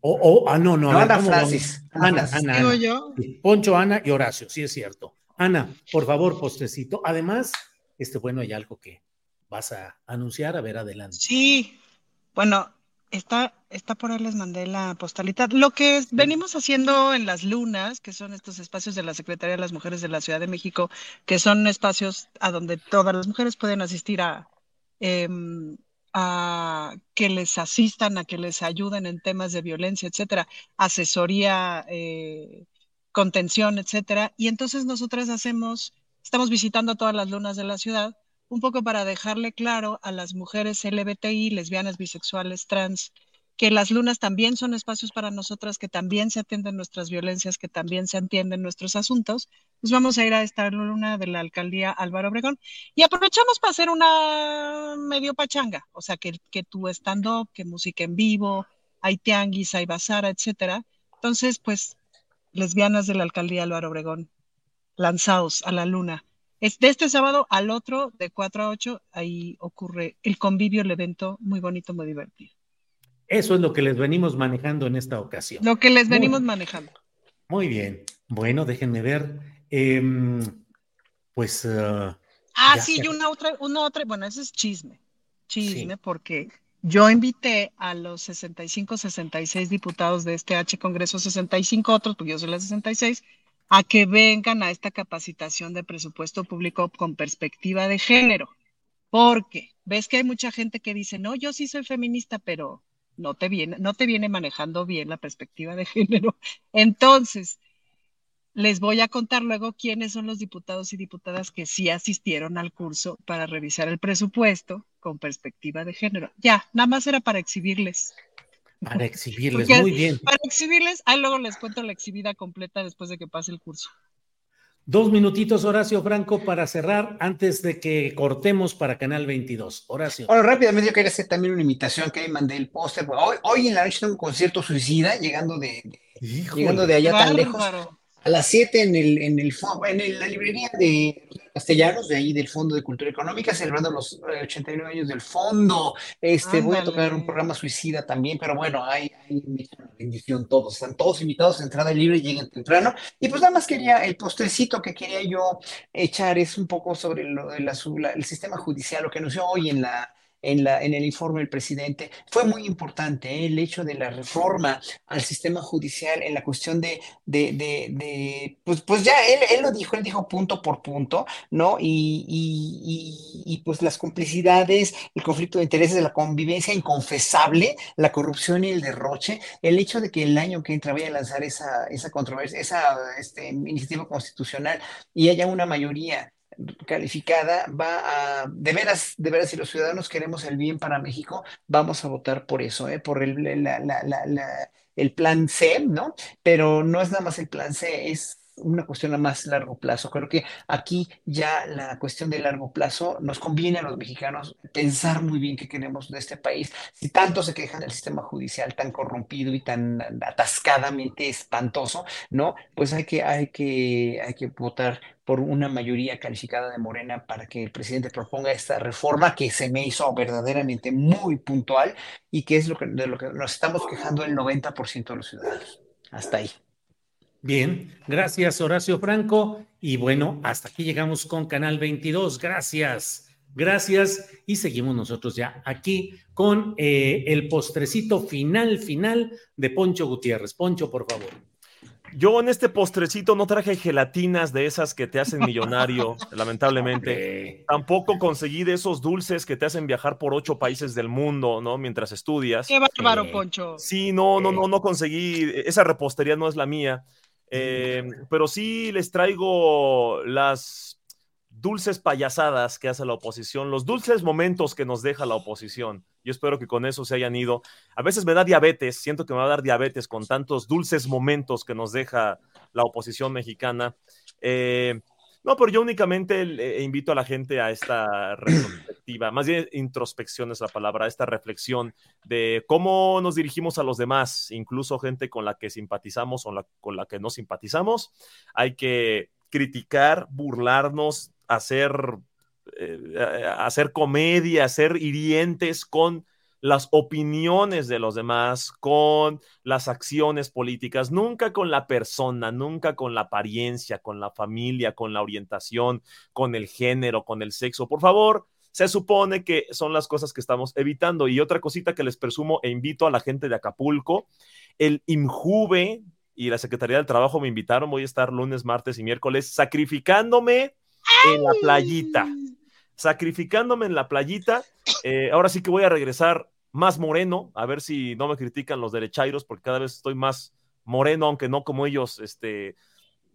O, ah, no, no. Ana, Ana, Ana, Ana, yo? Poncho, Ana y Horacio, sí es cierto. Ana, por favor, postrecito. Además, este, bueno, hay algo que vas a anunciar, a ver, adelante. Sí, bueno, Está, está por ahí les mandé la postalita. Lo que venimos haciendo en las lunas, que son estos espacios de la Secretaría de las Mujeres de la Ciudad de México, que son espacios a donde todas las mujeres pueden asistir a, em, a que les asistan, a que les ayuden en temas de violencia, etcétera, asesoría, eh, contención, etcétera. Y entonces nosotras hacemos, estamos visitando todas las lunas de la ciudad un poco para dejarle claro a las mujeres LBTI, lesbianas, bisexuales, trans, que las lunas también son espacios para nosotras, que también se atienden nuestras violencias, que también se atienden nuestros asuntos, pues vamos a ir a esta luna de la alcaldía Álvaro Obregón y aprovechamos para hacer una medio pachanga, o sea, que, que tu stand-up, que música en vivo, hay tianguis, hay bazara, etcétera. Entonces, pues, lesbianas de la alcaldía Álvaro Obregón, lanzados a la luna de este sábado al otro, de 4 a 8, ahí ocurre el convivio, el evento muy bonito, muy divertido. Eso es lo que les venimos manejando en esta ocasión. Lo que les venimos manejando. Muy bien. Bueno, déjenme ver. Em, pues. Uh, ah, sí, y una otra, una otra, bueno, ese es chisme. Chisme, porque yo invité a los 65, 66 diputados de este H Congreso, 65 otros, porque yo soy la 66, a que vengan a esta capacitación de presupuesto público con perspectiva de género. Porque ves que hay mucha gente que dice, no, yo sí soy feminista, pero no te viene, no te viene manejando bien la perspectiva de género. Entonces, les voy a contar luego quiénes son los diputados y diputadas que sí asistieron al curso para revisar el presupuesto con perspectiva de género. Ya, nada más era para exhibirles. Para exhibirles, muy bien. Para exhibirles, ahí luego les cuento la exhibida completa después de que pase el curso. Dos minutitos, Horacio Franco, para cerrar antes de que cortemos para Canal 22. Horacio. Bueno, rápidamente yo quería hacer también una invitación que ahí mandé el póster. Hoy, hoy en la noche tengo un concierto suicida llegando de, llegando de allá tan lejos a las 7 en, el, en, el, en la librería de Castellanos, de ahí del Fondo de Cultura Económica, celebrando los 89 eh, años del fondo. Este, voy a tocar un programa suicida también, pero bueno, hay, hay bendición todos, están todos invitados a entrada libre, lleguen temprano. Y pues nada más quería, el postrecito que quería yo echar es un poco sobre lo de la, el sistema judicial, lo que anunció hoy en la en, la, en el informe del presidente, fue muy importante ¿eh? el hecho de la reforma al sistema judicial en la cuestión de, de, de, pues, pues ya él, él, lo dijo, él dijo punto por punto, ¿no? Y, y, y, pues las complicidades, el conflicto de intereses, la convivencia inconfesable, la corrupción y el derroche, el hecho de que el año que entra vaya a lanzar esa, esa controversia, esa este, iniciativa constitucional y haya una mayoría calificada va a, de veras, de veras, si los ciudadanos queremos el bien para México, vamos a votar por eso, ¿eh? por el, el plan C, ¿no? Pero no es nada más el plan C, es una cuestión a más largo plazo. Creo que aquí ya la cuestión de largo plazo nos conviene a los mexicanos pensar muy bien qué queremos de este país. Si tanto se quejan del sistema judicial tan corrompido y tan atascadamente espantoso, ¿no? Pues hay que, hay que, hay que votar por una mayoría calificada de Morena para que el presidente proponga esta reforma que se me hizo verdaderamente muy puntual y que es lo que, de lo que nos estamos quejando el 90% de los ciudadanos. Hasta ahí. Bien, gracias Horacio Franco. Y bueno, hasta aquí llegamos con Canal 22. Gracias. Gracias y seguimos nosotros ya aquí con eh, el postrecito final, final de Poncho Gutiérrez. Poncho, por favor. Yo en este postrecito no traje gelatinas de esas que te hacen millonario, lamentablemente. Tampoco conseguí de esos dulces que te hacen viajar por ocho países del mundo, ¿no? Mientras estudias. Qué bárbaro, Poncho. Sí, no, no, no, no conseguí. Esa repostería no es la mía. Eh, pero sí les traigo las dulces payasadas que hace la oposición, los dulces momentos que nos deja la oposición. Yo espero que con eso se hayan ido. A veces me da diabetes, siento que me va a dar diabetes con tantos dulces momentos que nos deja la oposición mexicana. Eh, no, pero yo únicamente eh, invito a la gente a esta retrospectiva, más bien introspección es la palabra, esta reflexión de cómo nos dirigimos a los demás, incluso gente con la que simpatizamos o con la que no simpatizamos. Hay que criticar, burlarnos, hacer, eh, hacer comedia, hacer hirientes con las opiniones de los demás, con las acciones políticas, nunca con la persona, nunca con la apariencia, con la familia, con la orientación, con el género, con el sexo. Por favor, se supone que son las cosas que estamos evitando. Y otra cosita que les presumo e invito a la gente de Acapulco, el IMJUVE y la Secretaría del Trabajo me invitaron, voy a estar lunes, martes y miércoles sacrificándome en la playita. Sacrificándome en la playita. Eh, ahora sí que voy a regresar más moreno, a ver si no me critican los derechairos, porque cada vez estoy más moreno, aunque no como ellos, este,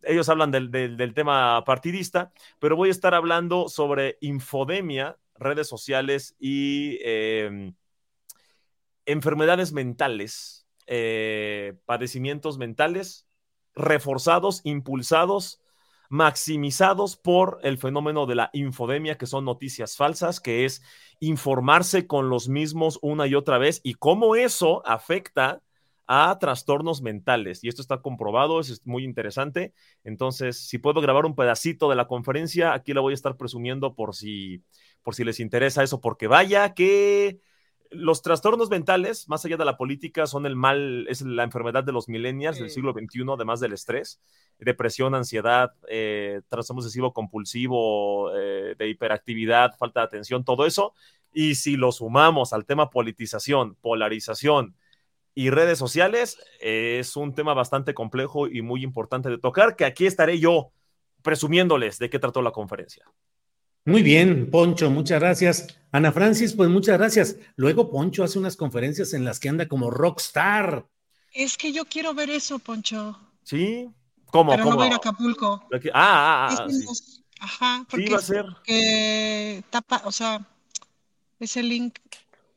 ellos hablan del, del, tema partidista, pero voy a estar hablando sobre infodemia, redes sociales y em, enfermedades mentales, eh, padecimientos mentales reforzados, impulsados maximizados por el fenómeno de la infodemia, que son noticias falsas, que es informarse con los mismos una y otra vez y cómo eso afecta a trastornos mentales. Y esto está comprobado, es muy interesante. Entonces, si puedo grabar un pedacito de la conferencia, aquí la voy a estar presumiendo por si, por si les interesa eso, porque vaya que los trastornos mentales, más allá de la política, son el mal, es la enfermedad de los millennials del siglo XXI, además del estrés, depresión, ansiedad, eh, trastorno obsesivo compulsivo, eh, de hiperactividad, falta de atención, todo eso. Y si lo sumamos al tema politización, polarización y redes sociales, es un tema bastante complejo y muy importante de tocar, que aquí estaré yo presumiéndoles de qué trató la conferencia. Muy bien, Poncho, muchas gracias. Ana Francis, pues muchas gracias. Luego Poncho hace unas conferencias en las que anda como rockstar. Es que yo quiero ver eso, Poncho. Sí, ¿cómo? Pero ¿Cómo? no voy a ir a Acapulco. Ah, ah, ah, Es sí. menos- Ajá, porque, Sí, va a ser. porque tapa, o sea, ese link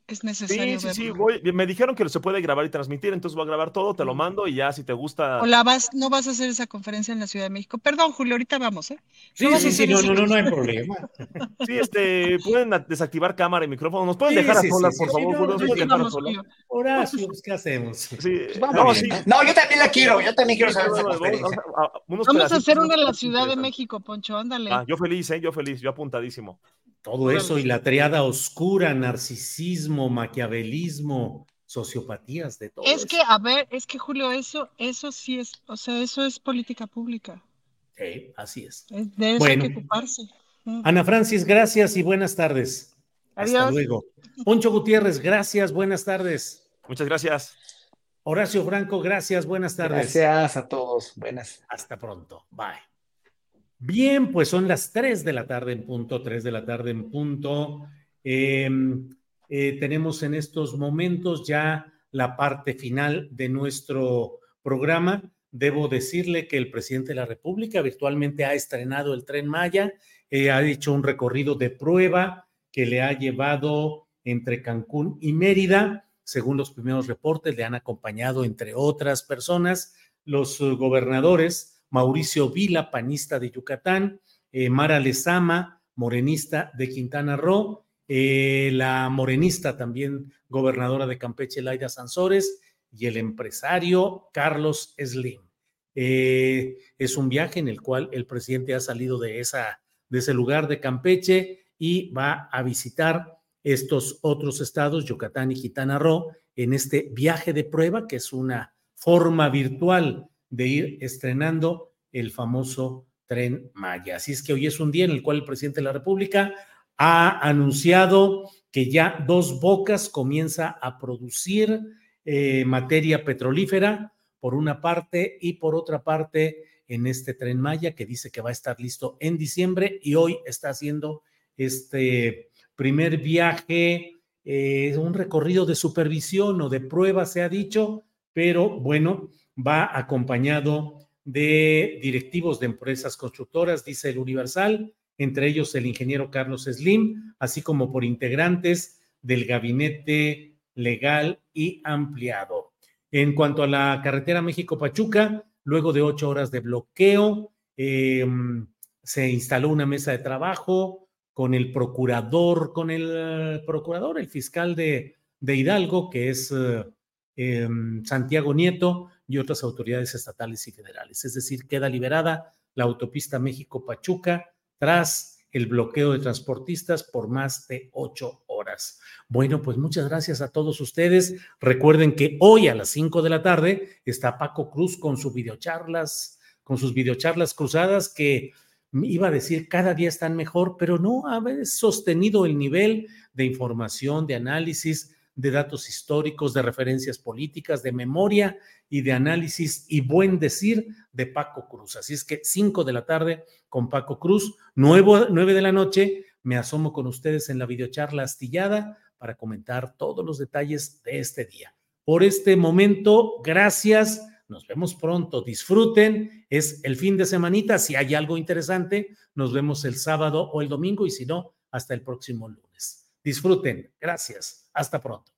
es necesario Sí, sí, sí. voy- me dijeron que se puede grabar y transmitir, entonces voy a grabar todo, te lo mando y ya si te gusta. O la vas, no vas a hacer esa conferencia en la Ciudad de México. Perdón, Julio, ahorita vamos, ¿eh? Sí, a sí, sí, no, no, no, no hay problema. Sí, este, pueden a- desactivar cámara y micrófono. ¿Nos pueden Sí, dejar a sí, solas, sí, por sí, favor, Julio? ¿Nos sí, pueden sí, dejar a solas? Horacio, pues, ¿qué hacemos? Sí, Vamos no, bien. sí. No, yo también la quiero, yo también quiero saber vamos a- a- Vamos a hacer una en la Ciudad de. México, Poncho, ándale. Ah, yo feliz, ¿eh? Yo feliz, yo apuntadísimo. Todo eso y la triada oscura, narcisismo, maquiavelismo, sociopatías, de todo Es eso. que, a ver, es que Julio, eso, eso sí es, o sea, eso es política pública. Sí, así es. Es- De eso Bueno. hay que ocuparse. Mm. Ana Francis, gracias y buenas tardes. Hasta luego. Poncho Gutiérrez, gracias, buenas tardes. Muchas gracias. Horacio Franco, gracias, buenas tardes. Gracias a todos. Buenas. Hasta pronto. Bye. Bien, pues son las 3 de la tarde en punto, 3 de la tarde en punto. Eh, eh, tenemos en estos momentos ya la parte final de nuestro programa. Debo decirle que el presidente de la República virtualmente ha estrenado el tren Maya, eh, ha hecho un recorrido de prueba que le ha llevado entre Cancún y Mérida. Según los primeros reportes, le han acompañado, entre otras personas, los eh, gobernadores Mauricio Vila, panista de Yucatán, eh, Mara Lezama, morenista de Quintana Roo, eh, la morenista también gobernadora de Campeche, Laida Sansores, y el empresario Carlos Slim. Eh, es un viaje en el cual el presidente ha salido de, de ese lugar de Campeche y va a visitar estos otros estados, Yucatán y Quintana Roo, en este viaje de prueba, que es una forma virtual de ir estrenando el famoso tren Maya. Así es que hoy es un día en el cual el presidente de la República ha anunciado que ya Dos Bocas comienza a producir eh, materia petrolífera por una parte y por otra parte en este tren Maya que dice que va a estar listo en diciembre y hoy está haciendo este primer viaje, eh, un recorrido de supervisión o de prueba, se ha dicho, pero bueno, va acompañado de directivos de empresas constructoras, dice el Universal, entre ellos el ingeniero Carlos Slim, así como por integrantes del gabinete legal y ampliado. En cuanto a la carretera México-Pachuca, luego de ocho horas de bloqueo, em, se instaló una mesa de trabajo con el procurador, con el procurador, el fiscal de, Hidalgo, que es eh, em, Santiago Nieto, y otras autoridades estatales y federales. Es decir, queda liberada la autopista México-Pachuca tras el bloqueo de transportistas por más de ocho horas. Bueno, pues muchas gracias a todos ustedes. Recuerden que hoy a las cinco de la tarde está Paco Cruz con sus videocharlas, con sus videocharlas cruzadas que iba a decir cada día están mejor, pero no ha sostenido el nivel de información, de análisis, de datos históricos, de referencias políticas, de memoria y de análisis y buen decir de Paco Cruz. Así es que 5 de la tarde con Paco Cruz, 9, de la noche, me asomo con ustedes en la videocharla astillada para comentar todos los detalles de este día. Por este momento, gracias. Nos vemos pronto. Disfruten. Es el fin de semanita. Si hay algo interesante, nos vemos el sábado o el domingo y si no, hasta el próximo lunes. Disfruten. Gracias. Hasta pronto.